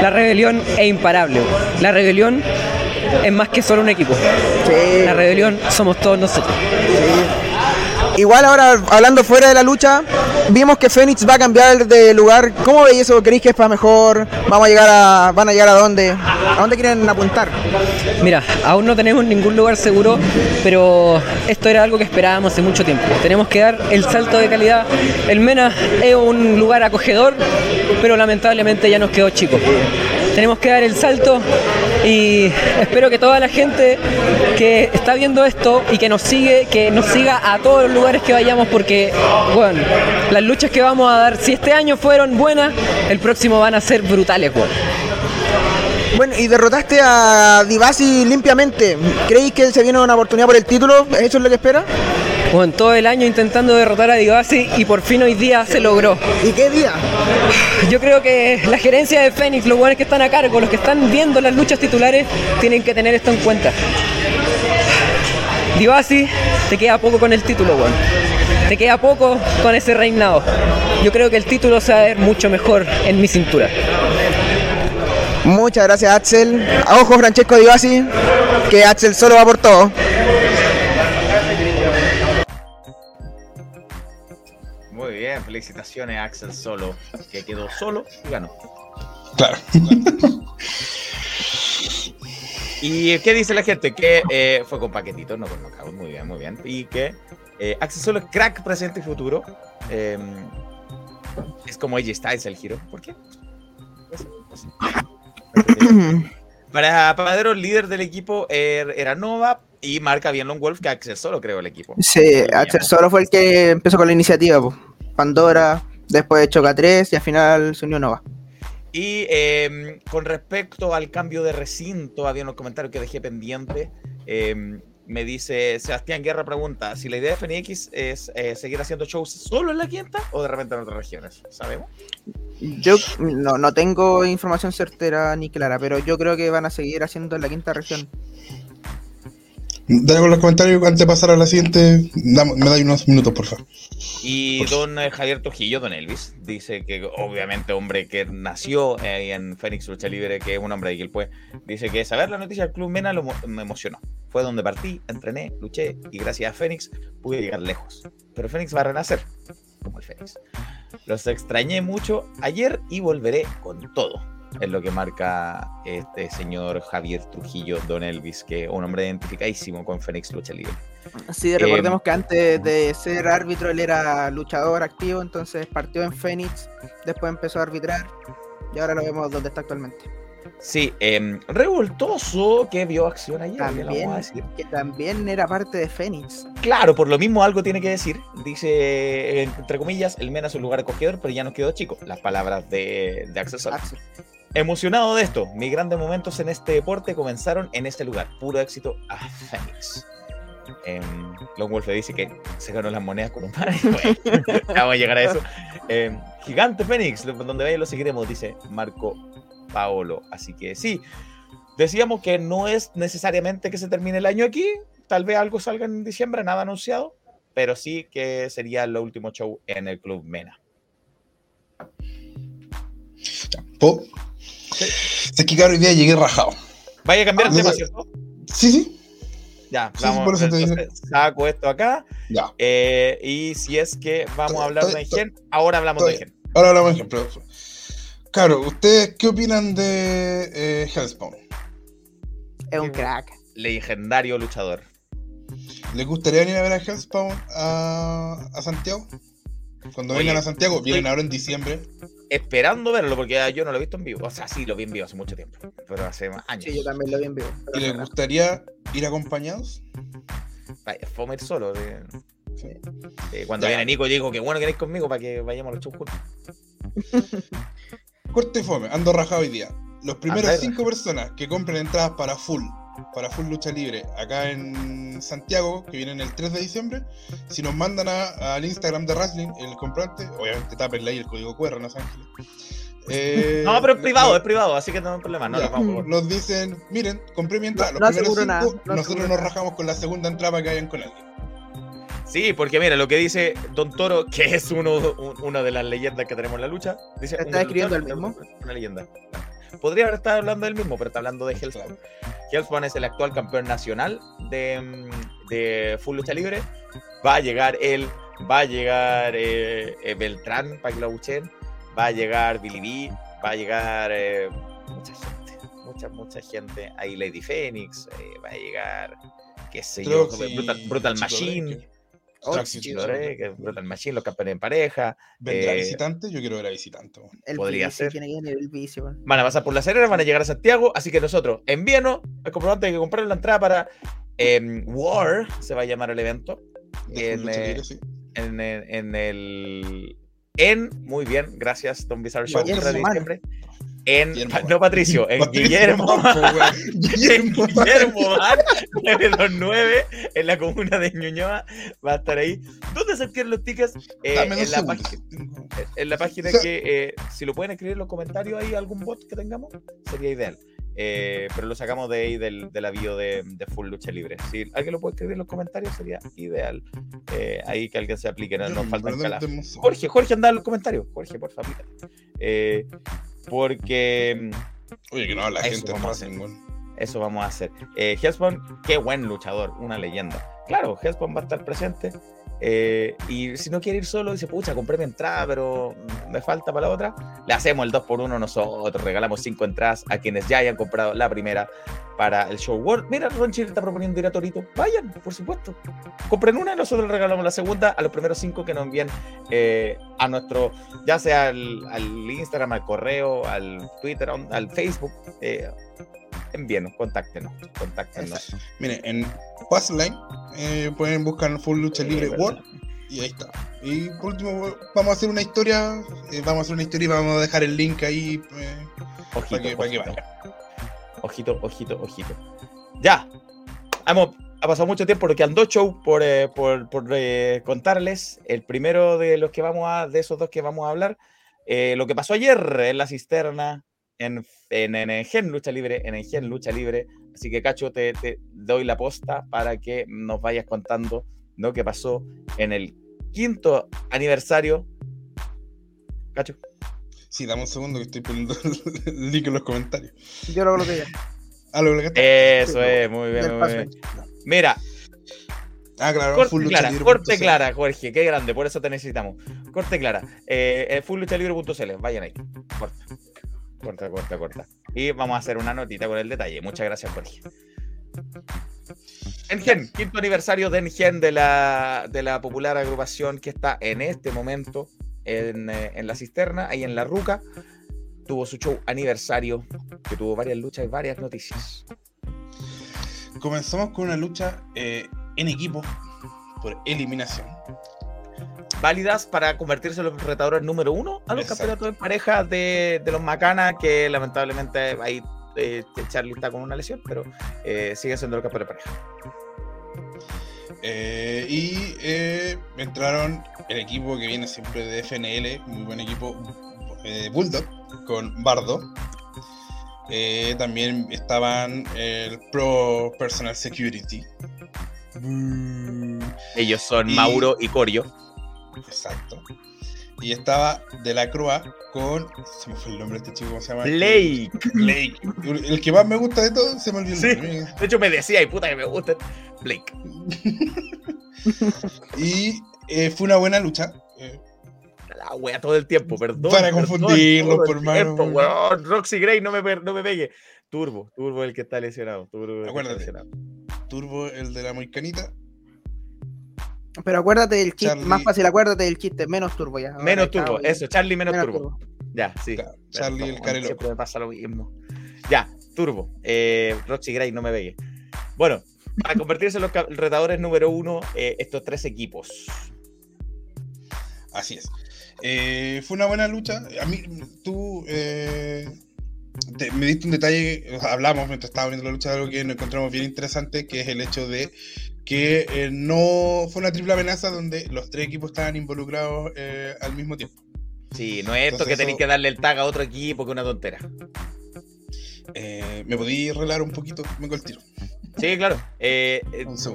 la rebelión es imparable. La rebelión es más que solo un equipo. La rebelión somos todos nosotros. Igual ahora, hablando fuera de la lucha, vimos que Fénix va a cambiar de lugar. ¿Cómo veis eso? ¿Creéis que es para mejor? ¿Vamos a llegar a, ¿Van a llegar a dónde? ¿A dónde quieren apuntar? Mira, aún no tenemos ningún lugar seguro, pero esto era algo que esperábamos hace mucho tiempo. Tenemos que dar el salto de calidad. El Mena es un lugar acogedor, pero lamentablemente ya nos quedó chico tenemos que dar el salto y espero que toda la gente que está viendo esto y que nos sigue, que nos siga a todos los lugares que vayamos porque, bueno, las luchas que vamos a dar, si este año fueron buenas, el próximo van a ser brutales, bueno. Bueno, y derrotaste a Divasi limpiamente. ¿Creéis que se viene una oportunidad por el título? ¿Eso es lo que espera? Bueno, todo el año intentando derrotar a Divasi y por fin hoy día se logró. ¿Y qué día? Yo creo que la gerencia de Fénix, los buenos que están a cargo, los que están viendo las luchas titulares, tienen que tener esto en cuenta. Divasi, te queda poco con el título, bueno. te queda poco con ese reinado. Yo creo que el título se va a ver mucho mejor en mi cintura. Muchas gracias Axel. A ojo Francesco Divasi, que Axel solo va por todo. Bien, felicitaciones Axel Solo, que quedó solo y ganó. Claro. ¿Y qué dice la gente? Que eh, fue con paquetitos, no con knockout. Muy bien, muy bien. Y que eh, Axel Solo es crack presente y futuro. Em, es como AJ Styles el giro. ¿Por qué? Pues, pues Para Papadero, el líder del equipo er, era Nova y marca bien Long Wolf que Axel Solo creó el equipo. Sí, Axel Solo fue el que empezó con la iniciativa. Pandora, después Choca 3 y al final se unió Nova. Y em, con respecto al cambio de recinto, había unos comentarios que dejé pendiente. Em, me dice Sebastián Guerra pregunta si la idea de FNX es eh, seguir haciendo shows solo en la quinta o de repente en otras regiones, ¿sabemos? Yo no, no tengo información certera ni clara, pero yo creo que van a seguir haciendo en la quinta región. Dale con los comentarios antes de pasar a la siguiente. me da unos minutos, por favor. Y don eh, Javier Tojillo, don Elvis, dice que obviamente hombre que nació ahí en Fénix Lucha Libre, que es un hombre de Quilpue, dice que saber la noticia del Club Mena lo, me emocionó. Fue donde partí, entrené, luché y gracias a Fénix pude llegar lejos. Pero Fénix va a renacer, como el Fénix. Los extrañé mucho ayer y volveré con todo es lo que marca este señor Javier Trujillo Don Elvis, que es un hombre identificadísimo con Fénix Lucha Libre. Sí, recordemos em, que antes de ser árbitro él era luchador activo, entonces partió en Fénix, después empezó a arbitrar y ahora lo vemos donde está actualmente. Sí, em, revoltoso que vio acción ayer. También, que también era parte de Fénix. Claro, por lo mismo algo tiene que decir. Dice, entre comillas, el Mena es un lugar acogedor, pero ya nos quedó chico. Las palabras de, de Axel Emocionado de esto, mis grandes momentos en este deporte comenzaron en este lugar. Puro éxito a Fénix. Eh, Long Wolf dice que se ganó las monedas con un par. vamos a llegar a eso. Em, Gigante Fénix, donde vaya lo seguiremos, dice Marco Paolo. Así que sí, decíamos que no es necesariamente que se termine el año aquí. Tal vez algo salga en diciembre, nada anunciado. Pero sí que sería el último show en el Club Mena. Es que claro, hoy día llegué rajado. Vaya a cambiar el tema, ¿cierto? Sí, sí. Ya, vamos, saco esto acá. Ya. Eh, y si es que vamos a hablar de Gen, ahora hablamos de Gen. Ahora hablamos de Gen, pero... Claro, ¿ustedes qué opinan de eh, Hellspawn? Es un crack. Legendario luchador. ¿Les gustaría ir a ver a Hellspawn a, a Santiago? Cuando vengan a Santiago, vienen ahora en diciembre. Esperando verlo, porque yo no lo he visto en vivo. O sea, sí, lo vi en vivo hace mucho tiempo, pero hace años. Sí, yo también lo vi en vivo. ¿Y les gustaría ir acompañados? Vaya, fome ir solo. cuando viene Nico, yo digo que bueno que eres conmigo para que vayamos a los shows juntos. Corte fome, ando rajado hoy día. Los primeros cinco personas que compren entradas para full para Full Lucha Libre acá en Santiago, que viene el 3 de diciembre, si nos mandan al Instagram de Wrestling el comprante, obviamente tapenle ahí el código QR, ¿no? Ángeles. Eh, no, pero es privado, es privado, así que no hay problema. No, nos dicen, miren, compré mi entrada. los primeros cinco, nosotros nos rajamos con la segunda entrada que hayan con alguien. Sí, porque mira, lo que dice Don Toro, que es uno, una de las leyendas que tenemos en la lucha, dice... ¿Está escribiendo el mismo? Una leyenda. Podría haber estado hablando del mismo, pero está hablando de Hellspawn. Hellspawn es el actual campeón nacional de, mm, de Full Lucha Libre. Va a llegar él, va a llegar eh, eh, Beltrán para que lo va a llegar Billy B, va a llegar eh, mucha gente, mucha, mucha gente. Ahí Lady Phoenix, va a llegar, qué sé yo, Brutal Machine. Oh, que Brutal Machine, los campeones en pareja. ¿Vendrá eh, visitante? Yo quiero ver a visitante. podría ser. Van a pasar por la Serena, van a llegar a Santiago, así que nosotros, en Vieno, el comprobante que comprar la entrada para em, War, se va a llamar el evento. En, eh, en, en, el. En, muy bien, gracias, Don Bizarre Show, en no Patricio, en Guillermo, Guillermo, Guillermo 929 en la comuna de Ñuñoa va a estar ahí. ¿Dónde se adquieren los tickets? Eh, en, la página, en, la página, que eh, si lo pueden escribir en los comentarios ahí algún bot que tengamos sería ideal. Eh, pero lo sacamos de ahí del, del avión de, de, Full Lucha Libre. Si alguien lo puede escribir en los comentarios, sería ideal. Eh, ahí que alguien se aplique, no nos falta Jorge, Jorge, anda en los comentarios. Jorge, por favor. Eh, porque. Oye, que no, la gente vamos a hacer. Eso vamos a hacer. Eh, qué buen luchador, una leyenda. Claro, Hellspawn va a estar presente. Eh, y si no quiere ir solo, dice, pucha, compré mi entrada, pero me falta para la otra. Le hacemos el 2 por 1 nosotros, regalamos 5 entradas a quienes ya hayan comprado la primera para el show World. Mira, Ronchi está proponiendo ir a Torito. Vayan, por supuesto. Compren una y nosotros le regalamos la segunda a los primeros 5 que nos envíen eh, a nuestro, ya sea al, Instagram, al correo, al Twitter, al Facebook. Eh, envíenos, contáctenos, contáctenos. Miren, en Passline eh, pueden buscar Full Lucha Libre World y ahí está. Y por último, vamos a hacer una historia, eh, vamos a hacer una historia y vamos a dejar el link ahí eh, ojito, para, que, para que vaya. Ojito, ojito, ojito. Ya, hemos, ha pasado mucho tiempo, porque han dos shows por, por, por contarles. El primero de los que vamos a, de esos dos que vamos a hablar, lo que pasó ayer en la cisterna en, en, Gen Lucha Libre, en Gen Lucha Libre. Así que, Cacho, te, doy la posta para que nos vayas contando lo que pasó en el quinto aniversario. Cacho. Sí, dame un segundo que estoy poniendo el link en los comentarios. Yo lo bloqueé ya. Ah, lo Eso es, muy bien, muy bien. Mira. Ah, claro, corte full clara, corte clara, Jorge, qué grande, por eso te necesitamos. Corte clara. Eh, eh fullluchalibre.cl, vayan ahí. Corta. Corta, corta, corta. Y vamos a hacer una notita con el detalle. Muchas gracias, Jorge. Engen, quinto aniversario de Engen, de la, de la popular agrupación que está en este momento en, eh, en, la cisterna, ahí en la Ruca. Tuvo su show aniversario, que tuvo varias luchas y varias noticias. Comenzamos con una lucha eh, en equipo por eliminación válidas para convertirse en los retadores número uno a los campeonatos de pareja de, de, los Macana, que lamentablemente ahí eh, Charlie está con una lesión, pero eh, sigue siendo el campeón de pareja. Eh, y entraron el equipo que viene siempre de FNL, muy buen equipo, Bulldog, con Bardo. también estaban el Pro Personal Security. Ellos son Mauro y Corio. Exacto. Y estaba de la Croa con. Se me fue el nombre de este chico, ¿cómo se llama? Blake. Blake. El que más me gusta de todo se me olvidó el nombre. De hecho, me decía, y puta que me gusta. Blake. y eh, fue una buena lucha. Eh, la wea todo el tiempo, perdón. Para confundirlo, por mano. Roxy Gray, no me, no me pegue. Turbo, Turbo el que está lesionado. Turbo Acuérdate. Turbo, el de la moicanita. Pero acuérdate del chiste, más fácil, acuérdate del chiste, menos turbo ya. menos turbo, eso, Charlie menos, turbo. Ya, sí. Charlie el Carelo. Siempre me pasa lo mismo. Ya, turbo. Eh, Roxy Gray, no me veis. Bueno, para convertirse en los retadores número uno, eh, estos tres equipos. Así es. Eh, fue una buena lucha. A mí, tú eh, me diste un detalle, hablamos mientras estaba viendo la lucha de algo que nos encontramos bien interesante, que es el hecho de que eh, no fue una triple amenaza donde los tres equipos estaban involucrados eh, al mismo tiempo. Sí, no es esto que tenéis que darle el tag a otro equipo que una tontera. Eh, ¿Me podías relar un poquito? Me el tiro. Sí, claro.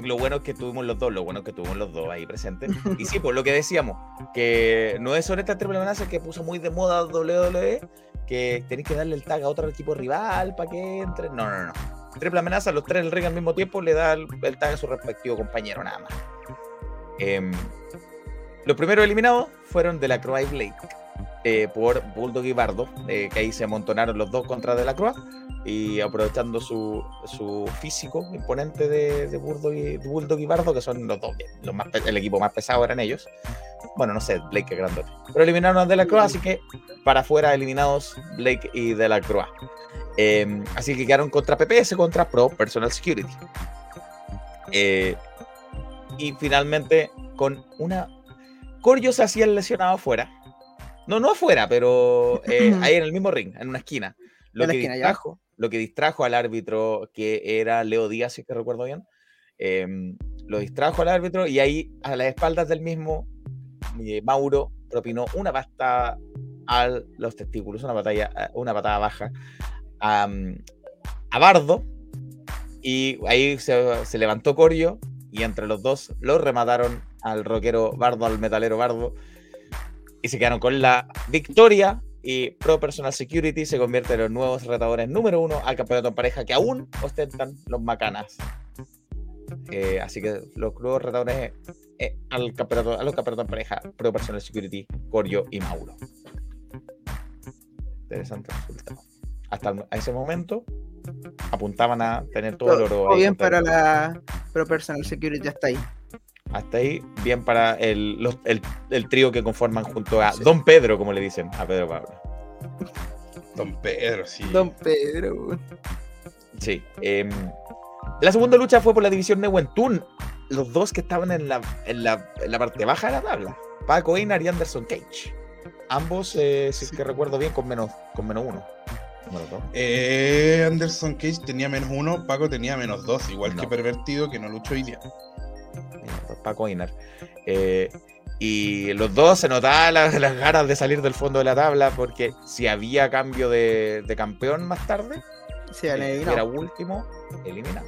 lo bueno es que tuvimos los dos, lo bueno es que tuvimos los dos ahí presentes. Y sí, por lo que decíamos, que no es sobre esta triple amenaza que puso muy de moda WWE, que tenéis que darle el tag a otro equipo rival para que entre. No, no, no triple amenaza, los tres el ring al mismo tiempo, le da el, tag a su respectivo compañero, nada más. Em, los primeros eliminados fueron de la Croix Blake eh, por Bulldog y Bardo, eh, que ahí se amontonaron los dos contra de la Croix y aprovechando su, su físico imponente de, de, Bulldog y, Bulldog y Bardo, que son los dos, los más, el equipo más pesado eran ellos. Bueno, no sé, Blake es grandote. Pero eliminaron a De la Croix, así que para afuera eliminados Blake y De la Croix. Em, así que quedaron contra PPS, contra Pro Personal Security. Eh, y finalmente, con una. Corio se hacía lesionado afuera. No, no afuera, pero eh, ahí en el mismo ring, en una esquina. Lo, que, distrajo, lo que distrajo al árbitro, que era Leo Díaz, si es que recuerdo bien, em, lo distrajo al árbitro y ahí a las espaldas del mismo, eh, Mauro propinó una pasta a los testículos, una, batalla, una patada baja a, a Bardo. Y ahí se, se levantó Corio y entre los dos lo remataron al rockero Bardo, al metalero Bardo. Y se quedaron con la victoria. Y Pro Personal Security se convierte en los nuevos retadores número uno al campeonato en pareja que aún ostentan los macanas. Eh, así que los nuevos retadores eh, al campeonato, a los campeonatos en pareja, Pro Personal Security, Corio y Mauro. Interesante resultado. Hasta ese momento apuntaban a tener todo, el oro. bien para la Pro Personal Security hasta ahí. Hasta ahí, bien para el, el, trío que conforman junto a Don Pedro, como le dicen a Pedro Pablo. Don Pedro, sí. Don Pedro. Sí. Em, la segunda lucha fue por la división Newentun. Los dos que estaban en la, en la, en la parte baja de la tabla. Paco Einar y Anderson Cage. Ambos, eh, si es que recuerdo bien, con menos, con menos uno. Eh, Anderson Cage tenía menos uno, Paco tenía menos dos, igual que Pervertido, que no luchó hoy día. Paco Inar. Eh, y los dos se notaban las, ganas de salir del fondo de la tabla porque si había cambio de, campeón más tarde, se eh, era último, eliminado.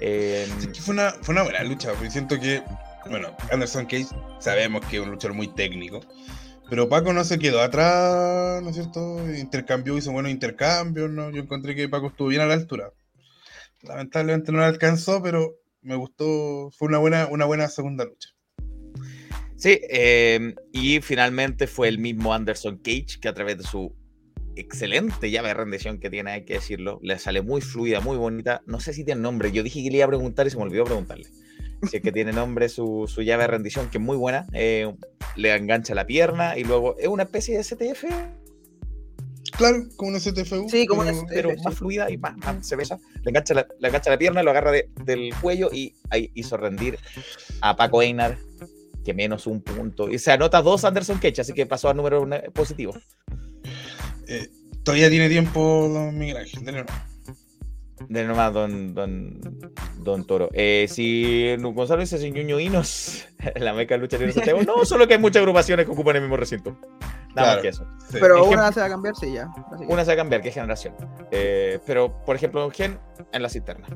fue, una, fue una buena lucha, porque siento que, bueno, Anderson Cage sabemos que es un luchador muy técnico. Pero Paco no se quedó atrás, ¿no es cierto? Intercambió, hizo buenos intercambios, ¿no? Yo encontré que Paco estuvo bien a la altura. Lamentablemente no le alcanzó, pero me gustó, fue una buena, una buena segunda lucha. Sí, em, y finalmente fue el mismo Anderson Cage que a través de su excelente llave de rendición que tiene, hay que decirlo, le sale muy fluida, muy bonita. No sé si tiene nombre, yo dije que le iba a preguntar y se me olvidó preguntarle si es que tiene nombre su, llave de rendición, que es muy buena, eh, le engancha la pierna y luego es una especie de STF. Claro, como una STFU. Sí, como pero, una pero más fluida y más, se besa. Le engancha la, le engancha la pierna, lo agarra del cuello y ahí hizo rendir a Paco Einar, que menos un punto. Y se anota dos Anderson Ketch, así que pasó a número positivo. Eh, todavía tiene tiempo, don Miguel Ángel, de nomás, don, don, don Toro. Eh, si Gonzalo dice sin Ñuño Inos, la meca lucha libre Santiago, no, solo que hay muchas agrupaciones que ocupan el mismo recinto. Nada más que eso. Pero una se va a cambiar, sí, ya. Una se va a cambiar, que es generación. Eh, pero, por ejemplo, Gen en la cisterna.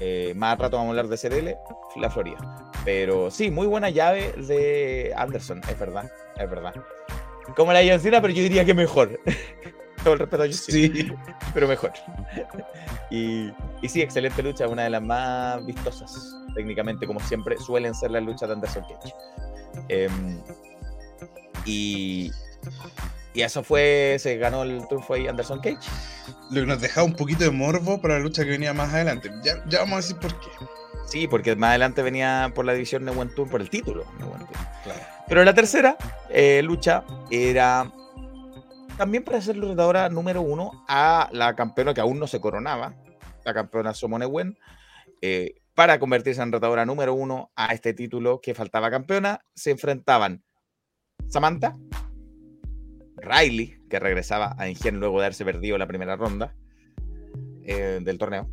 Eh, más rato vamos a hablar de CDL, la Florida. Pero sí, muy buena llave de Anderson, es verdad, es verdad. Como la John pero yo diría que mejor. Todo el respeto a sí, pero mejor. Y, y, sí, excelente lucha, una de las más vistosas técnicamente, como siempre suelen ser las luchas de Anderson Cage. Em, y, y eso fue, se ganó el triunfo ahí Anderson Cage. Lo que nos dejaba un poquito de morbo para la lucha que venía más adelante. Ya, ya vamos a decir por qué. Sí, porque más adelante venía por la división de Tour, por el título. Claro. Pero la tercera eh, lucha era también para ser retadora número uno a la campeona que aún no se coronaba, la campeona Somone Wen, eh, para convertirse en retadora número uno a este título que faltaba campeona, se enfrentaban Samantha, Riley, que regresaba a Ingen luego de haberse perdido la primera ronda eh, del torneo,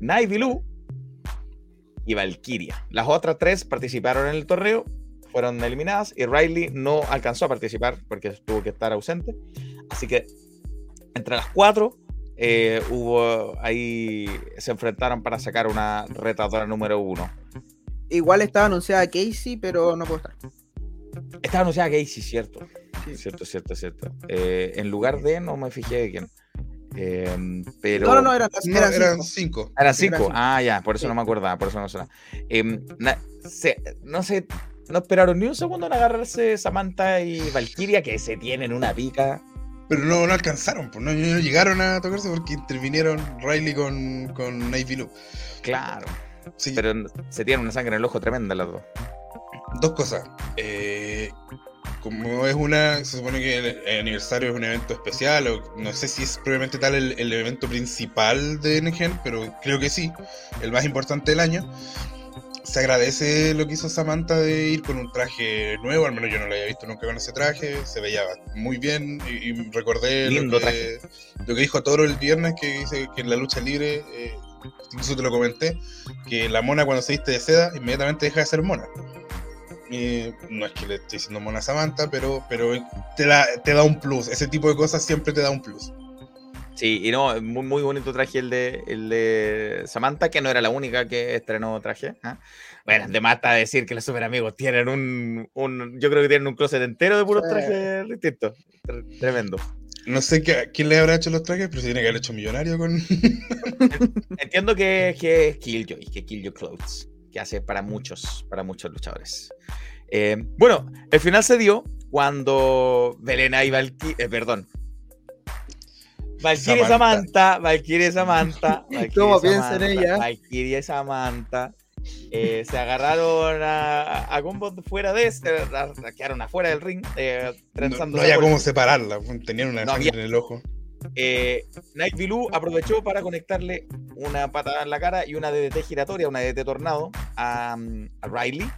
Naivilu y Valkyria. Las otras tres participaron en el torneo, fueron eliminadas y Riley no alcanzó a participar porque tuvo que estar ausente. Así que entre las cuatro eh, hubo ahí se enfrentaron para sacar una retadora número uno. Igual estaba anunciada Casey, pero no puedo estar. Estaba anunciada Casey, cierto. Cierto, cierto, cierto. Eh, en lugar de, no me fijé de quién. Eh, pero... No, no, no, eran, cinco. Eran cinco. Ah, ya, por eso no me acordaba, por eso no suena. no sé, no esperaron ni un segundo en agarrarse Samantha y Valkyria, que se tienen una pica. Pero no, no alcanzaron, pues no, llegaron a tocarse porque intervinieron Riley con, con Navy Claro. Sí. Pero se tienen una sangre en el ojo tremenda las dos. Dos cosas. Eh, como es una, se supone que el, aniversario es un evento especial, o no sé si es probablemente tal el, el evento principal de NGen, pero creo que sí, el más importante del año se agradece lo que hizo Samantha de ir con un traje nuevo, al menos yo no lo había visto nunca con ese traje, se veía muy bien y, recordé lo que, lo que, dijo Toro el viernes que dice que en la lucha libre, eh, incluso te lo comenté, que la mona cuando se viste de seda inmediatamente deja de ser mona. No es que le esté diciendo mona a Samantha, pero, pero te, da, te da un plus, ese tipo de cosas siempre te da un plus. Sí, y no, muy, muy bonito traje el de, el de Samantha, que no era la única que estrenó traje. ¿ah? Bueno, de mata decir que los super amigos tienen un, un, Yo creo que tienen un closet entero de puros trajes distintos. Tremendo. No sé qué, quién le habrá hecho los trajes, pero se tiene que haber hecho millonario con. Entiendo que, que es Killjoy, que Killjoy Clothes, que hace para muchos, para muchos luchadores. Eh, bueno, el final se dio cuando Belena y Valkyrie, eh, perdón. Valkyrie Samantha, Valkyrie Samantha, ¿Cómo piensan ella? Valkyrie Samantha eh, se agarraron a, a fuera de este, quedaron afuera del ring, eh, no, no, había cómo separarla, tenían una no en el ojo. Eh, Night Bilou aprovechó para conectarle una patada en la cara y una DDT giratoria, una DDT tornado a, a Riley.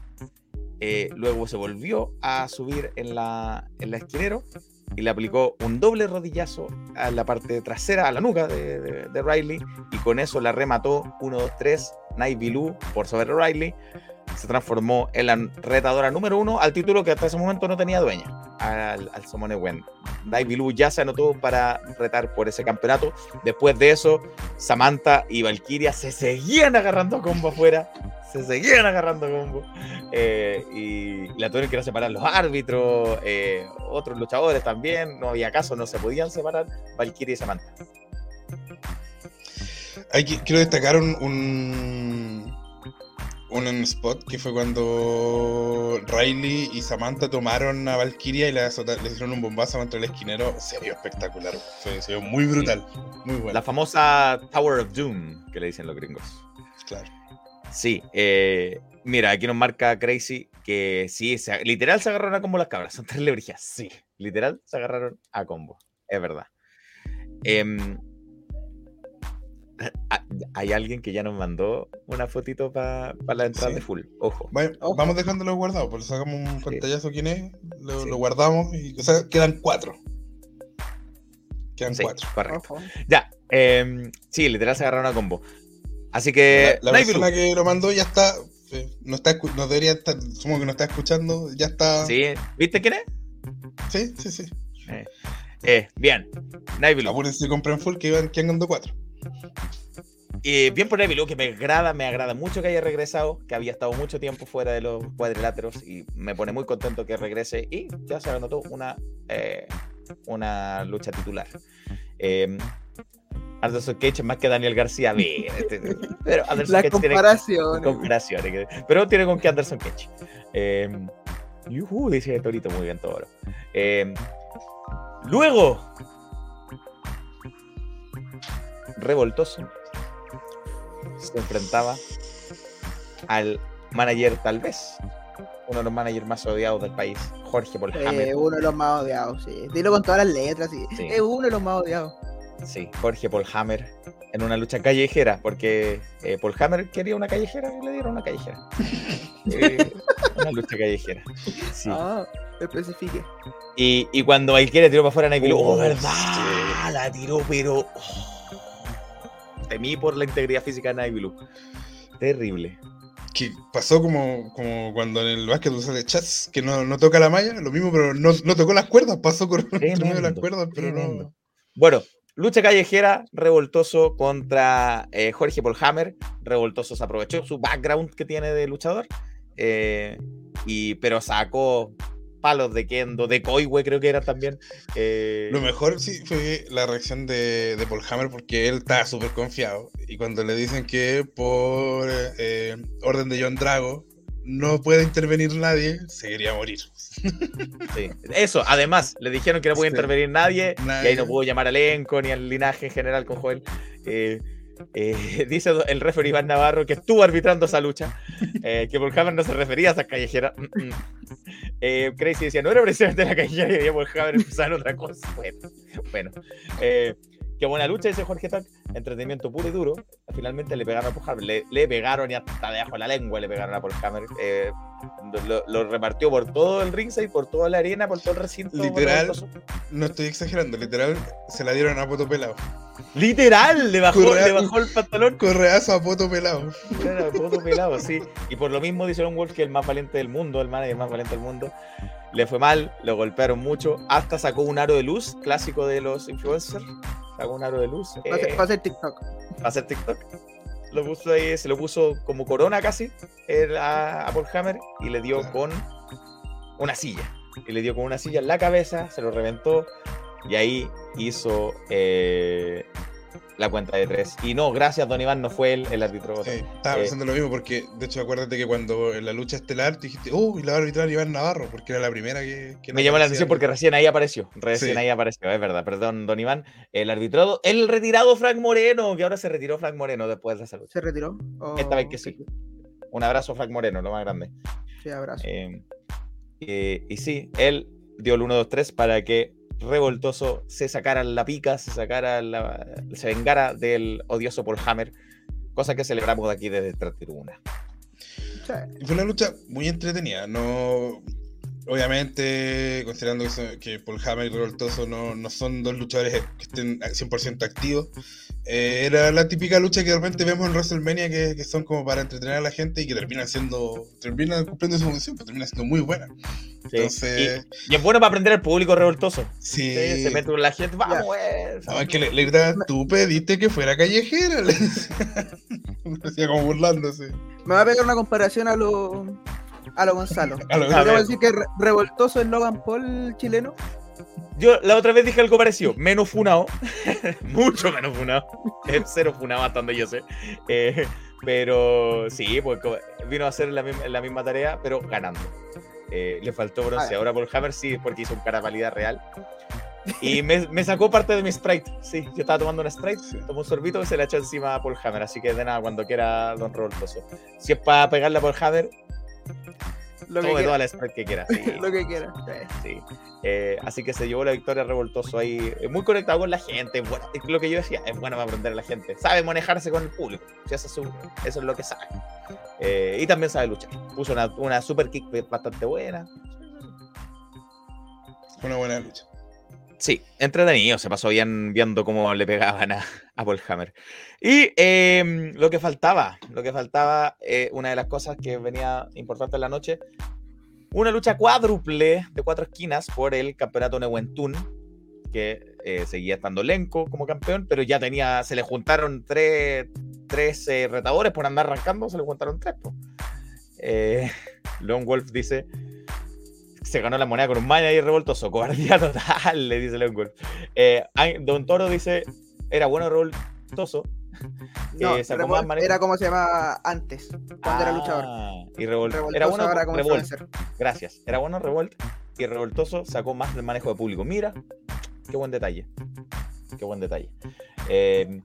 Eh, luego se volvió a subir en la, en la esquinero y le aplicó un doble rodillazo a la parte trasera, a la nuca de, de, Riley, y con eso la remató 1, 2, 3, Night Bilou por sobre Riley. Se transformó en la retadora número uno al título que hasta ese momento no tenía dueña, al, al Somone Wen. Bilou ya se anotó para retar por ese campeonato. Después de eso, Samantha y Valkyria se seguían agarrando combo afuera se seguían agarrando combo. Eh, y la tuvieron que separar los árbitros, eh, otros luchadores también. No había caso, no se podían separar Valkyrie y Samantha. Hay quiero destacar un, un, spot que fue cuando Riley y Samantha tomaron a Valkyria y le, hicieron un bombazo contra el esquinero. Se vio espectacular, se, vio muy brutal, muy bueno. La famosa Tower of Doom que le dicen los gringos. Claro. Sí, eh, mira, aquí nos marca Crazy que sí, literal se agarraron a combo las cabras, son tres lebrijas, sí, literal se agarraron a combo, es verdad. Em, hay alguien que ya nos mandó una fotito para la entrada de full. Ojo. Vamos dejándolo guardado, por eso sacamos un pantallazo quién es, lo, guardamos y o sea, quedan cuatro. Quedan cuatro. Correcto. Ya, eh, sí, literal se agarraron a combo. Así que. La, persona que lo mandó ya está. Eh, no, está, no debería estar. Supongo que no está escuchando. Ya está. Sí. ¿Viste quién es? Sí, sí, sí. Eh, eh bien. Naibilu. Apúrense y compren full que iban que andando cuatro. Y bien por Naibilu, que me agrada, me agrada mucho que haya regresado, que había estado mucho tiempo fuera de los cuadriláteros y me pone muy contento que regrese y ya se anotó una, eh, una lucha titular. Eh, Anderson Cage más que Daniel García. Este, pero Anderson La comparación. comparaciones. Pero tiene con que Anderson Cage. Eh, yuhu, dice Torito muy bien todo. Eh, luego, Revoltoso se enfrentaba al manager, tal vez, uno de los managers más odiados del país, Jorge Polhammer. Eh, uno de los más odiados, sí. Dilo con todas las letras, sí. Es uno de los más odiados. Sí, Jorge Paul Hammer en una lucha callejera, porque eh, Paul Hammer quería una callejera y le dieron una callejera. Eh, una lucha callejera. Sí. Ah, especifique. Y, y cuando él quiere tiró para afuera, Nike oh, verdad, la tiró, pero oh, temí por la integridad física de Nike Terrible. Que pasó como, como cuando en el básquet sale chats, que no, no, toca la malla, lo mismo, pero no, no tocó las cuerdas, pasó con las cuerdas, pero no. Bueno, Lucha callejera, revoltoso contra eh, Jorge Polhammer. Revoltoso se aprovechó su background que tiene de luchador, eh, y, pero sacó palos de Kendo, de Koiwe creo que era también. Eh. Lo mejor sí fue la reacción de, de Hammer porque él estaba súper confiado. Y cuando le dicen que por orden de John Drago no puede intervenir nadie, se quería morir. Sí. Eso, además, le dijeron que no puede intervenir nadie, y ahí no pudo llamar al elenco ni al linaje en general con Joel. Eh, eh, dice el referee Iván Navarro que estuvo arbitrando esa lucha, eh, que Hammer no se refería a esa callejera. Mm, mm. Eh, Crazy decía, no era precisamente la callejera, y Hammer empezar otra cosa. Bueno, bueno Qué buena lucha, dice Jorge Tac. Entretenimiento puro y duro. Finalmente le pegaron a Paul Hammer. Le, le, pegaron y hasta debajo de la lengua le pegaron a Paul Hammer. Eh, lo, repartió por todo el ringside, por toda la arena, por todo el recinto. Literal, no estoy exagerando, literal, se la dieron a Poto Pelado. Literal, le bajó, le bajó el pantalón. Correazo a Poto Pelado. a Poto Pelado, sí. Y por lo mismo dice un Wolf que el más valiente del mundo, el manager más valiente del mundo le fue mal, lo golpearon mucho, hasta sacó un aro de luz, clásico de los influencers. Sacó un aro de luz. Para eh, hacer TikTok. Para hacer TikTok. Lo puso ahí, se lo puso como corona casi a, a Paul Hammer y le dio con una silla. Y le dio con una silla en la cabeza, se lo reventó y ahí hizo eh, la cuenta de tres. Y no, gracias, Don Iván, no fue él el árbitro. Sí, estaba eh, pensando lo mismo, porque de hecho, acuérdate que cuando en la lucha estelar dijiste, oh, y la va a arbitrar Iván Navarro, porque era la primera que. me llamó la atención porque recién ahí apareció. Recién ahí apareció, es verdad. Perdón, Don Iván. El arbitrado, el retirado Frank Moreno, que ahora se retiró Frank Moreno después de esa lucha. ¿Se retiró? Esta vez que sí. Un abrazo, Frank Moreno, lo más grande. Sí, abrazo. Eh, eh, y sí, él dio el 1-2-3 para que revoltoso se sacara la pica, se sacara la, se vengara del odioso Paul Hammer, cosa que celebramos de aquí desde esta tribuna. Fue una lucha muy entretenida, no obviamente, considerando que, Paul Hammer y Revoltoso no, no, son dos luchadores que estén 100% activos, eh, era la típica lucha que de repente vemos en WrestleMania que, que, son como para entretener a la gente y que terminan siendo, terminan cumpliendo su función, pero terminan siendo muy buena. Entonces, y, es bueno para aprender al público revoltoso. Sí. se mete con la gente, vamos, No, es que le, le tú pediste que fuera callejera. Le decía como burlándose. Me va a pegar una comparación a lo a lo Gonzalo. a lo decir que revoltoso el Logan Paul chileno. Yo la otra vez dije algo parecido, menos funado, mucho menos funado, cero funado hasta donde yo sé, eh, pero sí, pues vino a hacer la misma, la misma tarea, pero ganando. Eh, le faltó bronceadora por Hammer, sí, porque hizo un cara real. Y me, me, sacó parte de mi Sprite. Sí, yo estaba tomando una Sprite, tomó un sorbito y se la echó encima a Paul Hammer. Así que de nada, cuando quiera Don Revoltoso. Si es para pegarle a Paul Hammer, lo que toda la que quiera. lo que quiera. Sí. Eh, así que se llevó la victoria revoltoso ahí. Eh, muy conectado con la gente. Bueno, es lo que yo decía, es bueno para aprender a la gente. Sabe manejarse con el público. Eso es, eso es lo que sabe. Eh, y también sabe luchar. Puso una, una super kick bastante buena. Fue una buena lucha. Sí, entretenido, se pasó bien viendo cómo le pegaban a, a Hammer. Y em, lo que faltaba, lo que faltaba, eh, una de las cosas que venía importante en la noche, una lucha cuádruple de cuatro esquinas por el campeonato Neuentún, que eh, seguía estando Lenco como campeón, pero ya tenía, se le juntaron tres, tres eh, retadores por andar arrancando, se le juntaron tres. Lone Wolf dice, se ganó la moneda con un y revoltoso. Cobardía total, le dice Leon Wolf. Eh, Don Toro dice, era bueno revoltoso. No, era como se llamaba antes, cuando era luchador. Ah, y revoltoso era bueno revolt. Gracias. Era bueno revolt y revoltoso sacó más del manejo de público. Mira, qué buen detalle. Qué buen detalle. Eh,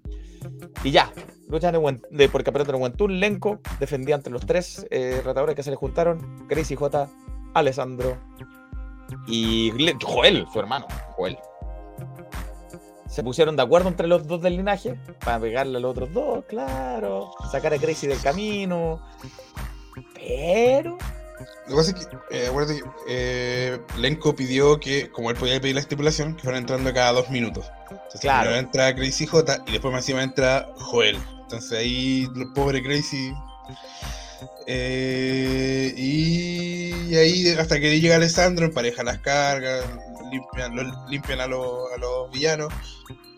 y ya, lucha de, por campeonato de Wentun, Lenko defendía entre los tres eh, retadores que se le juntaron, Crazy J, Alessandro y Joel, su hermano, Joel. Se pusieron de acuerdo entre los dos del linaje para pegarle a los otros dos, claro. Sacar a Crazy del camino. Pero. Lo que pasa es que, eh, eh, Lenko pidió que, como él podía pedir la estipulación, que fueran entrando cada dos minutos. Entonces, claro. primero entra Crazy J y después más encima entra Joel. Entonces ahí, el pobre Crazy eh, y, ahí hasta que llega Alessandro, empareja las cargas, limpian, limpian a, los villanos.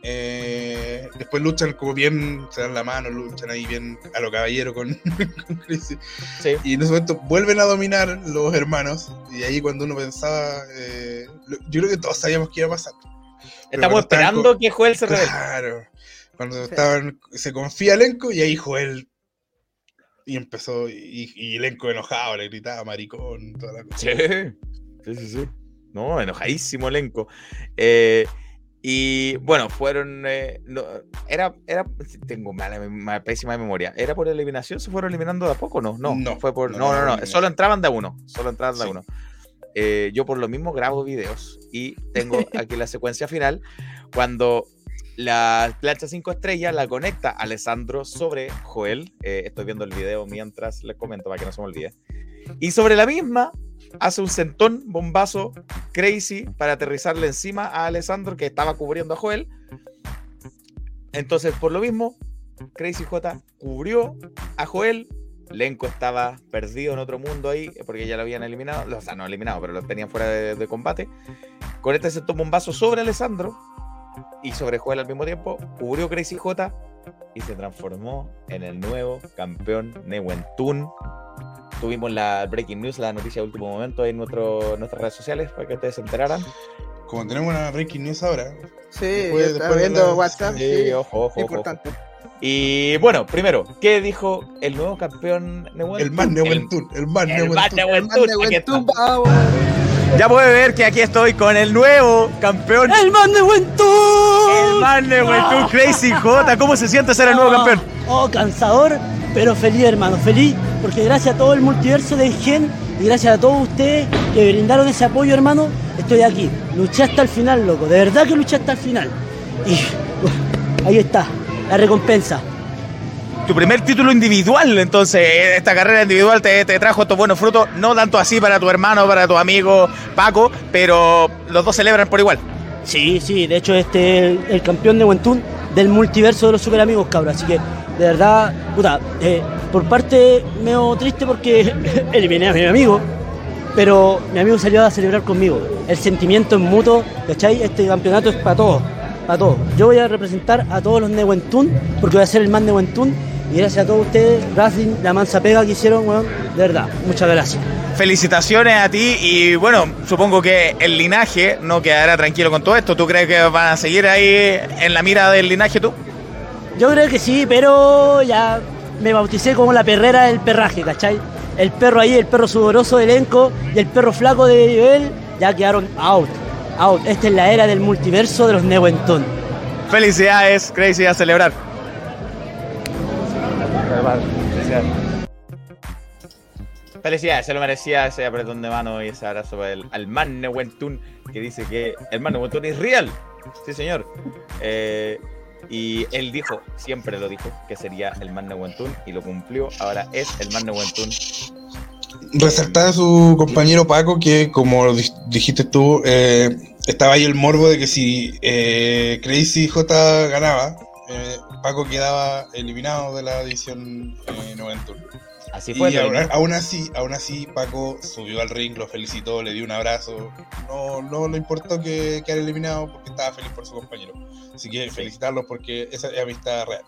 Eh, después luchan como bien, se dan la mano, luchan ahí bien a lo caballero con, Y en ese momento vuelven a dominar los hermanos. Y ahí cuando uno pensaba, eh, yo creo que todos sabíamos que iba a pasar. Estamos esperando que Joel se revele. Claro. Cuando estaban, se confía elenco y ahí Joel y empezó, y, y elenco enojado, le gritaba maricón, toda la cosa. Sí, sí, sí. sí. No, enojadísimo elenco. Eh, y bueno, fueron. Eh, era, era. Tengo mala, pésima memoria. ¿Era por eliminación? ¿Se fueron eliminando de a poco? No, no. No, fue por. No, no, no. Solo entraban de a uno. Solo entraban de a uno. Eh, yo por lo mismo grabo videos y tengo aquí la secuencia final cuando la plancha 5 estrellas la conecta Alessandro sobre Joel. Eh, estoy viendo el video mientras les comento para que no se me olvide. Y sobre la misma hace un sentón, bombazo, crazy para aterrizarle encima a Alessandro que estaba cubriendo a Joel. Entonces, por lo mismo, Crazy J cubrió a Joel Lenko estaba perdido en otro mundo ahí, porque ya lo habían eliminado, o sea, no eliminado, pero lo tenían fuera de, combate. Con este se tomó un vaso sobre Alessandro y sobre Joel al mismo tiempo, cubrió Crazy J y se transformó en el nuevo campeón Newentun. Tuvimos la breaking news, la noticia de último momento en nuestro, nuestras redes sociales para que ustedes se enteraran. Como tenemos una breaking news ahora. Sí, después, viendo WhatsApp. Sí, ojo, ojo, importante. Y bueno, primero, ¿qué dijo el nuevo campeón Newentun? El más Newentun, el, más Newentun. Ya puede ver que aquí estoy con el nuevo campeón. ¡El más Newentun! El más Newentun, Crazy J. ¿Cómo se siente ser el nuevo campeón? Oh, cansador, pero feliz, hermano. Feliz porque gracias a todo el multiverso de Gen y gracias a todos ustedes que brindaron ese apoyo, hermano, estoy aquí. Luché hasta el final, loco. De verdad que luché hasta el final. Y ahí está, la recompensa. Tu primer título individual, entonces, esta carrera individual te, trajo estos buenos frutos, no tanto así para tu hermano, para tu amigo Paco, pero los dos celebran por igual. Sí, sí, de hecho este es el, campeón de Wentun del multiverso de los super amigos, cabros, así que de verdad, puta, eh, por parte medio triste porque eliminé a mi amigo, pero mi amigo salió a celebrar conmigo. El sentimiento es mutuo, ¿cachai? Este campeonato es para todos, para todos. Yo voy a representar a todos los Newentun, porque voy a ser el más Newentun, y gracias a todos ustedes, Racing, la mansa pega que hicieron, bueno, de verdad, muchas gracias. Felicitaciones a ti y bueno, supongo que el linaje no quedará tranquilo con todo esto. ¿Tú crees que van a seguir ahí en la mira del linaje tú? Yo creo que sí, pero ya me bauticé como la perrera del perraje, ¿cachai? El perro ahí, el perro sudoroso de elenco y el perro flaco de nivel ya quedaron out. Out. Esta es la era del multiverso de los Neuentón. Felicidades, Crazy, a celebrar. Felicidades, se lo merecía ese apretón de mano y ese abrazo al man Neuentún que dice que el man Neuentún es real. Sí, señor. Eh, y él dijo, siempre lo dijo, que sería el Man Wentun y lo cumplió. Ahora es el Man Wentun. Resaltar a su compañero Paco, que como dijiste tú, eh, estaba ahí el morbo de que si eh, Crazy J ganaba, eh, Paco quedaba eliminado de la división eh, Así fue. Y aún, así, aún así, Paco subió al ring, lo felicitó, le dio un abrazo. No, no le importó que quedara eliminado porque estaba feliz por su compañero. Así que felicitarlos porque esa es amistad real.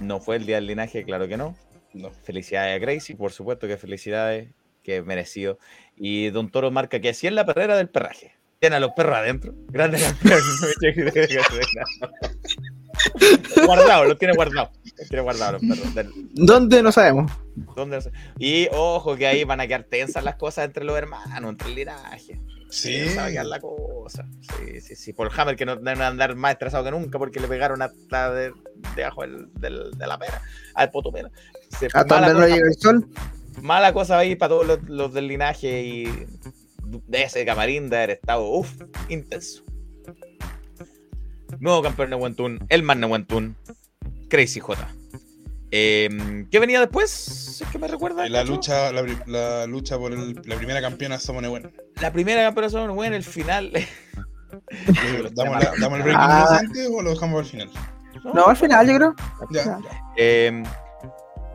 No fue el día del linaje, claro que no. no. Felicidades a Gracie, por supuesto que felicidades, que merecido. Y Don Toro marca que así es la perrera del perraje. Tiene a los perros adentro. Grande campeón. guardado, lo tiene guardado. tiene guardado los perros. ¿Dónde? No sabemos. ¿Dónde? Y ojo que ahí van a quedar tensas las cosas entre los hermanos, entre el linaje. Sí. Se va a quedar la cosa. Sí, sí, sí. Por Hammer que no deben andar más estresado que nunca porque le pegaron hasta de, debajo del, de la pera, al poto pera. ¿Hasta donde no llega el sol? Mala cosa ahí para todos los, del linaje y de ese camarín de haber estado, uff, intenso. Nuevo campeón de Wentun, el más Wentun, Crazy J. Em, ¿Qué venía después? ¿Es que me recuerda? La lucha, la, lucha por la primera campeona Somos Bueno. La primera campeona Somos Bueno, el final. ¿Damos, el break ah. antes o lo dejamos al final? No, al final, yo creo. Ya. Eh,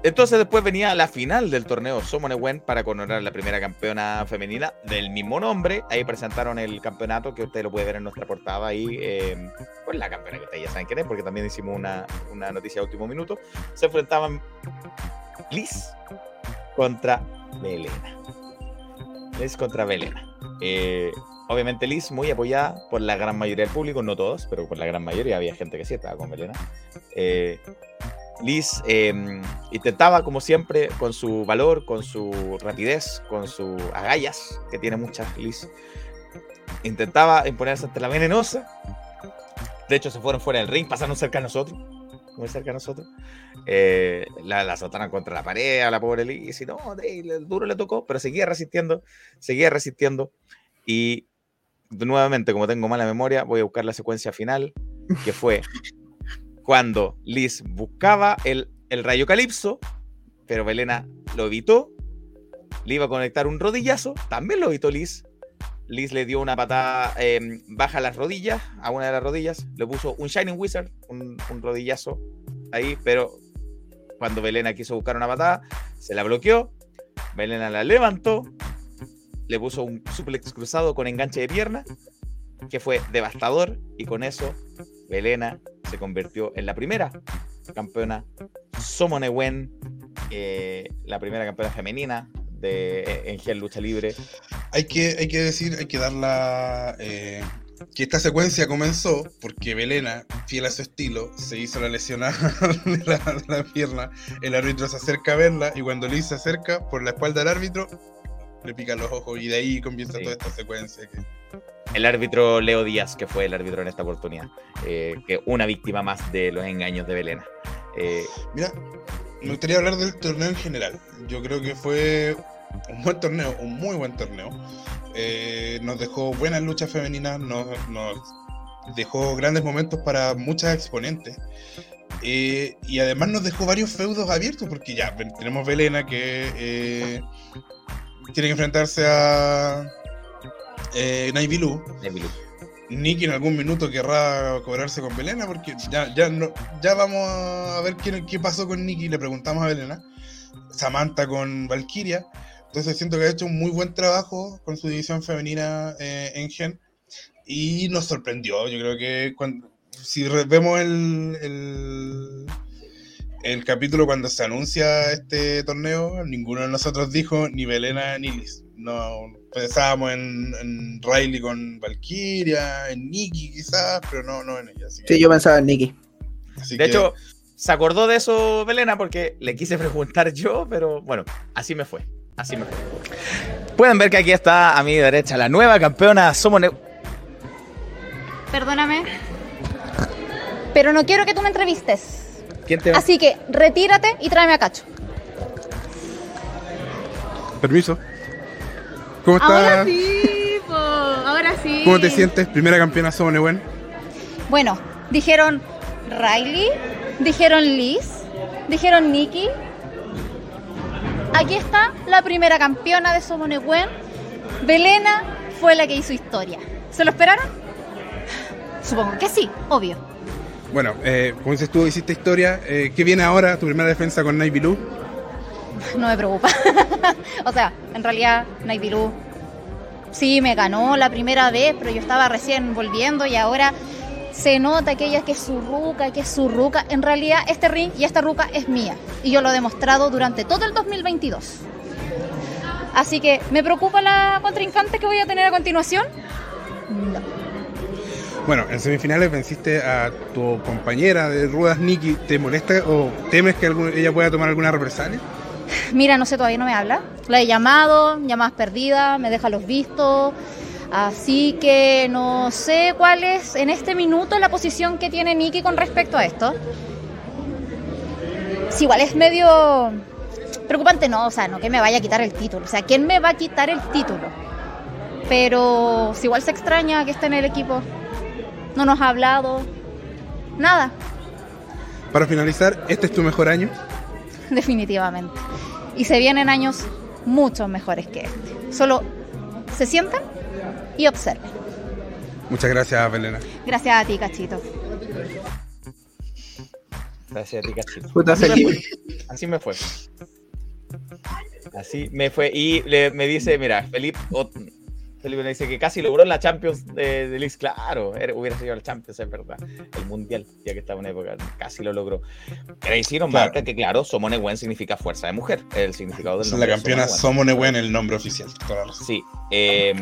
entonces después venía la final del torneo Somonewen para coronar la primera campeona femenina del mismo nombre. Ahí presentaron el campeonato que usted lo puede ver en nuestra portada ahí. Eh, pues la campeona que ustedes ya saben quién es, porque también hicimos una, noticia de último minuto. Se enfrentaban Liz contra Belena. Liz contra Belena. Eh, obviamente Liz muy apoyada por la gran mayoría del público, no todos, pero por la gran mayoría había gente que sí estaba con Belena. Eh, Liz em, intentaba, como siempre, con su valor, con su rapidez, con sus agallas, que tiene muchas Liz, intentaba imponerse ante la venenosa. De hecho, se fueron fuera del ring, pasaron cerca de nosotros, muy cerca de nosotros. Eh, la, la azotaron contra la pared a la pobre Liz y no, duro le tocó, pero seguía resistiendo, seguía resistiendo. Y nuevamente, como tengo mala memoria, voy a buscar la secuencia final, que fue cuando Liz buscaba el, el rayo calipso, pero Belena lo evitó, le iba a conectar un rodillazo, también lo evitó Liz. Liz le dio una patada em, baja a las rodillas, a una de las rodillas, le puso un Shining Wizard, un, rodillazo ahí, pero cuando Belena quiso buscar una patada, Se la bloqueó, Belena la levantó, le puso un suplex cruzado con enganche de pierna, que fue devastador, y con eso Belena se convirtió en la primera campeona Somonewen, eh, la primera campeona femenina de, en Gen Lucha Libre. Hay que, hay que decir, hay que dar la, eh, que esta secuencia comenzó porque Belena, fiel a su estilo, se hizo la lesión de la, pierna. El árbitro se acerca a verla y cuando Liz se acerca por la espalda del árbitro, le pica los ojos y de ahí comienza toda esta secuencia. El árbitro Leo Díaz, que fue el árbitro en esta oportunidad, eh, que una víctima más de los engaños de Belena. Eh, Mira, me gustaría hablar del torneo en general. Yo creo que fue un buen torneo, un muy buen torneo. Eh, nos dejó buenas luchas femeninas, nos, dejó grandes momentos para muchas exponentes. Eh, y además nos dejó varios feudos abiertos, porque ya tenemos Belena que eh, tiene que enfrentarse a eh, Naibilu. Nicky en algún minuto querrá cobrarse con Belena, porque ya, ya, no, ya vamos a ver qué, qué pasó con Nicky. Le preguntamos a Belena. Samantha con Valkyria. Entonces siento que ha hecho un muy buen trabajo con su división femenina eh, en Gen y nos sorprendió. Yo creo que cuando, si vemos el, el, el, capítulo cuando se anuncia este torneo, ninguno de nosotros dijo ni Belena ni Liz. No pensábamos en, Riley con Valkyria, en Nikki quizás, pero no, no en ella. sí, yo pensaba en Nikki. de hecho, se acordó de eso Belena porque le quise preguntar yo, pero bueno, así me fue. Así mejor. Pueden ver que aquí está a mi derecha la nueva campeona Somone. Perdóname. Pero no quiero que tú me entrevistes. ¿Quién te Así que retírate y tráeme a Cacho. Permiso. ¿Cómo estás? Ahora sí, ahora sí. ¿Cómo te sientes? Primera campeona Somonewen. Bueno, dijeron Riley, dijeron Liz, dijeron Nikki, Aquí está la primera campeona de Somonegüen. Belena fue la que hizo historia. ¿Se lo esperaron? Supongo que sí, obvio. Bueno, eh, como dices tú, hiciste historia. Eh, ¿Qué viene ahora? ¿Tu primera defensa con Naibilu? No me preocupa. o sea, en realidad, Naibilu sí me ganó la primera vez, pero yo estaba recién volviendo y ahora se nota que ella que es su ruca, que es su ruca. En realidad, este ring y esta ruca es mía. Y yo lo he demostrado durante todo el 2022. Así que, ¿me preocupa la contrincante que voy a tener a continuación? No. Bueno, en semifinales venciste a tu compañera de ruedas, Nikki. ¿Te molesta o temes que ella pueda tomar alguna represalia? Mira, no sé, todavía no me habla. La he llamado, llamadas perdidas, me deja los vistos. Así que no sé cuál es en este minuto la posición que tiene Nicky con respecto a esto. Si igual es medio preocupante, no, o sea, no que me vaya a quitar el título. O sea, ¿quién me va a quitar el título? Pero si igual se extraña que esté en el equipo. No nos ha hablado. Nada. Para finalizar, ¿este es tu mejor año? Definitivamente. Y se vienen años mucho mejores que este. Solo se sientan y observe. Muchas gracias, Belena. Gracias a ti, Cachito. Gracias a ti, Cachito. Así me fue. Así me fue. Y me dice, mira, Felipe, Felipe me dice que casi logró la Champions de, de Liz. Claro, hubiera sido la Champions, es verdad. El Mundial, ya que estaba en época, casi lo logró. Pero hicieron claro. que, claro, Somone Wen significa fuerza de mujer. El significado del nombre. La campeona Somone Wen, el nombre oficial. Sí. Eh,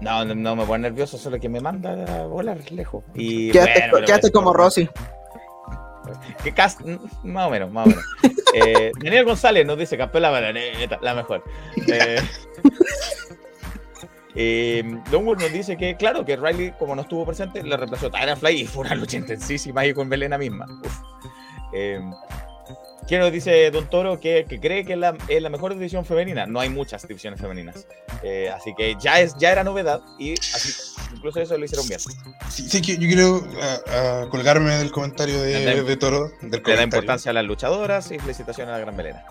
no, no, me pone nervioso, solo que me manda a volar lejos. Y quédate, como Rosy. Que más o menos, más o menos. eh, Daniel González nos dice, campeón la la mejor. Eh, eh, Don Wood nos dice que, claro, que Riley, como no estuvo presente, le reemplazó Tyra Fly y fue una lucha intensísima y con Belena misma. Eh, ¿Qué nos dice Don Toro? Que, cree que es la, es la, mejor división femenina. No hay muchas divisiones femeninas. Eh, así que ya, es, ya era novedad y así, incluso eso lo hicieron bien. Sí, que yo quiero colgarme del comentario de, de Toro. Del le da importancia a las luchadoras y felicitaciones a la Gran Belena.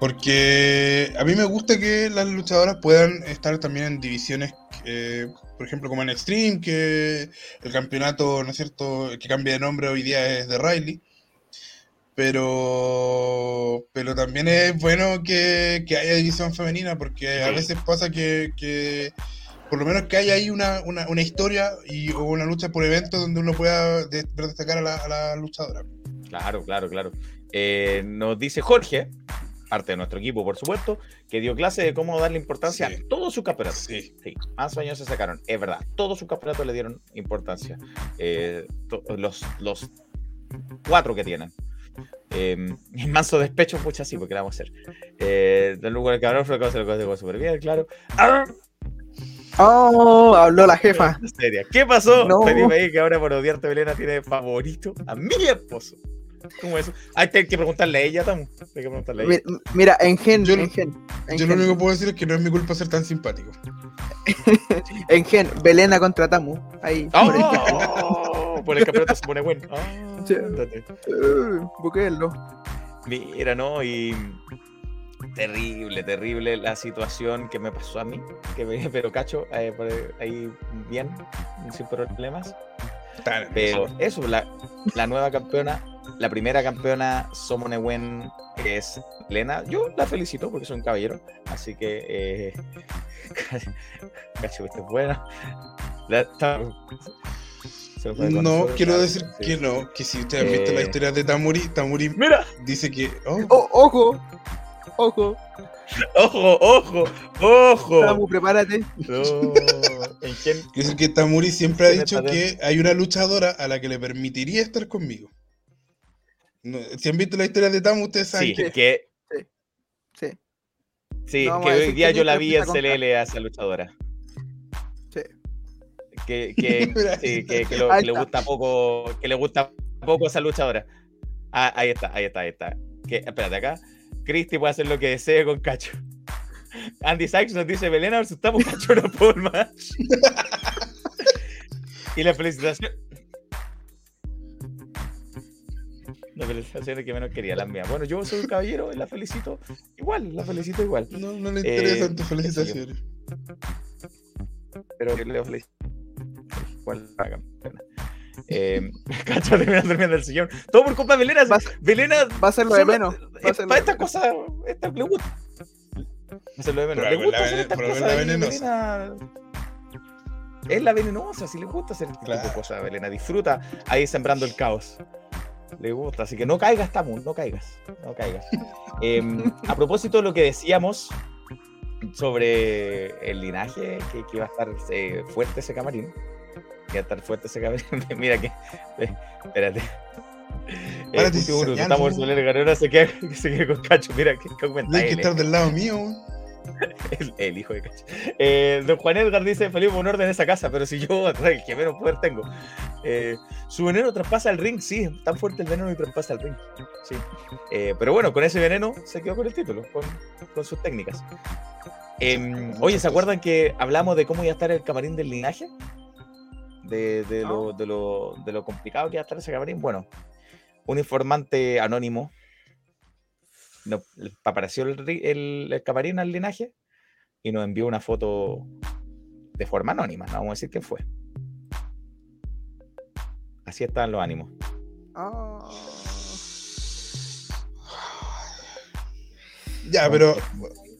Porque a mí me gusta que las luchadoras puedan estar también en divisiones, eh, por ejemplo, como en Extreme, que el campeonato, ¿no es cierto?, que cambia de nombre hoy día es de Riley. Pero, pero también es bueno que, que haya división femenina, porque a veces pasa que, que, por lo menos que haya ahí una, una, una historia y o una lucha por eventos donde uno pueda destacar a la, a la luchadora. Claro, claro, claro. Eh, nos dice Jorge, parte de nuestro equipo, por supuesto, que dio clase de cómo darle importancia a todos sus campeonatos. Sí. sí. Más años se sacaron, es verdad. Todos sus campeonatos le dieron importancia. Eh, los, los cuatro que tienen. Eh, manso despecho, mucho así, porque la vamos a hacer. Eh, del lugar el cabrón fue cosa lo súper bien, claro. Oh, habló la jefa. ¿Qué pasó? No. ahí que ahora por odiarte Belena tiene favorito a mi esposo. ¿Cómo eso? Hay que preguntarle a ella, Tamu. Hay que preguntarle a ella. Mira, en gen. Yo, en gen, yo lo único que puedo decir es que no es mi culpa ser tan simpático. en gen, Belena contra Tamu. Ahí. Oh, por el campeonato se pone bueno. Oh, sí. uh, Mira, ¿no? Y terrible, terrible la situación que me pasó a mí, que me, pero cacho, eh, ahí bien, sin problemas. Pero eso, la, la nueva campeona la primera campeona Somonewen es Lena. Yo la felicito porque soy un caballero. Así que. Eh, cacho, es buena. no, quiero decir que no, que si ustedes han visto la eh, historia de Tamuri, Tamuri mira. dice que. Oh. Oh, ojo, ojo. Ojo, ojo, ojo. Tamu, prepárate. No. Quiero decir que Tamuri siempre ha dicho que hay una luchadora a la que le permitiría estar conmigo si han visto la historia de Tamu, ustedes saben sí, que... Sí. Sí, que hoy día yo la vi en CLL a esa luchadora. Sí. Que, que, sí, que, que, lo, que le gusta poco, que le gusta poco a esa luchadora. Ah, ahí está, ahí está, ahí está. Que, espérate acá. Cristi puede hacer lo que desee con Cacho. Andy Sykes nos dice, Belén, ver si estamos Cacho no por más. y la felicitación, las felicitaciones que menos quería, las mías. Bueno, yo soy un caballero, la felicito igual, la felicito igual. No, no le interesan eh, tus felicitaciones. Pero que leo felicitaciones. Igual pagan. Eh, Cacho termina durmiendo el sillón. Todo por culpa de Belena. Belena va a ser lo de menos. Para esta cosa, esta le gusta. Va a ser lo de menos. Le gusta hacer estas cosas. La venenosa. Es la venenosa, si le gusta hacer este tipo de cosas, Belena. Disfruta ahí sembrando el caos le gusta. Así que no caigas, Tamu, no caigas. No caigas. Em, a propósito de lo que decíamos sobre el linaje, que, iba a estar eh, fuerte ese camarín. Que iba a estar fuerte ese camarín. Mira que. Eh, espérate. Eh, estamos en el ganador se queda, se queda con cacho. Mira qué comentario. Hay que estar del lado mío. el, hijo de cacho. Eh, don Juan Edgar dice: Felipe, un orden en esa casa, pero si yo, el que menos poder tengo. Eh, su veneno traspasa el ring, sí, tan fuerte el veneno y traspasa el ring. Sí. Eh, pero bueno, con ese veneno se quedó con el título, con, con sus técnicas. Em, oye, ¿se acuerdan que hablamos de cómo iba a estar el camarín del linaje? De, de, lo, ah. de, lo, de lo complicado que iba a estar ese camarín. Bueno, un informante anónimo no, apareció el, el, camarín al linaje y nos envió una foto de forma anónima, no vamos a decir qué fue. Así están los ánimos. Ah. Ya, pero.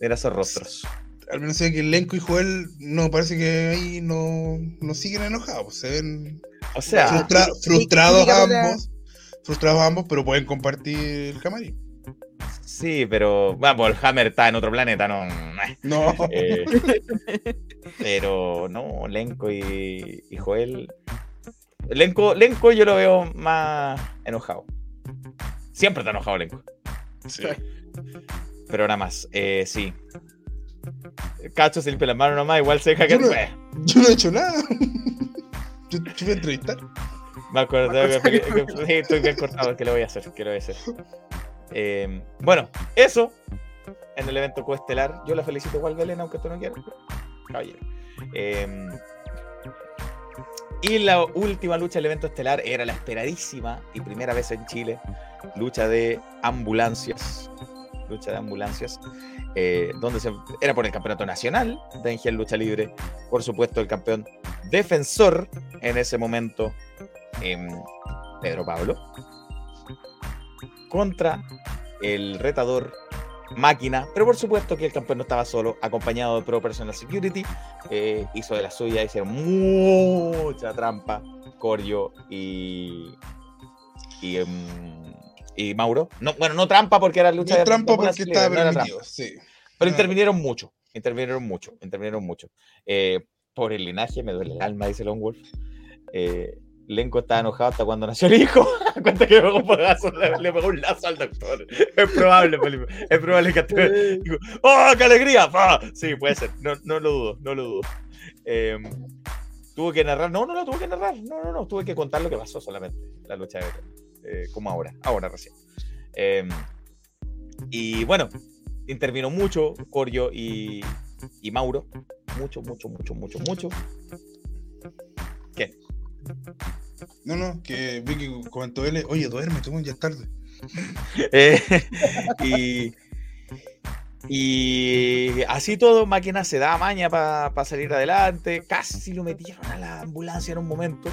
Era esos rostros. Al menos sé que Lenco y Joel no parece que ahí no, no siguen enojados. Se ven o sea, frustrados ambos. Frustrados ambos, pero pueden compartir el camarín. Sí, pero bueno, el Hammer está en otro planeta, no. No. Eh, pero no, Lenko y, Joel. Lenko, Lenko yo lo veo más enojado. Siempre está enojado Lenko. Sí. Pero nada más, eh, sí. Cacho se limpia las manos nomás, igual se deja que. Yo no, yo no he hecho nada. yo, yo voy a entrevistar. Me acuerdo, que, estoy bien cortado, que lo voy a hacer, que lo voy a hacer. Eh, bueno, eso en el evento coestelar. Yo la felicito igual, Belén, aunque tú no quieras. Caballero. Eh, y la última lucha del evento estelar era la esperadísima y primera vez en Chile, lucha de ambulancias. Lucha de ambulancias, eh, donde se, era por el campeonato nacional de Engel Lucha Libre. Por supuesto, el campeón defensor en ese momento, em, Pedro Pablo contra el retador máquina, pero por supuesto que el campeón no estaba solo, acompañado de Pro Personal Security, eh, hizo de la suya, hicieron mucha trampa, Corio y, y, y Mauro. No, bueno, no trampa porque era lucha de trampa porque estaba permitido, sí. Pero intervinieron mucho, intervinieron mucho, intervinieron mucho. Eh, por el linaje, me duele el alma, dice Long Wolf. Eh, Lenko estaba enojado hasta cuando nació el hijo. Cuenta que le, pegó un lazo al doctor. Es probable, Felipe. Es probable que digo, ¡Oh, qué alegría! Sí, puede ser. No, no lo dudo, no lo dudo. Eh, tuve que narrar. No, no, no, tuve que narrar. No, no, no. Tuve que contar lo que pasó solamente. La lucha de eh, como ahora. Ahora recién. Eh, y bueno, intervino mucho Corio y, y Mauro. Mucho, mucho, mucho, mucho, mucho. ¿Qué? No, no, que vi que comentó él, oye, duerme, tú ya es tarde. Eh, y, y así todo, máquina se da maña para salir adelante. Casi lo metieron a la ambulancia en un momento.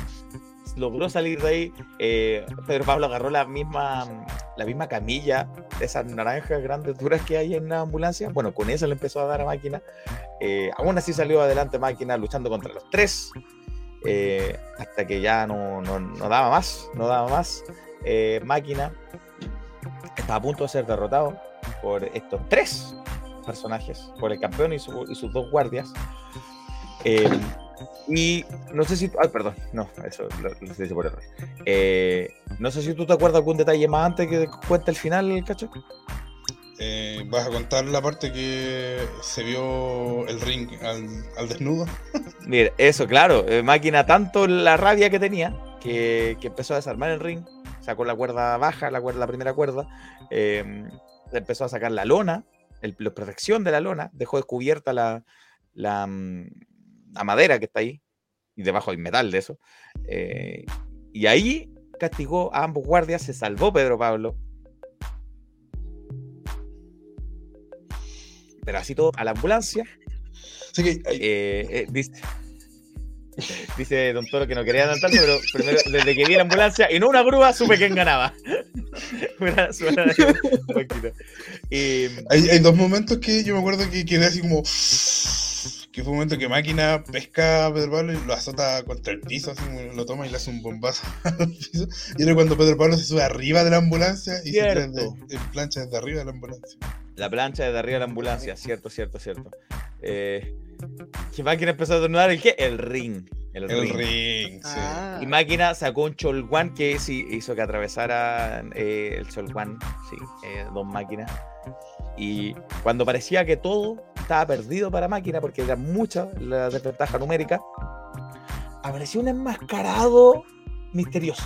Logró salir de ahí. Eh, Pedro Pablo agarró la misma, la misma camilla de esas naranjas grandes duras que hay en la ambulancia. Bueno, con eso le empezó a dar a máquina. Eh, aún así salió adelante máquina luchando contra los tres. Eh, hasta que ya no, daba más, no daba más. Eh, máquina estaba a punto de ser derrotado por estos tres personajes, por el campeón y, sus dos guardias. Eh, y no sé si. Ay, perdón, no, eso lo, lo por error. no sé si tú te acuerdas algún detalle más antes que cuente el final, cacho. Eh, ¿Vas a contar la parte que se vio el ring al, desnudo? Mira, eso, claro. Eh, máquina tanto la rabia que tenía que, empezó a desarmar el ring. Sacó la cuerda baja, la, cuerda, la primera cuerda. Eh, empezó a sacar la lona, la protección de la lona. Dejó descubierta la, la, mm, la, madera que está ahí. Y debajo hay metal de eso. y ahí castigó a ambos guardias. Se salvó Pedro Pablo todo a la ambulancia. Eh, eh, dice, dice, Don Toro que no quería adelantarse, pero primero, desde que vi la ambulancia y no una grúa, supe quién ganaba. hay, dos momentos que yo me acuerdo que quedé así como. Que fue un momento que máquina pesca a Pedro Pablo y lo azota contra el piso, así lo toma y le hace un bombazo al piso. Y era cuando Pedro Pablo se sube arriba de la ambulancia y se prende en plancha desde arriba de la ambulancia. La plancha desde arriba de la ambulancia, cierto, cierto, cierto. Eh, ¿Qué máquina empezó a tornar el qué? El ring. El, ring. sí. Y máquina sacó un Cholguán que sí hizo que atravesara eh, el Cholguán, sí, eh, dos máquinas. Y cuando parecía que todo estaba perdido para máquina, porque era mucha la desventaja numérica, apareció un enmascarado misterioso.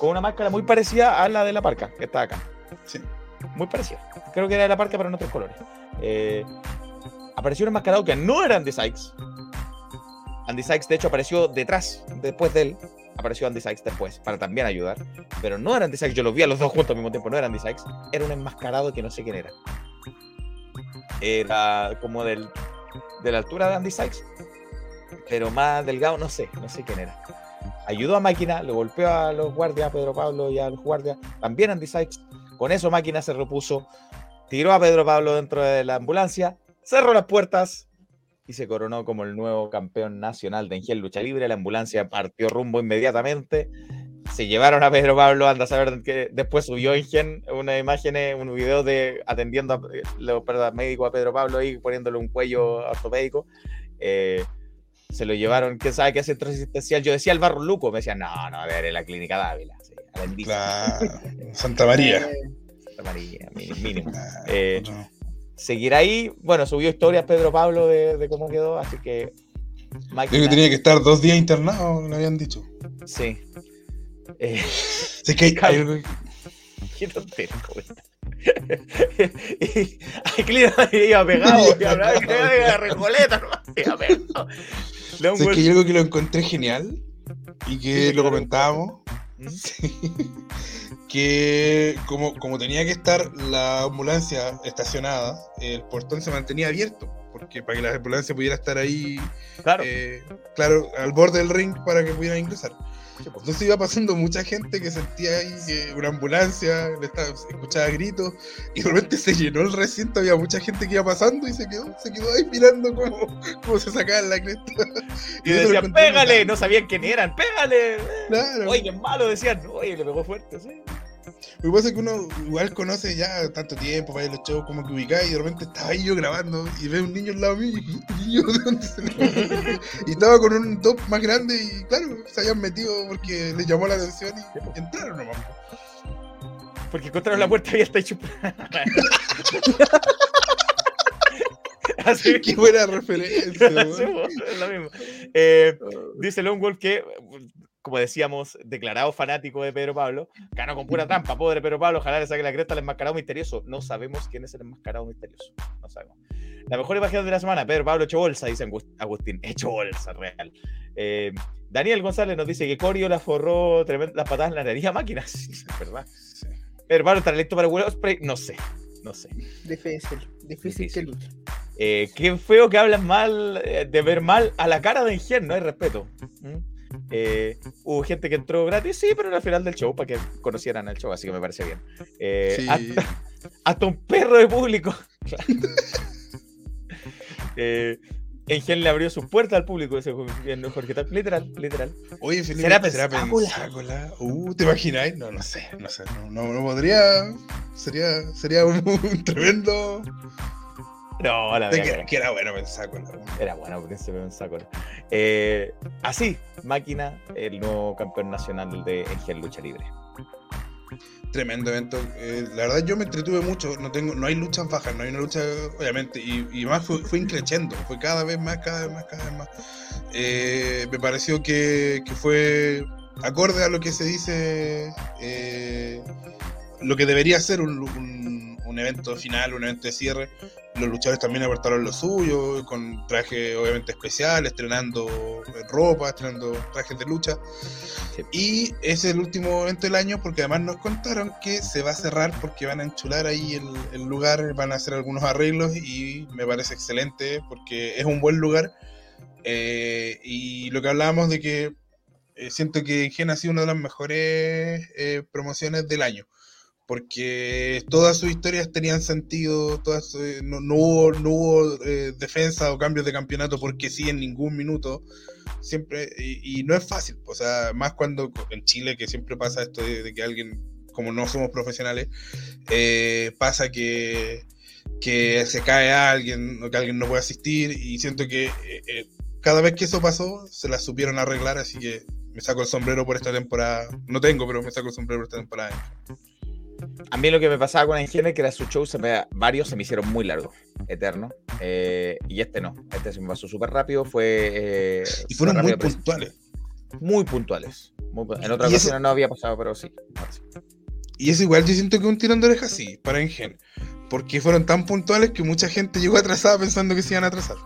Con una máscara muy parecida a la de la parca, que está acá. Sí muy parecido. Creo que era la parca, pero en otros colores. Eh, apareció un enmascarado que no era Andy Sykes. Andy Sykes, de hecho, apareció detrás, después de él. Apareció Andy Sykes después, para también ayudar. Pero no era Andy Sykes, yo los vi a los dos juntos al mismo tiempo, no era Andy Sykes. Era un enmascarado que no sé quién era. Era como del, de la altura de Andy Sykes, pero más delgado, no sé, no sé quién era. Ayudó a Máquina, le golpeó a los guardias, a Pedro Pablo y a los guardias. También Andy Sykes con eso Máquina se repuso, tiró a Pedro Pablo dentro de la ambulancia, cerró las puertas y se coronó como el nuevo campeón nacional de Engel Lucha Libre. La ambulancia partió rumbo inmediatamente. Se llevaron a Pedro Pablo, anda a saber que después subió Ingen una imagen, un video de atendiendo a los médicos a Pedro Pablo y poniéndole un cuello ortopédico. Eh, se lo llevaron, ¿quién sabe qué centro asistencial? Yo decía el Barro Luco, me decían, no, no, a ver, en la clínica Dávila. Santa María. Santa María, mínimo. Eh, seguir ahí, bueno, subió historias Pedro Pablo de, cómo quedó, así que. Máquina... que tenía que estar dos días internado, le habían dicho. Sí. Eh, sí que hay, Qué tontero, y Ay, iba pegado, Recoleta, iba pegado. Es que hay algo que lo encontré genial y que lo comentábamos que como, como tenía que estar la ambulancia estacionada, el portón se mantenía abierto, porque para que la ambulancia pudiera estar ahí, claro, eh, claro al borde del ring para que pudiera ingresar. Entonces iba pasando mucha gente que sentía ahí una ambulancia, le estaba, escuchaba gritos, y de repente se llenó el recinto, había mucha gente que iba pasando y se quedó, se quedó ahí mirando cómo, cómo se sacaban la cresta. Y, decían, pégale, no sabían quién eran, pégale. Claro. Oye, qué malo, decían, oye, le pegó fuerte, sí. Lo que pasa es que uno igual conoce ya tanto tiempo, vaya los shows como que ubicáis y de repente estaba ahí yo grabando y veo un niño al lado mío y este niño de dónde se Y estaba con un top más grande y claro, se habían metido porque les llamó la atención y entraron nomás. Porque encontraron la puerta y ya está chupada. Así Qué buena referencia. lo mismo. Eh, dice Lone Wolf que como decíamos, declarado fanático de Pedro Pablo, ganó con pura trampa, pobre Pedro Pablo, ojalá le saque la cresta al enmascarado misterioso. No sabemos quién es el enmascarado misterioso, no sabemos. La mejor imagen de la semana, Pedro Pablo hecho bolsa, dice Agustín, hecho bolsa, real. Eh, Daniel González nos dice que Corio la forró las patadas en la nariz a máquinas, sí, ¿verdad? Pedro Pablo está listo para el spray, no sé, no sé. Difícil, difícil, que lucha. Eh, qué feo que hablan mal, eh, de ver mal a la cara de Ingen, no hay respeto. ¿Mm? Eh, hubo gente que entró gratis, sí, pero era al final del show para que conocieran el show, así que me parece bien. Eh, hasta, un perro de público. eh, Engel le abrió su puerta al público, ese Jorge Literal, literal. Oye, Felipe, ¿será, pensácola? Uh, ¿te imagináis? No, no sé, no sé, no, no, podría. Sería, sería un tremendo no, la verdad. Que, era bueno Pensácola. Era bueno Príncipe Pensácola. Eh, así, Máquina, el nuevo campeón nacional de Engel Lucha Libre. Tremendo evento. Eh, la verdad yo me entretuve mucho. No tengo, no hay luchas bajas, no hay una lucha, obviamente. Y, más fue, fue increciendo. Fue cada vez más, cada vez más, cada vez más. Eh, me pareció que, que, fue acorde a lo que se dice, eh, lo que debería ser un, un evento final, un evento de cierre. Los luchadores también aportaron lo suyo, con traje obviamente especial, estrenando ropa, estrenando trajes de lucha. Y es el último evento del año porque además nos contaron que se va a cerrar porque van a enchular ahí el, lugar, van a hacer algunos arreglos y me parece excelente porque es un buen lugar. Eh, y lo que hablábamos de que eh, siento que Gen ha sido una de las mejores eh, promociones del año porque todas sus historias tenían sentido, todas, eh, no, hubo, no hubo eh, defensa o cambios de campeonato porque sí en ningún minuto, siempre, y, no es fácil, o sea, más cuando en Chile que siempre pasa esto de, que alguien, como no somos profesionales, eh, pasa que, que se cae a alguien o que alguien no puede asistir y siento que cada vez que eso pasó se la supieron arreglar, así que me saco el sombrero por esta temporada, no tengo, pero me saco el sombrero por esta temporada. A mí lo que me pasaba con Engine es que era su show, se me, varios se me hicieron muy largos, eternos. Eh, y este no, este se me pasó súper rápido. Fue. Eh, y fueron muy puntuales. Muy puntuales. en otra ocasión no había pasado, pero sí. Y es igual, yo siento que un tirón de orejas sí, para Engine. Porque fueron tan puntuales que mucha gente llegó atrasada pensando que se iban a atrasar.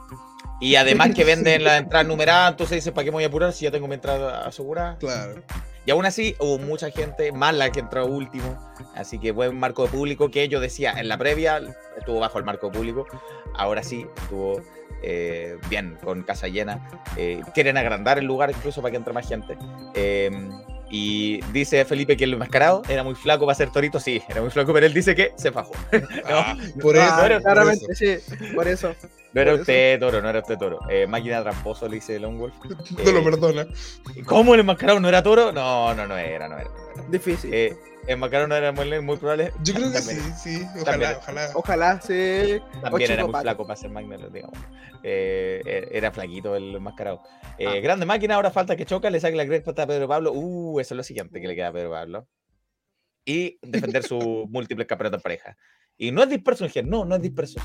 Y además que venden la entrada numerada, entonces dice, ¿para qué me voy a apurar si ya tengo mi entrada asegurada? Claro. Y aún así hubo mucha gente, más la que entró último, así que buen marco de público que yo decía en la previa estuvo bajo el marco de público, ahora sí estuvo eh, bien con casa llena. Eh, quieren agrandar el lugar incluso para que entre más gente. Em, y dice Felipe que el enmascarado era muy flaco para ser torito. Sí, era muy flaco, pero él dice que se fajó. Ah, por eso. Ah, claramente, sí, por eso. No era usted toro, no era usted toro. Eh, máquina tramposo, le dice Lone Wolf. no lo perdona. ¿Cómo el enmascarado no era toro? No, no, no era, no era. Difícil. Eh, el enmascarado no era muy, muy probable. Yo creo que sí, sí. Ojalá, ojalá. Ojalá, sí. También era muy flaco para ser Magna, digamos. Eh, e, era flaquito el enmascarado. Eh, ah. Grande máquina, ahora falta que choca, le saque la cresta a Pedro Pablo. Uh, eso es lo siguiente que le queda a Pedro Pablo. Y defender su múltiples campeonatos en pareja. Y no es disperso en no, no es disperso.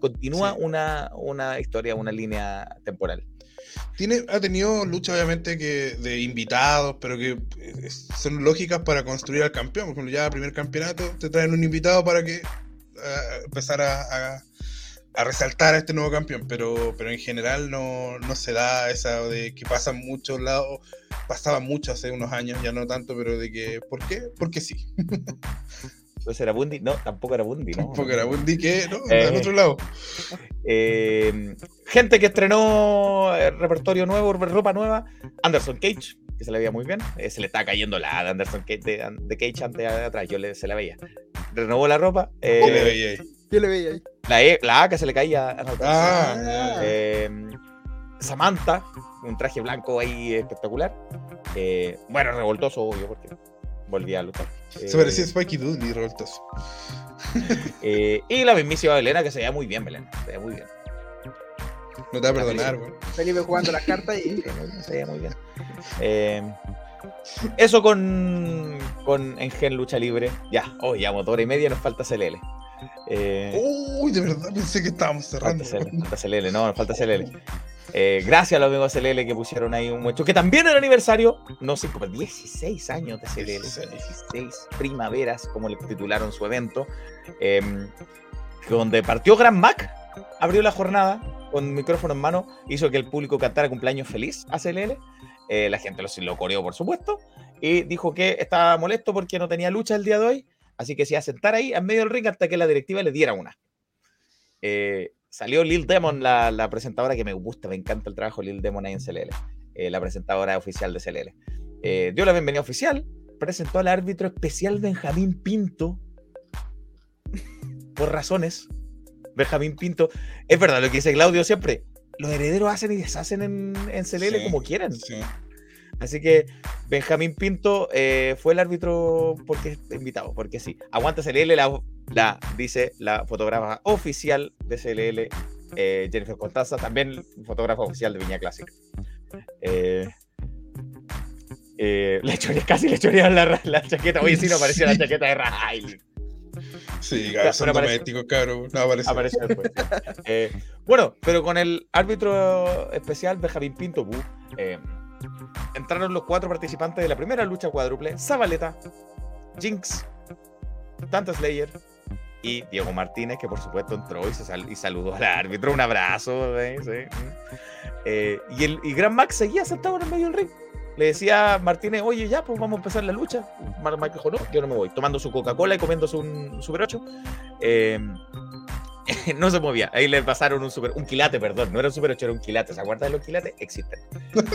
Continúa una, una historia, una línea temporal. Tiene, ha tenido lucha obviamente que de invitados, pero que eh, son lógicas para construir al campeón. Por ejemplo, ya el primer campeonato te traen un invitado para que uh, empezar a, a, resaltar a este nuevo campeón, pero, pero en general no, no se da esa de que pasa muchos lados, pasaba mucho hace unos años, ya no tanto, pero de que, ¿por qué? Porque sí. Entonces era Bundy, no, tampoco era Bundy, ¿no? Tampoco era Bundy, ¿qué? No, eh, otro lado. Eh, gente que estrenó eh, repertorio nuevo, ropa nueva, Anderson Cage, que se le veía muy bien. Eh, se le estaba cayendo la de Anderson de, de Cage antes de atrás, yo le, se la veía. Renovó la ropa. ¿Qué le veía ahí? ¿Qué le veía ahí? La, e, la A que se le caía. Ah, em, Samantha, un traje blanco ahí espectacular. bueno, revoltoso, obvio, porque volvía a luchar. Se parecía a Spikey Dudley, revoltoso. y la mismísima Belena, que se veía muy bien, Belén. Se veía muy bien. No te va a perdonar, güey. Felipe jugando las cartas y. Se veía muy bien. Eh, eso con, con Engen Lucha Libre. Ya, oh, ya, motor y media, nos falta CLL. Eh, Uy, de verdad pensé que estábamos cerrando. Falta CLL, no, nos falta CLL. Eh, gracias a los amigos de CLL que pusieron ahí un mucho que también era aniversario, no sé, como 16 años de CLL, 16 primaveras, como le titularon su evento, em, donde partió Gran Mac, abrió la jornada con micrófono en mano, hizo que el público cantara cumpleaños feliz a CLL, eh, la gente lo, lo coreó, por supuesto, y dijo que estaba molesto porque no tenía lucha el día de hoy, así que se iba a sentar ahí en medio del ring hasta que la directiva le diera una. Eh, salió Lil Demon, la, presentadora que me gusta, me encanta el trabajo de Lil Demon ahí en CLL, eh, la presentadora oficial de CLL. Eh, dio la bienvenida oficial, presentó al árbitro especial Benjamín Pinto, por razones. Benjamín Pinto, es verdad lo que dice Claudio siempre, los herederos hacen y deshacen en, en CLL como quieren. Así que Benjamín Pinto eh, fue el árbitro porque invitado, porque sí. Aguanta CLL, la, la dice la fotógrafa oficial de CLL, eh, Jennifer Contaza, también fotógrafa oficial de Viña Clásica. Eh, eh, le casi le chorearon la, la, chaqueta. Oye, sí, no apareció la chaqueta de Riley. Sí, son domésticos, cabrón. No apareció. apareció después. eh, bueno, pero con el árbitro especial, Benjamín Pinto, eh, entraron los cuatro participantes de la primera lucha cuádruple: Zabaleta, Jinx, Tanta Slayer y Diego Martínez, que por supuesto entró y, se y saludó al árbitro. Un abrazo. ¿eh? y, el, y Gran Max seguía sentado en el medio del ring. Le decía a Martínez, oye, ya, pues vamos a empezar la lucha. Mike dijo, no, yo no me voy. Tomando su Coca-Cola y comiéndose un Super 8. Eh, no se movía. Ahí le pasaron un super, un quilate, perdón, no era un super 8, era un quilate. ¿Se acuerdan de los quilates? Existen.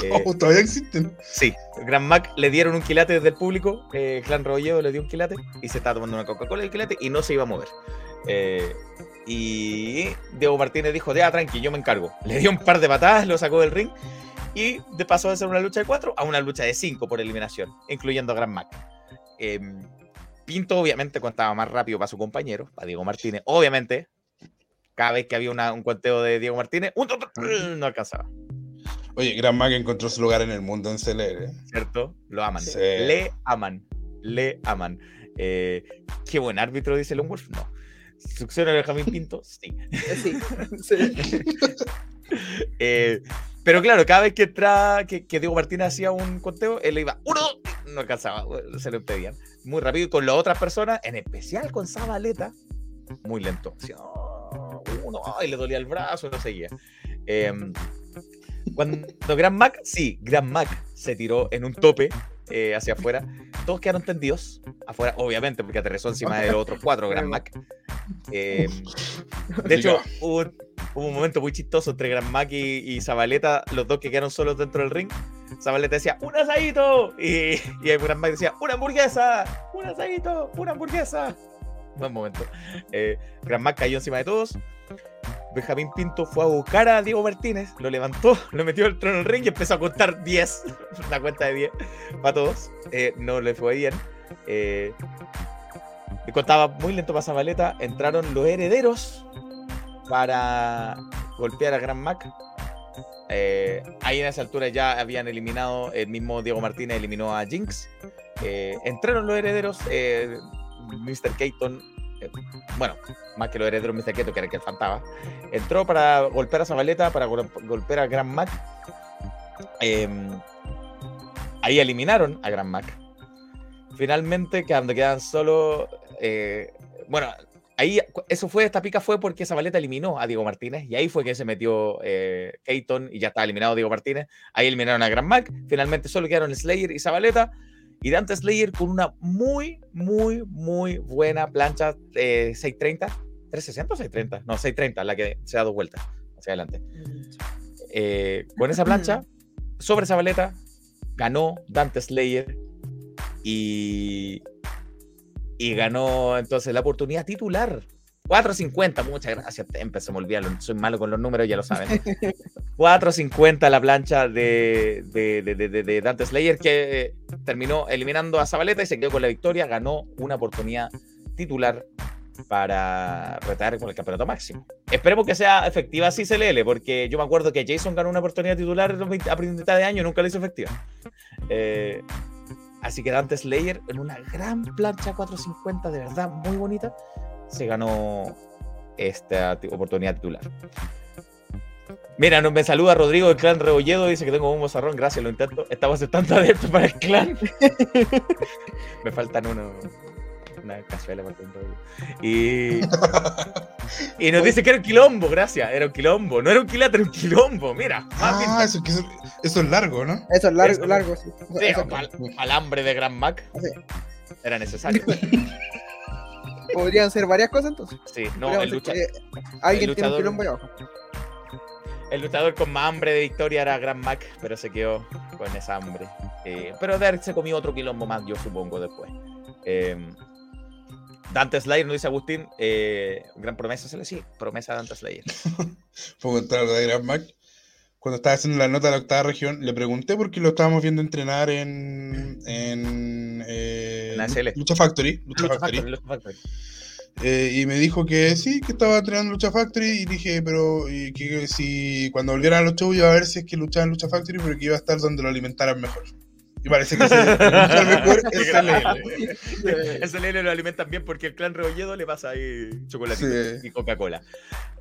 Eh, ¿Todavía existen? Sí. Gran Mac le dieron un quilate desde el público, eh, Clan Rolledo le dio un quilate y se estaba tomando una Coca-Cola y quilate y no se iba a mover. Eh, y Diego Martínez dijo, ya, tranqui, yo me encargo. Le dio un par de patadas, lo sacó del ring y de paso de ser una lucha de cuatro a una lucha de cinco por eliminación, incluyendo a Gran Mac. Em, Pinto obviamente contaba más rápido para su compañero, para Diego Martínez. Obviamente, cada vez que había un cuenteo de Diego Martínez, un, no alcanzaba. Oye, Gran Mac encontró su lugar en el mundo en CLR. ¿Cierto? Lo aman. Le aman. Le aman. Eh, qué buen árbitro, dice Longwolf. No. ¿Succiona a Benjamín Pinto? Sí. Sí. Eh, pero claro, cada vez que, entra, que, Diego Martínez hacía un conteo, él le iba uno, no alcanzaba, se lo impedían. Muy rápido. Y con las otras personas, en especial con Zabaleta, muy lento. Uno, ay, le dolía el brazo, no seguía. Em, cuando Gran Mac, sí, Gran Mac se tiró en un tope eh, hacia afuera. Todos quedaron tendidos afuera, obviamente, porque aterrizó encima de los otros cuatro Gran Mac. Em, de hecho, hubo, un momento muy chistoso entre Gran Mac y, Zabaleta, los dos que quedaron solos dentro del ring. Zabaleta decía, ¡un asadito! Y, y Gran Mac decía, ¡una hamburguesa! ¡Un asadito! ¡Una hamburguesa! Buen momento. Eh, Gran Mac cayó encima de todos. Benjamín Pinto fue a buscar a Diego Martínez, lo levantó, lo metió el trono en el ring y empezó a contar 10, la cuenta de 10 para todos. Eh, no le fue bien. Eh, contaba muy lento para Zabaleta. Entraron los herederos para golpear a Gran Mac. Eh, ahí en esa altura ya habían eliminado, el mismo Diego Martínez eliminó a Jinx. Entraron los herederos, Mr. Keaton bueno, más que los herederos Mr. Keto, que era el que faltaba, entró para golpear a Zabaleta, para golpear a Gran Mac. Em, ahí eliminaron a Gran Mac. Finalmente, cuando quedan solo. Eh, bueno, ahí eso fue, esta pica fue porque Zabaleta eliminó a Diego Martínez y ahí fue que se metió eh, Keaton y ya estaba eliminado Diego Martínez. Ahí eliminaron a Gran Mac. Finalmente solo quedaron Slayer y Zabaleta. Y Dante Slayer con una muy, muy, muy buena plancha eh, 630. ¿360 o 630? No, 630, la que se da dos vueltas hacia adelante. Eh, con esa plancha, sobre esa baleta, ganó Dante Slayer y, y ganó entonces la oportunidad titular 4.50, muchas gracias. Empecé a olvidar, soy malo con los números, ya lo saben. 4.50 la plancha de, de, Dante Slayer, que terminó eliminando a Zabaleta y se quedó con la victoria. Ganó una oportunidad titular para retar con el campeonato máximo. Esperemos que sea efectiva así CLL, porque yo me acuerdo que Jason ganó una oportunidad titular a mitad de año y nunca la hizo efectiva. Eh, así que Dante Slayer en una gran plancha 450, de verdad, muy bonita se ganó esta oportunidad titular. Mira, me saluda Rodrigo del clan Rebolledo, dice que tengo un mozarrón, gracias, lo intento. Estamos aceptando adeptos para el clan. me faltan uno, una cazuela para el Y, y nos dice que era un quilombo, gracias, era un quilombo. No era un quilate, era un quilombo, mira. Ah, eso, eso, eso, es largo, ¿no? Eso es largo, largo, sí. sí alambre de Gran Mac. Era necesario. Podrían ser varias cosas entonces. Sí, no, el, luchador. alguien el tiene un abajo. El luchador con más hambre de victoria era Gran Mac, pero se quedó con esa hambre. Eh, pero de se comió otro quilombo más, yo supongo, después. Em, Dante Slayer, nos dice Agustín, eh, gran promesa, se le sí, promesa Dante Slayer. Puedo entrar de Gran Mac. Cuando estaba haciendo la nota de la octava región, le pregunté por qué lo estábamos viendo entrenar en, en, eh, Lucha Factory. Lucha, Factory. Eh, y me dijo que sí, que estaba entrenando Lucha Factory. Y dije, pero y que si cuando volviera a los shows iba a ver si es que luchaba en Lucha Factory, pero que iba a estar donde lo alimentaran mejor. Y parece que el mejor es SLL lo alimentan bien porque el clan Rebolledo le pasa ahí chocolate y Coca-Cola.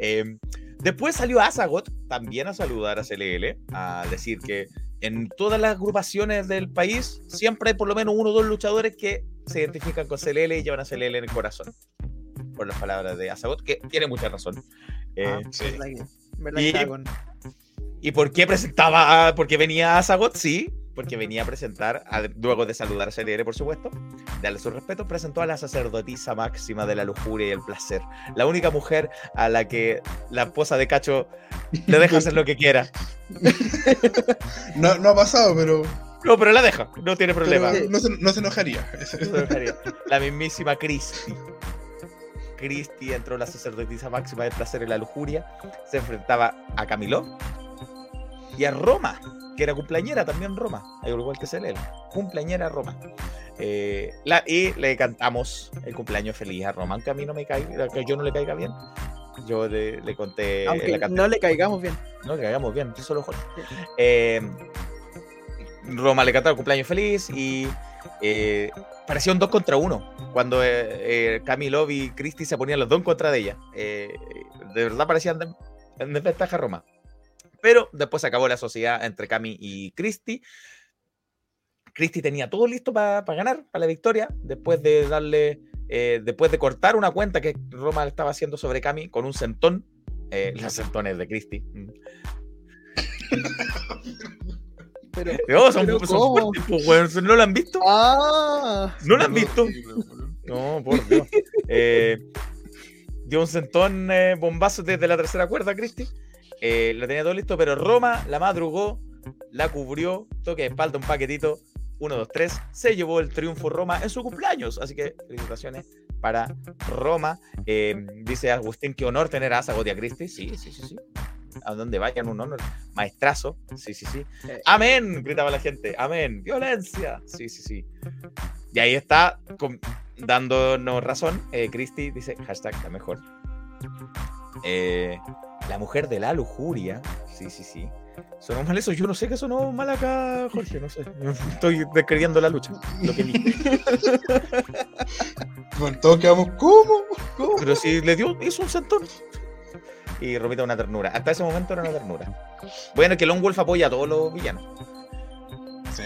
Eh, después salió Azagot también a saludar a CLL, a decir que en todas las agrupaciones del país siempre hay por lo menos uno o dos luchadores que se identifican con CLL y llevan a CLL en el corazón. Por las palabras de Azagot, que tiene mucha razón. Eh, ah, sí. y, ¿Y por qué presentaba, por qué venía Azagot? Sí, porque venía a presentar, luego de saludar a CLR, por supuesto, darle su respeto, presentó a la sacerdotisa máxima de la lujuria y el placer. La única mujer a la que la esposa de Cacho le deja hacer lo que quiera. No, ha pasado, pero. No, pero la deja, no tiene problema. No se, enojaría. La mismísima Christie. Christie entró la sacerdotisa máxima del placer y la lujuria. Se enfrentaba a Camilo y a Roma que era cumpleañera también Roma, igual que Celel, cumpleañera Roma. Eh, la, y le cantamos el cumpleaños feliz a Roma, aunque a mí no me caiga, que yo no le caiga bien. Yo le, le conté. Aunque no le caigamos bien. No le caigamos bien, yo solo eh, Roma le cantaba el cumpleaños feliz y eh, parecía un dos contra uno. Cuando eh, Camilo y Christy se ponían los dos contra de ella. de verdad parecían de, de ventaja Roma. Pero después se acabó la sociedad entre Cami y Christy. Christy tenía todo listo para ganar, para la victoria, después de darle, eh, después de cortar una cuenta que Roma estaba haciendo sobre Cami con un centón. Eh, los centones de Christy. Mm. Pero, no, son, pues, ¿No lo han visto? Ah, ¿No lo han visto? No, por Dios. Eh, dio un centón bombazo desde la tercera cuerda, Christy. Eh, lo tenía todo listo, pero Roma la madrugó, la cubrió, toque de espalda, un paquetito, 1, 2, 3, se llevó el triunfo Roma en su cumpleaños. Así que felicitaciones para Roma. Eh, dice Agustín, qué honor tener a Azagot y a Cristi. Sí, sí, sí, sí. A donde vayan, un honor. Maestrazo. Sí, sí, sí. Eh, Amén, gritaba la gente. Amén. Violencia. Sí, sí, sí. Y ahí está dándonos razón. Cristi dice, hashtag la mejor. Eh, la mujer de la lujuria. Sí, sí, sí. ¿Sonó mal eso? Yo no sé qué sonó mal acá, Jorge, no sé. Estoy describiendo la lucha, lo que vi. Bueno, todos quedamos, ¿cómo? Pero si le dio, hizo un santón. Y Romita una ternura. Hasta ese momento era una ternura. Bueno, que Long Wolf apoya a todos los villanos. sí.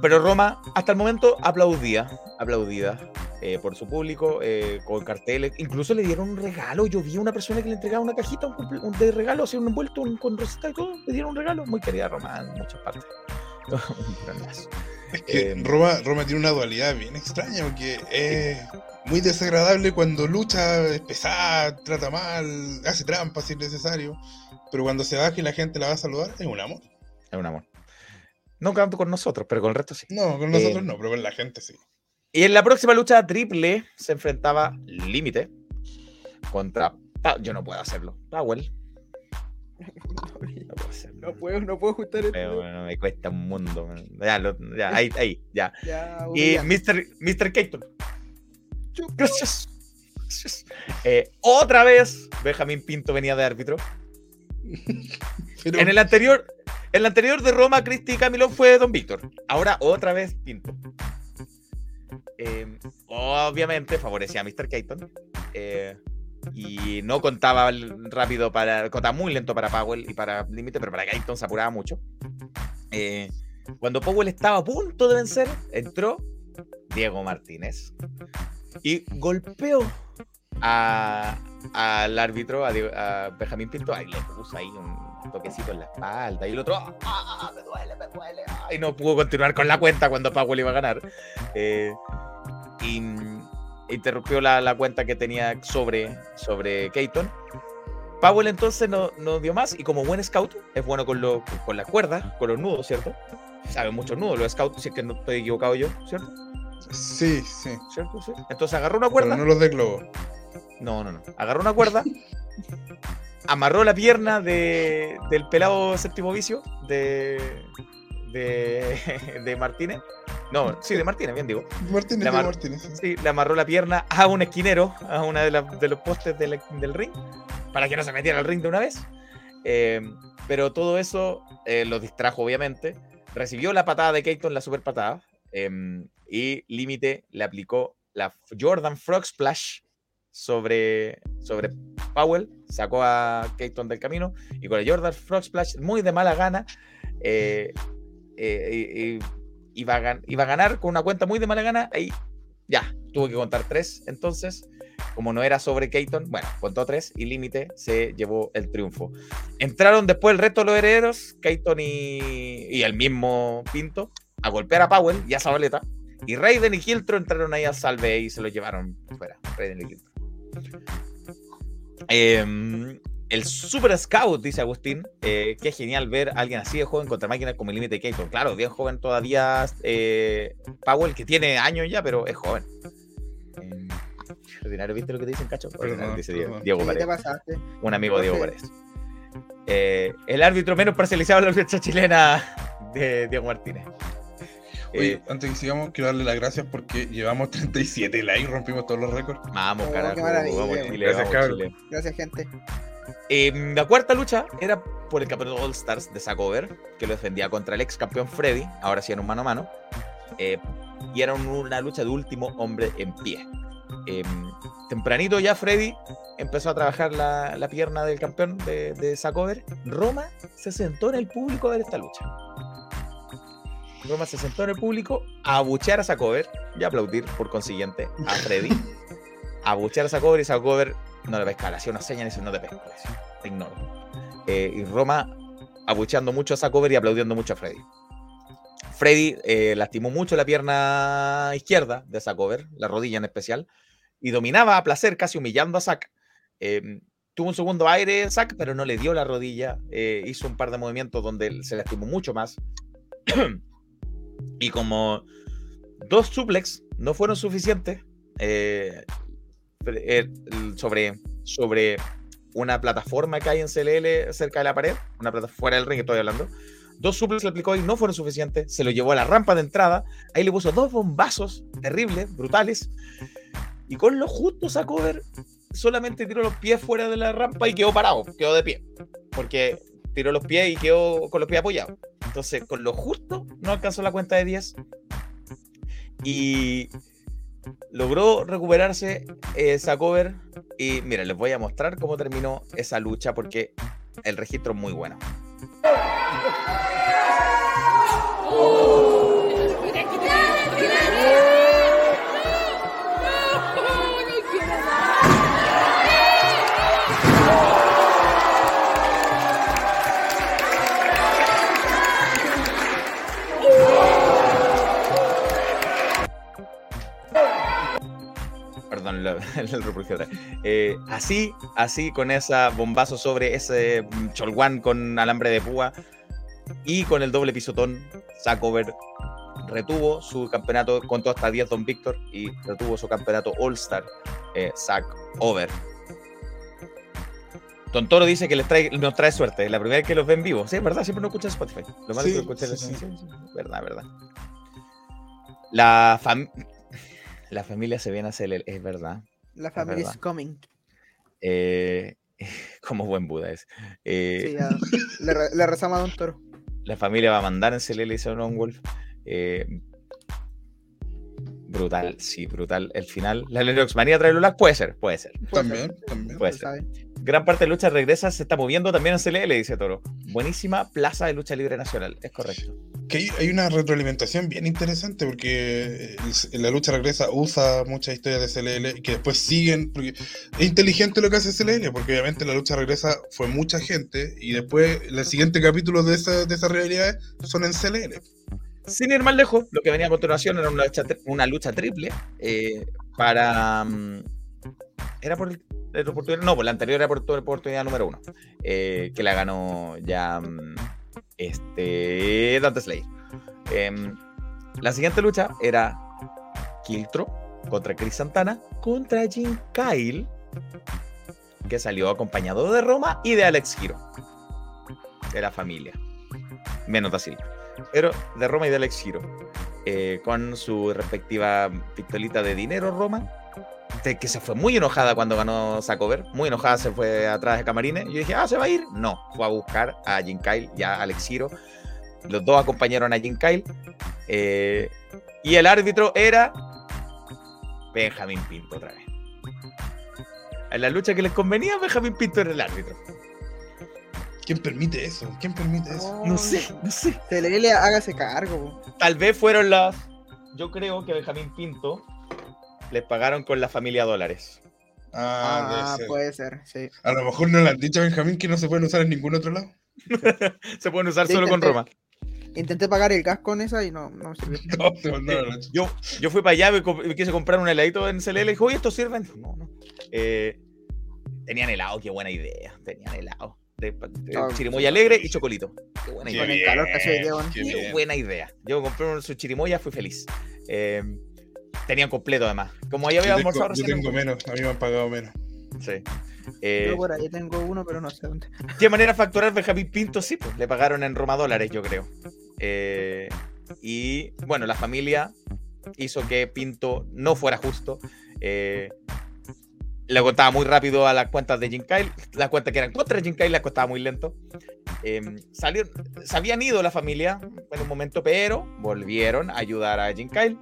Pero Roma, hasta el momento, aplaudía, aplaudida eh, por su público, eh, con carteles. Incluso le dieron un regalo. Yo vi a una persona que le entregaba una cajita un, de regalo, así un envuelto con receta y todo. Le dieron un regalo. Muy querida Roma en muchas partes. es que eh, Roma, Roma tiene una dualidad bien extraña, porque es muy desagradable cuando lucha, es pesada, trata mal, hace trampas si es necesario. Pero cuando se baja y la gente la va a saludar, es un amor. Es un amor. No canto con nosotros, pero con el resto sí. No, con nosotros no, pero con la gente sí. Y en la próxima lucha triple se enfrentaba Límite contra. yo no puedo hacerlo. Powell. No puedo hacerlo. No puedo, no puedo ajustar esto. Pero bueno, me cuesta un mundo. Ya, ya ahí, ahí, ya. y Mr. Mr. Keaton. Gracias. Eh, otra vez, Benjamín Pinto venía de árbitro. En el anterior, el anterior de Roma, Cristi y Camilo fue Don Víctor. Ahora otra vez Pinto. Eh, obviamente favorecía a Mr. Keaton. Eh, y no contaba rápido para. Contaba muy lento para Powell y para Límite, pero para Keaton se apuraba mucho. cuando Powell estaba a punto de vencer, entró Diego Martínez y golpeó al árbitro, a, Benjamín Pinto, ahí le puso ahí un toquecito en la espalda y el otro, ah, ah, me duele, me duele. Y no pudo continuar con la cuenta cuando Powell iba a ganar. Eh, y interrumpió la, cuenta que tenía sobre, sobre Keaton. Powell entonces no, no, dio más y como buen scout es bueno con, lo, con las cuerdas, con los nudos, ¿cierto? Sabe muchos nudos los scouts, si es que no estoy equivocado yo, ¿cierto? Sí, sí. ¿Cierto? Sí. Entonces agarró una cuerda. Pero no los de globo. No, no, no. Agarró una cuerda, amarró la pierna de, del pelado séptimo vicio de, de, de Martínez. No, sí, de Martínez, bien digo. Martínez, le Martínez. Sí, le amarró la pierna a un esquinero, a una de, de los postes del, ring, para que no se metiera al ring de una vez. Eh, pero todo eso eh, lo distrajo, obviamente. Recibió la patada de Keaton, la super patada. Em, y Límite le aplicó la Jordan Frog Splash sobre, sobre Powell, sacó a Keaton del camino y con el Jordan Frog Splash, muy de mala gana, eh, eh, iba, a iba, a ganar con una cuenta muy de mala gana. Ahí ya, tuvo que contar tres. Entonces, como no era sobre Keaton, bueno, contó tres y Límite se llevó el triunfo. Entraron después el resto de los herederos, Keaton y, y el mismo Pinto, a golpear a Powell y a Zabaleta. Y Raiden y Kiltro entraron ahí a salve y se lo llevaron fuera. Raiden y. Em, el Super Scout, dice Agustín, eh, qué genial ver a alguien así de joven contra máquinas como el límite Keaton. Claro, bien joven todavía eh, Powell, que tiene años ya, pero es joven. Ordinario, ¿viste lo que te dicen, cacho? Ordinario, dice Diego, Diego Paredes. Un amigo de Diego Paredes. Eh, el árbitro menos parcializado de la lucha chilena de Diego Martínez. Oye, eh, antes que sigamos, quiero darle las gracias porque llevamos 37 likes, rompimos todos los récords. Vamos, oh, carajo. Vamos, gracias, Gracias, gente. Em, la cuarta lucha era por el campeonato All Stars de Sacover, que lo defendía contra el ex campeón Freddy, ahora sí en un mano a mano. Eh, y era una lucha de último hombre en pie. Em, tempranito ya Freddy empezó a trabajar la, la pierna del campeón de, de Sacover. Roma se sentó en el público a ver esta lucha. Roma se sentó en el público a abuchear a Sacover y aplaudir, por consiguiente, a Freddy. a abuchear a Sacover y Sacover no le pesca, le hacía una señal y dice: No te pesco, te ignoro. Eh, y Roma abucheando mucho a Sacover y aplaudiendo mucho a Freddy. Freddy eh, lastimó mucho la pierna izquierda de Sacover, la rodilla en especial, y dominaba a placer, casi humillando a Zack. Em, tuvo un segundo aire Zack, pero no le dio la rodilla. Eh, hizo un par de movimientos donde se lastimó mucho más. Y como dos suplex no fueron suficientes eh, eh, sobre, sobre una plataforma que hay en CLL cerca de la pared, una plataforma fuera del ring, estoy hablando. Dos suplex le aplicó y no fueron suficientes. Se lo llevó a la rampa de entrada. Ahí le puso dos bombazos terribles, brutales. Y con lo justo sacó ver, solamente tiró los pies fuera de la rampa y quedó parado, quedó de pie. Porque tiró los pies y quedó con los pies apoyados. Entonces, con lo justo, no alcanzó la cuenta de 10. Y logró recuperarse esa cover. Y mira, les voy a mostrar cómo terminó esa lucha porque el registro es muy bueno. Eh, así, así, con esa bombazo sobre ese cholguán con alambre de púa, Y con el doble pisotón, Sacover retuvo su campeonato, contó hasta 10 Don Víctor y retuvo su campeonato All-Star eh, Over. Don Toro dice que les trae, nos trae suerte. La primera vez que los ven vivos. Sí, es verdad, siempre no escuchan Spotify. Lo malo es que sí, sí, Verdad, verdad. La, la familia se viene a hacer, es verdad. La familia is coming. Eh, como buen Buda es. Eh, sí, ya. le, le, rezamos a Don Toro. La familia va a mandar en CLL y un Wolf. Eh, brutal, sí, brutal. El final. ¿La Lennox Manía trae Lula? Puede ser, puede ser. También, también. Puede ser gran parte de lucha regresa, se está moviendo también en CLL, dice Toro. Buenísima plaza de lucha libre nacional, es correcto. Que hay, una retroalimentación bien interesante porque la lucha regresa usa muchas historias de CLL que después siguen. Es inteligente lo que hace CLL, porque obviamente la lucha regresa fue mucha gente y después el siguiente capítulo de, esa, de esas realidades son en CLL. Sin ir más lejos, lo que venía a continuación era una lucha, triple eh, para. Mm, era por el oportunidad, no, pues la anterior era por oportunidad número uno, eh, que la ganó ya mm, este, Dante Slayer. Em, la siguiente lucha era Kiltro contra Chris Santana contra Jim Kyle, que salió acompañado de Roma y de Alex Giro, de la familia, menos da pero de Roma y de Alex Giro, eh, con su respectiva pistolita de dinero Roma que se fue muy enojada cuando ganó Sacover, muy enojada se fue atrás de Camarines. Y yo dije, ah, ¿se va a ir? No, fue a buscar a Jim Kyle y a Alex Hiro. Los dos acompañaron a Jim Kyle. Eh, y el árbitro era Benjamín Pinto otra vez. En la lucha que les convenía, Benjamín Pinto era el árbitro. ¿Quién permite eso? ¿Quién permite eso? No, sé, no sé. le hágase cargo. Tal vez fueron las. Yo creo que Benjamín Pinto les pagaron con la familia dólares. Ah, ah puede ser, sí. A lo mejor no le han dicho a Benjamín que no se pueden usar en ningún otro lado. se pueden usar solo con Roma. Intenté pagar el gas con esa y no, no sirvió. yo, yo fui para allá y quise comprar un heladito en CLL y dijo, oye, ¿estos sirven? No, no. Eh, tenían helado, qué buena idea. Tenían helado. De, chirimoya alegre y chocolito. Qué buena idea. Con el calor que Qué, buena idea. Yo compré su chirimoya, fui feliz. Eh, tenían completo además. Como ahí había almorzado Yo tengo menos, a mí me han pagado menos. Sí. Eh, yo por ahí tengo uno, pero no sé dónde. ¿Qué manera facturar Benjamín Pinto? Sí, pues le pagaron en Roma dólares, yo creo. Eh, y bueno, la familia hizo que Pinto no fuera justo. Eh, le contaba muy rápido a las cuentas de Jim Kyle. Las cuentas que eran contra Jim Kyle las contaba muy lento. salieron, se habían ido la familia en un momento, pero volvieron a ayudar a Jim Kyle.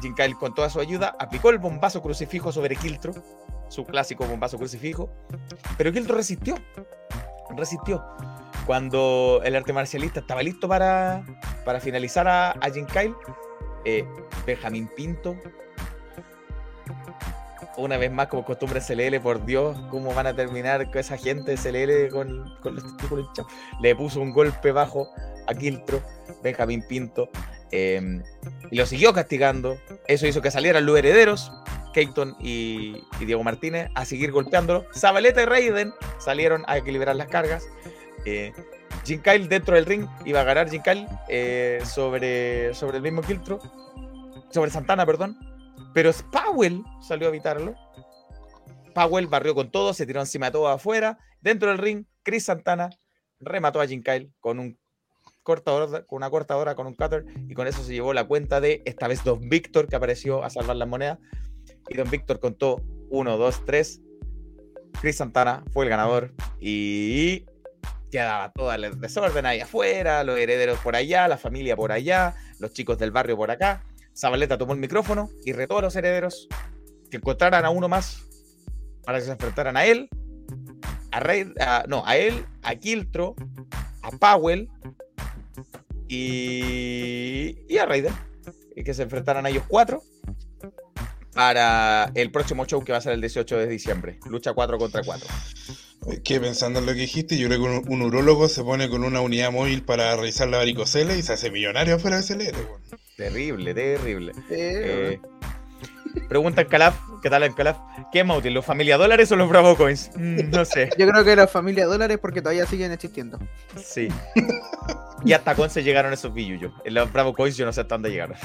Jim Kyle, con toda su ayuda, aplicó el bombazo crucifijo sobre Kiltro, su clásico bombazo crucifijo, pero Kiltro resistió. Resistió. Cuando el arte marcialista estaba listo para, para finalizar a, a Jim Kyle, eh, Benjamín Pinto, una vez más, como costumbre CLL, por Dios, ¿cómo van a terminar con esa gente de CLL con, con los testículos Le puso un golpe bajo a Kiltro, Benjamín Pinto, Em, y lo siguió castigando. Eso hizo que salieran los herederos, Keaton y, Diego Martínez, a seguir golpeándolo. Zabaleta y Raiden salieron a equilibrar las cargas. Eh, Jim Kyle dentro del ring iba a ganar Jim Kyle eh, sobre, sobre el mismo Kiltro, sobre Santana, perdón. Pero Powell salió a evitarlo. Powell barrió con todo, se tiró encima de todo afuera. Dentro del ring, Chris Santana remató a Jim Kyle con un corta con una cortadora con un cutter y con eso se llevó la cuenta de esta vez Don Víctor que apareció a salvar las monedas y Don Víctor contó 1, 2, 3 Chris Santana fue el ganador y quedaba todo el desorden ahí afuera, los herederos por allá, la familia por allá, los chicos del barrio por acá. Zabaleta tomó el micrófono y retó a los herederos que encontraran a uno más para que se enfrentaran a él, a Rey, no, a él, a Kiltro, a Powell y, a Raiden. Y que se enfrentaran a ellos cuatro para el próximo show que va a ser el 18 de diciembre. Lucha 4 contra 4. Es que pensando en lo que dijiste, yo creo que un, urólogo se pone con una unidad móvil para revisar la varicocele y se hace millonario afuera de CLR. Terrible, terrible. Eh, pregunta en Calaf, ¿Qué tal, Encolaf? ¿Qué es más útil, los Familia Dólares o los Bravo Coins? Mm, no sé. Yo creo que los Familia Dólares porque todavía siguen existiendo. Sí. y hasta con se llegaron esos billullos. En los Bravo Coins yo no sé hasta dónde llegaron.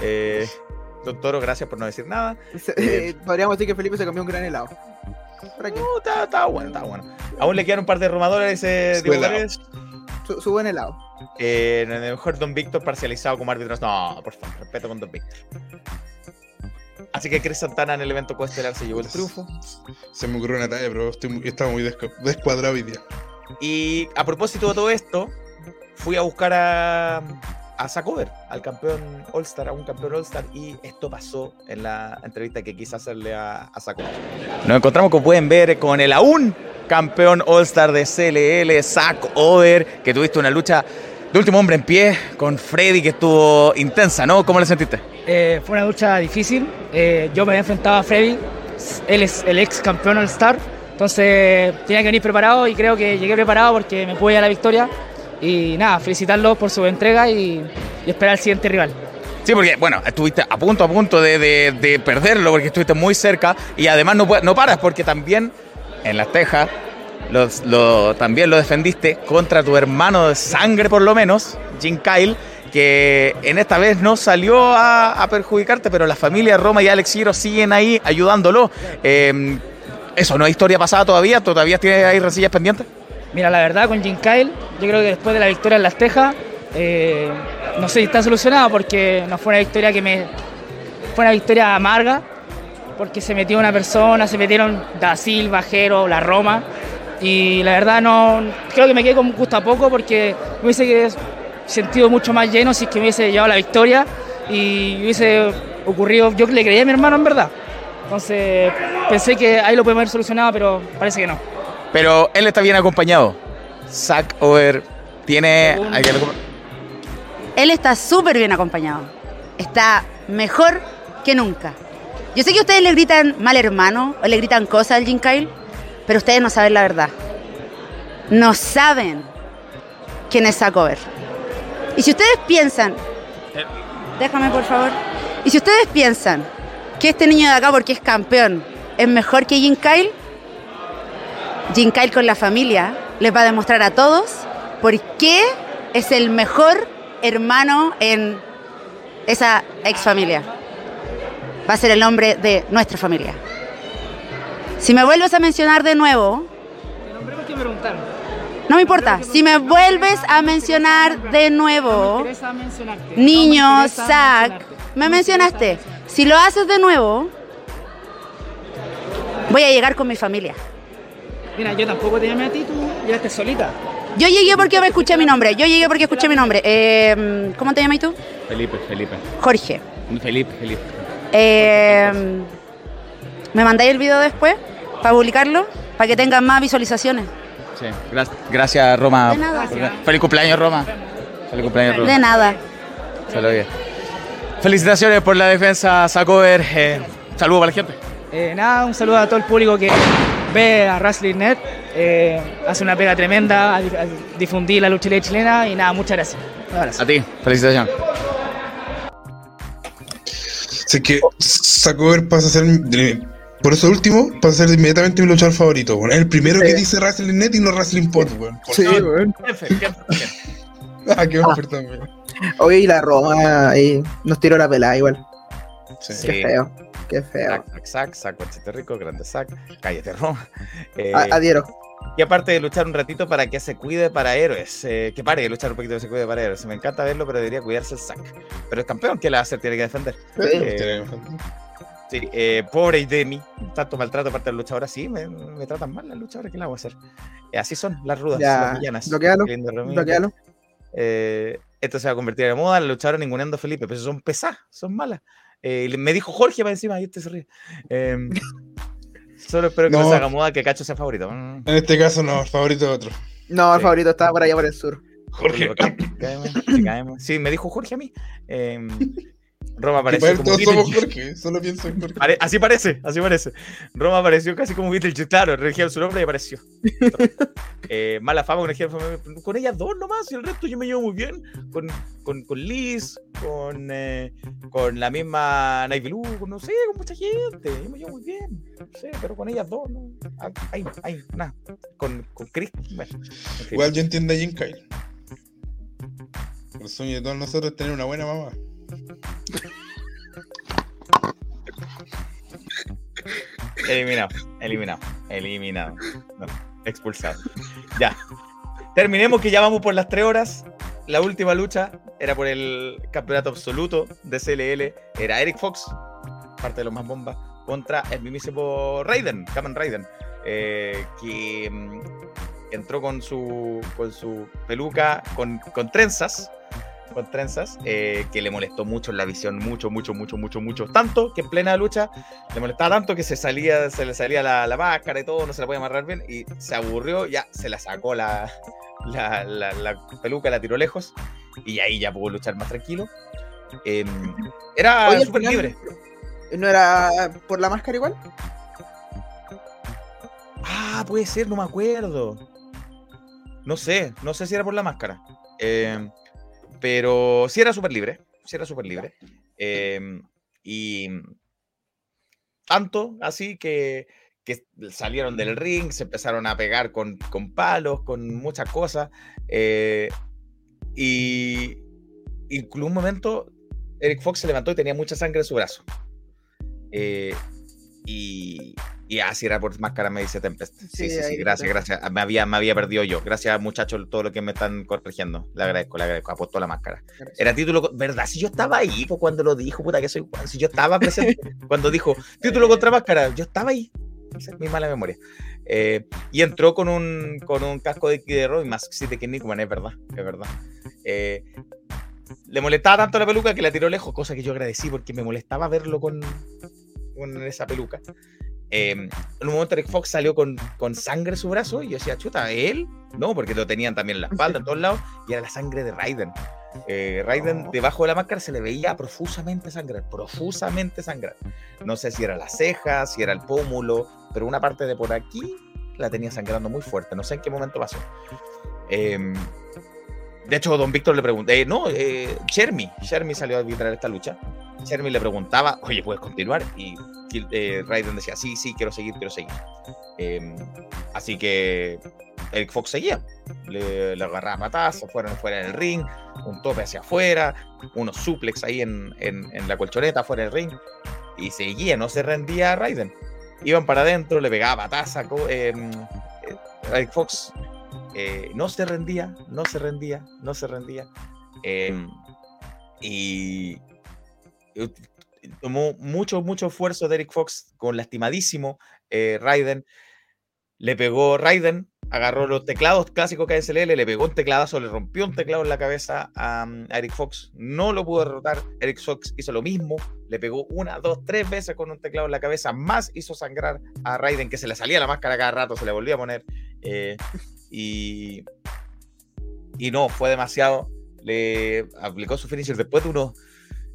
Eh, Toro, gracias por no decir nada. Eh, podríamos decir que Felipe se comió un gran helado. ¿Para qué? No, está, bueno, está bueno. Aún le quedan un par de rumadores eh, de su, su, buen helado. Eh, mejor Don Víctor parcializado como árbitro. No, por favor, respeto con Don Víctor. Así que Chris Santana en el evento coestelar se llevó el triunfo. Se me ocurrió una talla, pero estoy, estaba muy descuadrado hoy día. Y a propósito de todo esto, fui a buscar a, a Sacover, al campeón All-Star, a un campeón All-Star, y esto pasó en la entrevista que quise hacerle a, a Sacover. Nos encontramos, como pueden ver, con el aún campeón All-Star de CLL, Zack Over, que tuviste una lucha de último hombre en pie con Freddy, que estuvo intensa, ¿no? ¿Cómo le sentiste? Eh, fue una lucha difícil. Eh, yo me había enfrentado a Freddy, él es el ex campeón All-Star, entonces tenía que venir preparado y creo que llegué preparado porque me pude a la victoria. Y nada, felicitarlo por su entrega y, esperar al siguiente rival. Sí, porque, bueno, estuviste a punto, a punto de, perderlo porque estuviste muy cerca y además no, no paras porque también en las tejas también lo defendiste contra tu hermano de sangre por lo menos, Jim Kyle, que en esta vez no salió a, perjudicarte, pero la familia Roma y Alex Giro siguen ahí ayudándolo. Eh, eso, ¿no hay historia pasada todavía? ¿Todavía tienes ahí resillas pendientes? Mira, la verdad, con Jim Kyle, yo creo que después de la victoria en Las Tejas, eh, no sé si está solucionado porque no fue una victoria que me. Fue una victoria amarga, porque se metió una persona, se metieron Da Silva, Jero, la Roma, y la verdad no. Creo que me quedé con gusto a poco porque me hubiese sentido mucho más lleno si es que me hubiese llevado la victoria y hubiese ocurrido. Yo le creía a mi hermano en verdad. Entonces pensé que ahí lo podemos haber solucionado, pero parece que no. Pero él está bien acompañado. Zack Over tiene. Él está súper bien acompañado. Está mejor que nunca. Yo sé que ustedes le gritan mal hermano o le gritan cosas al Jim Kyle, pero ustedes no saben la verdad. No saben quién es Zack Over. Y si ustedes piensan. Déjame, por favor. Y si ustedes piensan que este niño de acá, porque es campeón, es mejor que Jim Kyle, Jim Kyle con la familia les va a demostrar a todos por qué es el mejor hermano en esa ex familia. Va a ser el nombre de nuestra familia. Si me vuelves a mencionar de nuevo... No me importa. Si me vuelves a mencionar de nuevo... Niño, Zach, me mencionaste. Si lo haces de nuevo, voy a llegar con mi familia. Mira, yo tampoco te llamé a ti, tú llegaste solita. Yo llegué porque me escuché mi nombre. Yo llegué porque escuché mi nombre. Eh, ¿Cómo te llamas tú? Felipe, Felipe. Jorge. Felipe, Felipe. Eh, ¿Me mandáis el video después para publicarlo? Para que tengan más visualizaciones. Sí, gracias Roma. De nada. Feliz cumpleaños Roma. Feliz cumpleaños Roma. De nada. Saludos. Felicitaciones por la defensa, Sacover. Eh, saludos para la gente. Eh, nada, un saludo a todo el público que ve a Wrestling.net, eh, hace una pega tremenda a, difundir la lucha libre chilena y nada, muchas gracias. Un abrazo. A ti, felicitaciones. Sé que Sacover pasa a ser, por eso último, pasa a ser inmediatamente mi luchador favorito. Es el primero que dice Wrestling.net y no Wrestling Pod, Sí, weón. ah, qué oferta, weón. Oye, y la Roma ahí nos tiró la pelada igual. Sí. Qué feo. Qué feo. Sac, sac, sac, rico, grande sac, cállate Roma. Eh, adhiero. Y aparte de luchar un ratito para que se cuide para héroes, eh, que pare de luchar un poquito que se cuide para héroes. Me encanta verlo, pero debería cuidarse el sac. Pero el campeón, ¿qué le va a hacer? Tiene que defender. Sí, eh, pobre Demi, tanto maltrato aparte de los luchadores, sí, me, me, tratan mal las luchadoras, ¿qué le voy a hacer? así son las rudas, las villanas. Bloquealo, bloquealo. esto se va a convertir en moda, las luchadoras ninguneando a Felipe, pero son pesadas, son malas. Eh, me dijo Jorge para encima, y este se ríe. Em, solo espero que no, se haga moda que Cacho sea favorito. Mm. En este caso no, el favorito de otro. No, el favorito estaba por allá por el sur. Jorge. Sí, me dijo Jorge a mí. Em, Roma apareció como todos somos Jorge, solo pienso en Jorge. así parece, así parece. Roma apareció casi como Beetlejuice, claro, religieron su nombre y apareció. eh, mala fama con con ellas dos nomás, y el resto yo me llevo muy bien. Con, con, con Liz, con, eh, con la misma Blue, con, no sé, con mucha gente. Yo me llevo muy bien. No sé, pero con ellas dos, no. Ay, ay, nada. Con, con Chris, bueno. Igual yo entiendo a Jim Kyle. El sueño de todos nosotros es tener una buena mamá. Eliminado, eliminado, eliminado. expulsado. Ya. Terminemos que ya vamos por las tres horas. La última lucha era por el campeonato absoluto de CLL. Era Eric Fox, parte de los más bombas, contra el mismísimo Raiden, Kamen Raiden, eh, que mm, entró con su, con su peluca con, con trenzas con trenzas, eh, que le molestó mucho en la visión, mucho, mucho, mucho, mucho, mucho. Tanto que en plena lucha le molestaba tanto que se salía, se le salía la, máscara y todo, no se la podía amarrar bien, y se aburrió, ya se la sacó la, la, peluca, la tiró lejos, y ahí ya pudo luchar más tranquilo. Em, era súper libre. ¿No era por la máscara igual? Ah, puede ser, no me acuerdo. No sé, no sé si era por la máscara. Eh, pero sí era súper libre, sí era súper libre. Em, y tanto así que, que, salieron del ring, se empezaron a pegar con, con palos, con muchas cosas. Eh, y, en un momento Eric Fox se levantó y tenía mucha sangre en su brazo. Eh, y, y así era por máscara, me dice Tempest. Sí, sí, sí, gracias, gracias. Me había, me había perdido yo. Gracias, muchachos, todo lo que me están corrigiendo. Le agradezco, le agradezco. Apostó la máscara. Era título, ¿verdad? Si yo estaba ahí, pues cuando lo dijo, puta que soy. Si yo estaba presente, cuando dijo título contra máscara, yo estaba ahí. mi mala memoria. Eh, y entró con un, con un casco de Kid y más sí, de es verdad, es verdad. Eh, le molestaba tanto la peluca que la tiró lejos, cosa que yo agradecí porque me molestaba verlo con, con esa peluca. Em, en un momento Eric Fox salió con, con, sangre en su brazo y yo decía, chuta, ¿él? No, porque lo tenían también en la espalda, en todos lados, y era la sangre de Raiden. Eh, Raiden oh. debajo de la máscara se le veía profusamente sangrar, profusamente sangrar. No sé si era la ceja, si era el pómulo, pero una parte de por aquí la tenía sangrando muy fuerte. No sé en qué momento pasó. Eh, de hecho, don Víctor le pregunté, eh, no, eh, Shermy, Shermy salió a arbitrar esta lucha. Shermy le preguntaba, oye, ¿puedes continuar? Y eh, Raiden decía, sí, sí, quiero seguir, quiero seguir. Em, así que Eric Fox seguía. Le, agarraba patadas, fuera, fuera del ring, un tope hacia afuera, unos suplex ahí en, la colchoneta fuera del ring. Y seguía, no se rendía a Raiden. Iban para adentro, le pegaba patadas em, eh, Eric Fox eh, no se rendía, no se rendía, no se rendía. Em, y tomó mucho, mucho esfuerzo de Eric Fox con lastimadísimo eh, Raiden. Le pegó Raiden, agarró los teclados clásicos KSLL, le pegó un tecladazo, le rompió un teclado en la cabeza a, Eric Fox. No lo pudo derrotar. Eric Fox hizo lo mismo, le pegó una, dos, tres veces con un teclado en la cabeza, más hizo sangrar a Raiden, que se le salía la máscara cada rato, se le volvía a poner. Eh, y, y no, fue demasiado. Le aplicó su finisher después de unos,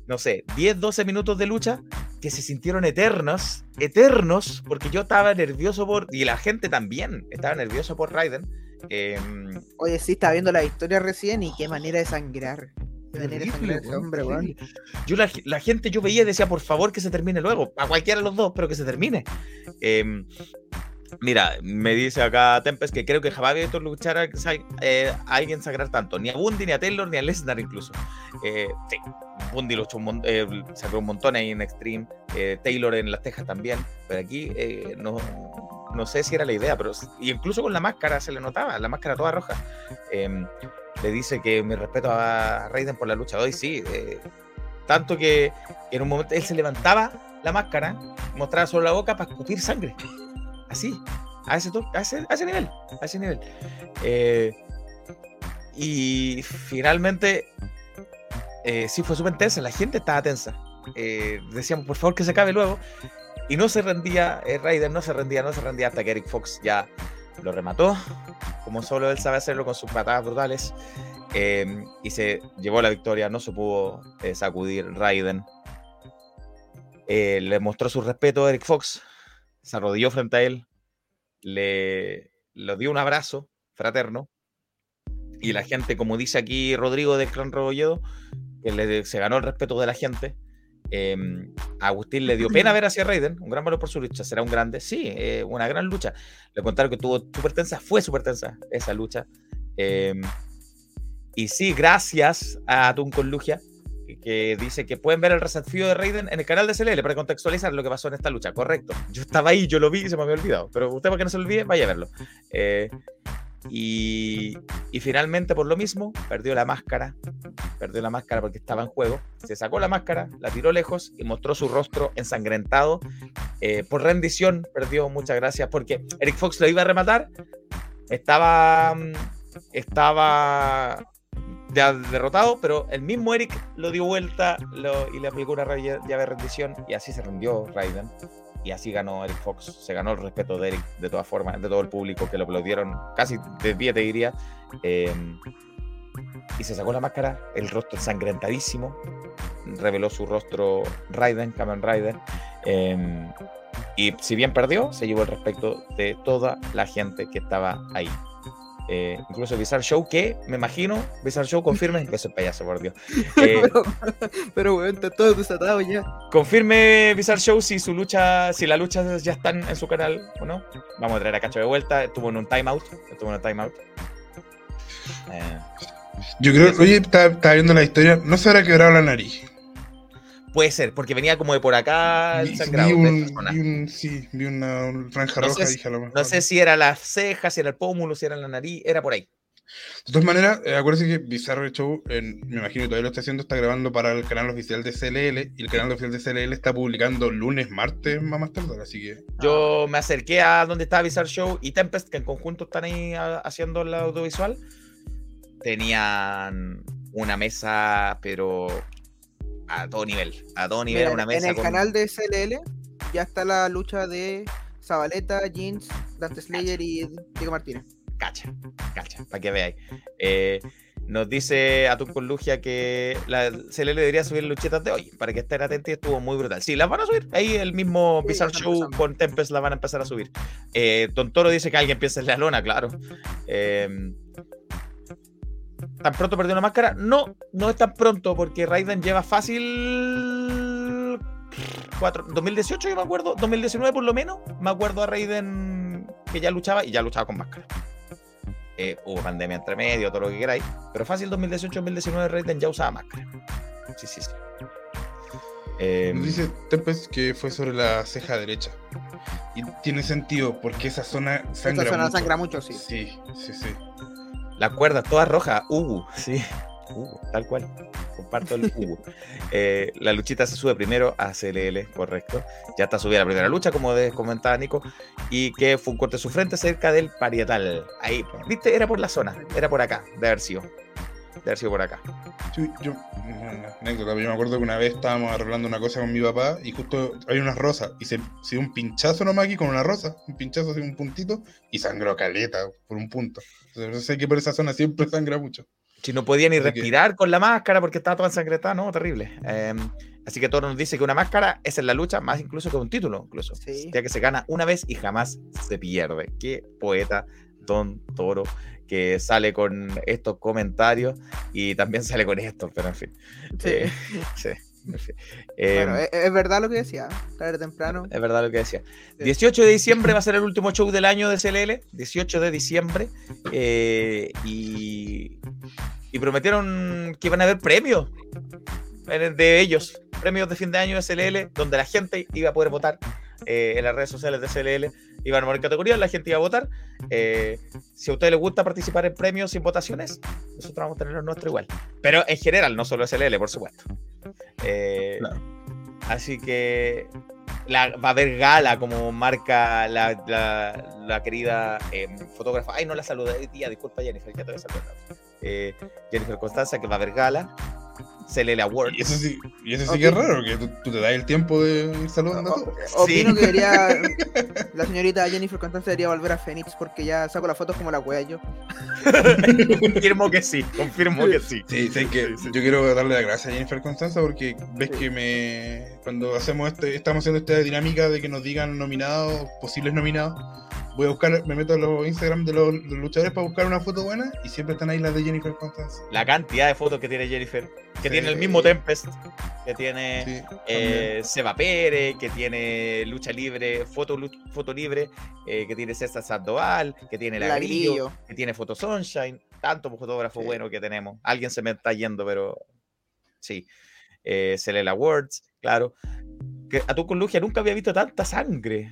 no sé, 10, 12 minutos de lucha que se sintieron eternos, eternos, porque yo estaba nervioso por, y la gente también estaba nervioso por Raiden. Em, Oye, sí, estaba viendo la historia recién y qué manera de sangrar. hombre, Yo la, gente yo veía y decía, por favor que se termine luego, a cualquiera de los dos, pero que se termine. Eh, Mira, me dice acá Tempest que creo que jamás había visto luchar a, eh, alguien sagrar tanto, ni a Bundy, ni a Taylor, ni a Lesnar incluso. Eh, sí, Bundy luchó un eh, sacó un montón ahí en Extreme, Taylor en las tejas también, pero aquí no, no sé si era la idea, pero incluso con la máscara se le notaba, la máscara toda roja. Em, le dice que mi respeto a Raiden por la lucha de hoy, sí. tanto que en un momento él se levantaba la máscara, mostraba solo la boca para escupir sangre así, a ese, nivel, a ese nivel. Eh, y finalmente, eh, sí fue súper tensa, la gente estaba tensa. Eh, decíamos, por favor, que se acabe luego. Y no se rendía, eh, Raider no se rendía, no se rendía hasta que Eric Fox ya lo remató, como solo él sabe hacerlo con sus patadas brutales. y se llevó la victoria, no se pudo sacudir Raiden. eh, le mostró su respeto a Eric Fox, se arrodilló frente a él, le, le dio un abrazo fraterno y la gente, como dice aquí Rodrigo de Clan Rebolledo, que se ganó el respeto de la gente. Em, Agustín le dio pena ver hacia Raiden, un gran valor por su lucha, será un grande, sí, eh, una gran lucha. Le contaron que tuvo súper tensa, fue súper tensa esa lucha. Em, y sí, gracias a Tuncon Lugia, que dice que pueden ver el desafío de Raiden en el canal de CLL para contextualizar lo que pasó en esta lucha. Correcto. Yo estaba ahí, yo lo vi y se me había olvidado. Pero usted, para que no se olvide, vaya a verlo. Eh, y, finalmente, por lo mismo, perdió la máscara. Perdió la máscara porque estaba en juego. Se sacó la máscara, la tiró lejos y mostró su rostro ensangrentado. Eh, por rendición, perdió. Muchas gracias. Porque Eric Fox lo iba a rematar. Estaba. Mm, estaba ya derrotado, pero el mismo Eric lo dio vuelta y le aplicó una llave de rendición y así se rindió Raiden. Y así ganó Eric Fox, se ganó el respeto de Eric de todas formas, de todo el público que lo aplaudieron casi de pie, te diría. Em, y se sacó la máscara, el rostro ensangrentadísimo, reveló su rostro Raiden, Kamen Rider. Em, y si bien perdió, se llevó el respeto de toda la gente que estaba ahí. Eh, incluso Bizarre Show, que me imagino, Bizarre Show confirme que soy payaso, por Dios. Eh, pero, bueno, está todo desatado ya. Confirme Bizarre Show si su lucha, si la lucha ya están en su canal o no. Vamos a traer a Cacho de vuelta. Estuvo en un timeout. Estuvo en un timeout. Eh, Yo creo, oye, estaba viendo la historia, no se habrá quebrado la nariz. Puede ser, porque venía como de por acá el sangrado. Vi, un, sí, vi una, franja roja. dije, a lo mejor. no sé si era las cejas, si era el pómulo, si era la nariz, era por ahí. De todas maneras, eh, acuérdense que Bizarro Show, me imagino que todavía lo está haciendo, está grabando para el canal oficial de CLL y el canal oficial de CLL está publicando lunes, martes, más tarde, así que... Yo me acerqué a donde estaba Bizarre Show y Tempest, que en conjunto están ahí haciendo el audiovisual. Tenían una mesa, pero a todo nivel. A todo nivel, una mesa. En el canal de SLL ya está la lucha de Zabaleta, Jeans, Dante Slayer y Diego Martínez. Cacha, cacha, para que veáis. Eh, nos dice a tu Lugia que la CLL debería subir luchetas de hoy, para que estén atentos y estuvo muy brutal. Sí, las van a subir. Ahí el mismo Bizarre Show con Tempest la van a empezar a subir. Eh, Don Toro dice que alguien piensa en la lona, claro. Eh, ¿Tan pronto perdió una máscara? No, no es tan pronto, porque Raiden lleva fácil. 2018, yo me acuerdo. 2019, por lo menos. Me acuerdo a Raiden que ya luchaba y ya luchaba con máscara. Eh, hubo pandemia entre medio, todo lo que queráis. Pero fácil 2018-2019 Raiden ya usaba máscara. Sí, sí, sí. Eh, dice Tempest que fue sobre la ceja derecha. Y tiene sentido porque esa zona sangra esa zona mucho. sangra mucho, sí. Sí, sí, sí. La cuerda toda roja, Hugo, sí. Hugo, tal cual. Comparto el Hugo. Eh, la luchita se sube primero a CLL, correcto. Ya está subida la primera lucha, como comentaba Nico. Y que fue un corte de su frente cerca del parietal. Ahí, viste, era por la zona, era por acá, de haber sido. De haber sido por acá. Sí, yo, anécdota, yo me acuerdo que una vez estábamos arreglando una cosa con mi papá y justo hay unas rosas y se, dio un pinchazo nomás aquí con una rosa, un pinchazo así, un puntito y sangró caleta por un punto. Sé que por esa zona siempre sangra mucho. Si no podía ni respirar con la máscara porque estaba toda ensangrentada, no, terrible. Em, así que todo nos dice que una máscara es en la lucha más incluso que un título, incluso. Ya que se gana una vez y jamás se pierde. Qué poeta, Don Toro que sale con estos comentarios y también sale con estos, pero en fin. Sí. Eh, sí. Bueno, em, es, verdad lo que decía, tarde temprano. Es verdad lo que decía. 18 de diciembre va a ser el último show del año de CLL, 18 de diciembre, eh, y, y prometieron que iban a haber premios de ellos, premios de fin de año de CLL, donde la gente iba a poder votar eh, en las redes sociales de CLL iban a morir categorías, la gente iba a votar. Eh, si a ustedes les gusta participar en premios sin votaciones, nosotros vamos a tener los nuestros igual. Pero en general, no solo SLL, por supuesto. Eh, así que va a haber gala como marca la, la, querida fotógrafa. Ay, no la saludé, tía, disculpa Jennifer, ya te voy a saludar. Jennifer Constanza, que va a haber gala CLL Awards. Y eso sí, y eso sí que es raro, que tú, te das el tiempo de ir saludando a todos. Opino que debería, la señorita Jennifer Constance debería volver a Phoenix porque ya saco las fotos como la wea yo. confirmo que sí, confirmo que sí. Sí, sé que yo quiero darle las gracias a Jennifer Constanza porque ves que me cuando hacemos este, estamos haciendo esta dinámica de que nos digan nominados, posibles nominados, voy a buscar, me meto a los Instagram de los, luchadores para buscar una foto buena y siempre están ahí las de Jennifer Constance. La cantidad de fotos que tiene Jennifer, que tiene el mismo Tempest, que tiene eh, Seba Pérez, que tiene lucha libre, foto, foto libre, eh, que tiene César Sandoval, que tiene La, Grillo, que tiene Foto Sunshine, tanto fotógrafo bueno que tenemos. Alguien se me está yendo, pero sí. Eh, Celela Awards, claro. Que a tu con Lugia nunca había visto tanta sangre.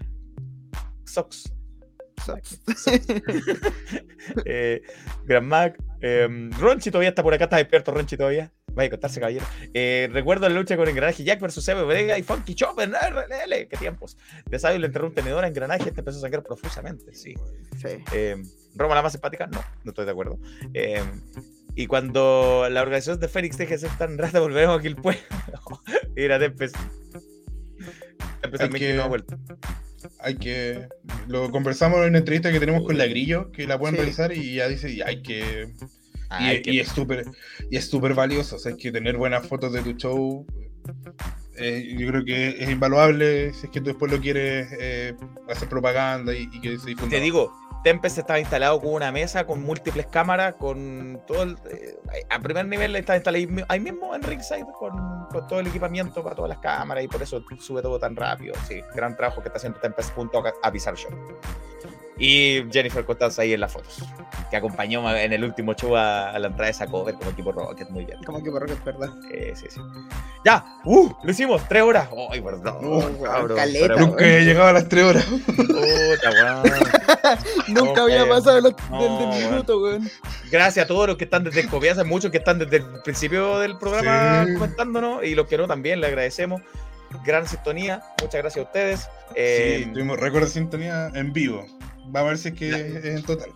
Sox. eh, Gran Mac. Eh, Ronchi todavía está por acá, está despierto Ronchi todavía. Vaya a contarse, caballero. Eh, recuerdo la lucha con engranaje Jack versus Sebe Vega y Funky Chopper. RLL. ¡Qué tiempos! De sabio le enterró un tenedor a engranaje este empezó a sangrar profusamente. Sí. sí. Eh, ¿Roma la más simpática? No, no estoy de acuerdo. Eh, y cuando la organización de Fénix deje de ser tan rata, volveremos a Quilpue. Mira, Tempest. Tempest que... no ha vuelto hay que. Lo conversamos en una entrevista que tenemos con la Grillo, que la pueden realizar y ya dice, y hay que. y, es súper y es súper valioso, o sea, hay que tener buenas fotos de tu show. Eh, yo creo que es invaluable si es que tú después lo quieres eh, hacer propaganda y, que se difunda. Te digo, Tempest estaba instalado con una mesa con múltiples cámaras, con todo el. Eh, a primer nivel está instalado ahí mismo en Ringside con, todo el equipamiento para todas las cámaras y por eso sube todo tan rápido. Sí, gran trabajo que está haciendo Tempest junto a, a Bizarre. Y Jennifer Costanza ahí en las fotos, que acompañó en el último show a, la entrada de esa cover como equipo Rocket, muy bien. Como equipo Rocket, ¿verdad? Eh, sí, sí. Ya, ¡uh! Lo hicimos, tres horas. ¡Ay, perdón! Uh, cabrón, caleta, Nunca he llegado a las tres horas. Nunca había pasado los, del, minuto, weón. Gracias a todos los que están desde confianza, muchos que están desde el principio del programa comentándonos y los que no también, le agradecemos gran sintonía. Muchas gracias a ustedes. sí, eh, tuvimos récord de sintonía en vivo. Va a ver si es que es en total.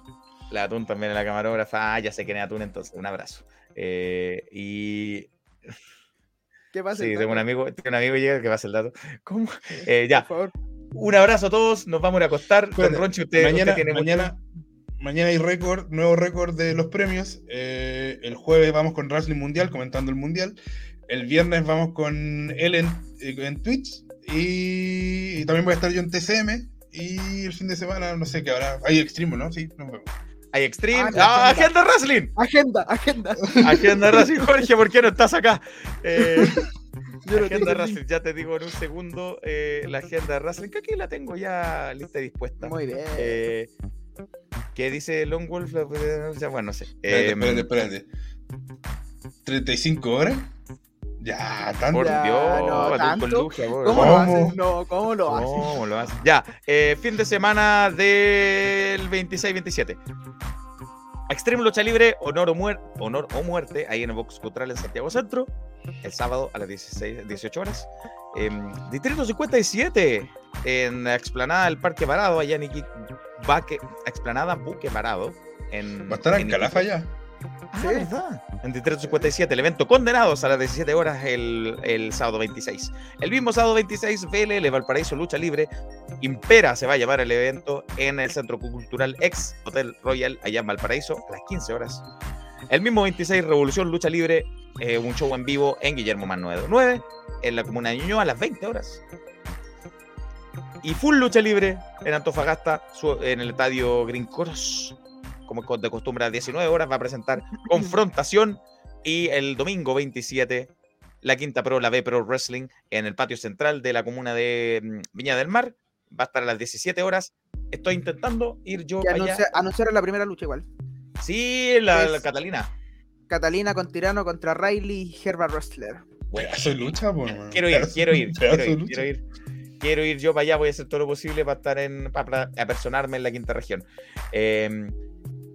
La Atún también en la camarógrafa. Ah, ya sé quién es Atún, entonces un abrazo. Eh, y. ¿Qué pasa? Sí, tengo un amigo, tengo un amigo llega que va a hacer el dato. ¿Cómo? Eh, ya. Por favor. Un abrazo a todos, nos vamos a ir a acostar. Don Ronchi, usted, mañana, mañana, mañana hay récord, nuevo récord de los premios. Eh, el jueves vamos con Wrestling Mundial, comentando el Mundial. El viernes vamos con él en, en Twitch. Y, y, también voy a estar yo en TCM. Y el fin de semana, no sé qué habrá. Hay Extreme, ¿no? Sí, nos vemos. Hay Extreme. Ah, agenda Wrestling. Agenda, agenda. Agenda Wrestling, Jorge, ¿por qué no estás acá? Eh, agenda Wrestling, ya te digo en un segundo eh, la agenda Wrestling, que aquí la tengo ya lista y dispuesta. Muy bien. Eh, ¿Qué dice Long Wolf? Ya, bueno, no sé. Espérate, espérate, espérate. ¿35 horas? Ya, tanto. Por Dios, no, tanto. ¿Cómo, lo haces? No, ¿cómo lo haces? ¿Cómo lo haces? Ya, eh, fin de semana del 26-27. Extreme Lucha Libre, honor o, honor o muerte, ahí en el Box Cultural en Santiago Centro, el sábado a las 16, 18 horas. Eh, Distrito 57, en la explanada del Parque Parado, allá en Iquique, explanada Buque Parado. En, ¿Va a estar en, Calafa ya? Ah, sí. ¿verdad? En 57, el evento Condenados a las 17 horas el, el, sábado 26. El mismo sábado 26, VLL Valparaíso Lucha Libre Impera se va a llevar el evento en el Centro Cultural Ex Hotel Royal allá en Valparaíso a las 15 horas. El mismo 26, Revolución Lucha Libre, eh, un show en vivo en Guillermo Manuel 9, en la comuna de Ñuñoa a las 20 horas. Y Full Lucha Libre en Antofagasta, en el estadio Green Cross como de costumbre a 19 horas, va a presentar Confrontación y el domingo 27 la Quinta Pro, la B Pro Wrestling en el patio central de la comuna de mm, Viña del Mar. Va a estar a las 17 horas. Estoy intentando ir yo allá. Anunciar la primera lucha igual. Sí, la, Catalina. Catalina con Tirano contra Riley y Herba Wrestler. Bueno, lucha, Quiero ir, quiero ir, quiero ir, quiero ir, quiero ir. yo para allá, voy a hacer todo lo posible para estar en, para apersonarme en la quinta región. Eh,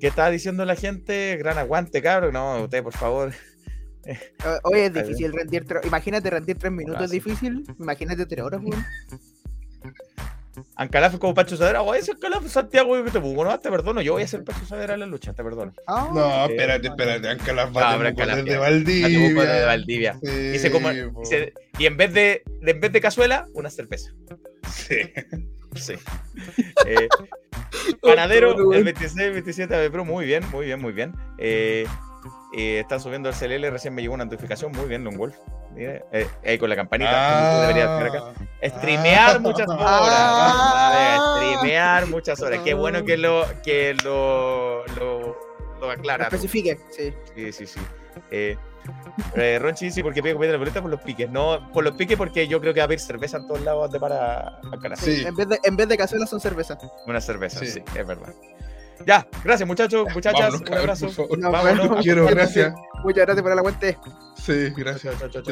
¿Qué está diciendo la gente? Gran aguante, cabrón. No, usted, por favor. Hoy es difícil rendir. Imagínate rendir tres minutos, es difícil. Imagínate tres horas, weón. Ancalaf como Pancho Sadera, voy a ser Ancalaf Santiago y Temuco, no, te perdono, yo voy a ser Pancho Sadera en la lucha, te perdono. Ah, no, espérate, espérate, Ancalaf va a Temuco de Valdivia. de Valdivia. y, como, y, en vez de, en vez de cazuela, una cerveza. Sí. Sí. Eh, panadero, el 26, 27 Pro, muy bien, muy bien, muy bien. Eh, eh, está subiendo el CLL, recién me llegó una notificación, muy bien, Long Wolf. Eh, ahí con la campanita. Ah, Streamear muchas horas. Ah, streamear muchas horas. Qué bueno que lo, que lo, lo, lo aclara. especifique, sí. Sí, sí, sí. Eh, Ronchi sí, porque pide comida de la boleta por los piques. No, por los piques porque yo creo que va a haber cerveza en todos lados de para Alcalá. Sí, en vez de, en vez de cazuelas son cervezas. Una cerveza, sí. es verdad. Ya, gracias muchachos, muchachas. un abrazo. Vámonos. Quiero, gracias. Muchas gracias por el aguante. Sí, gracias. Chao.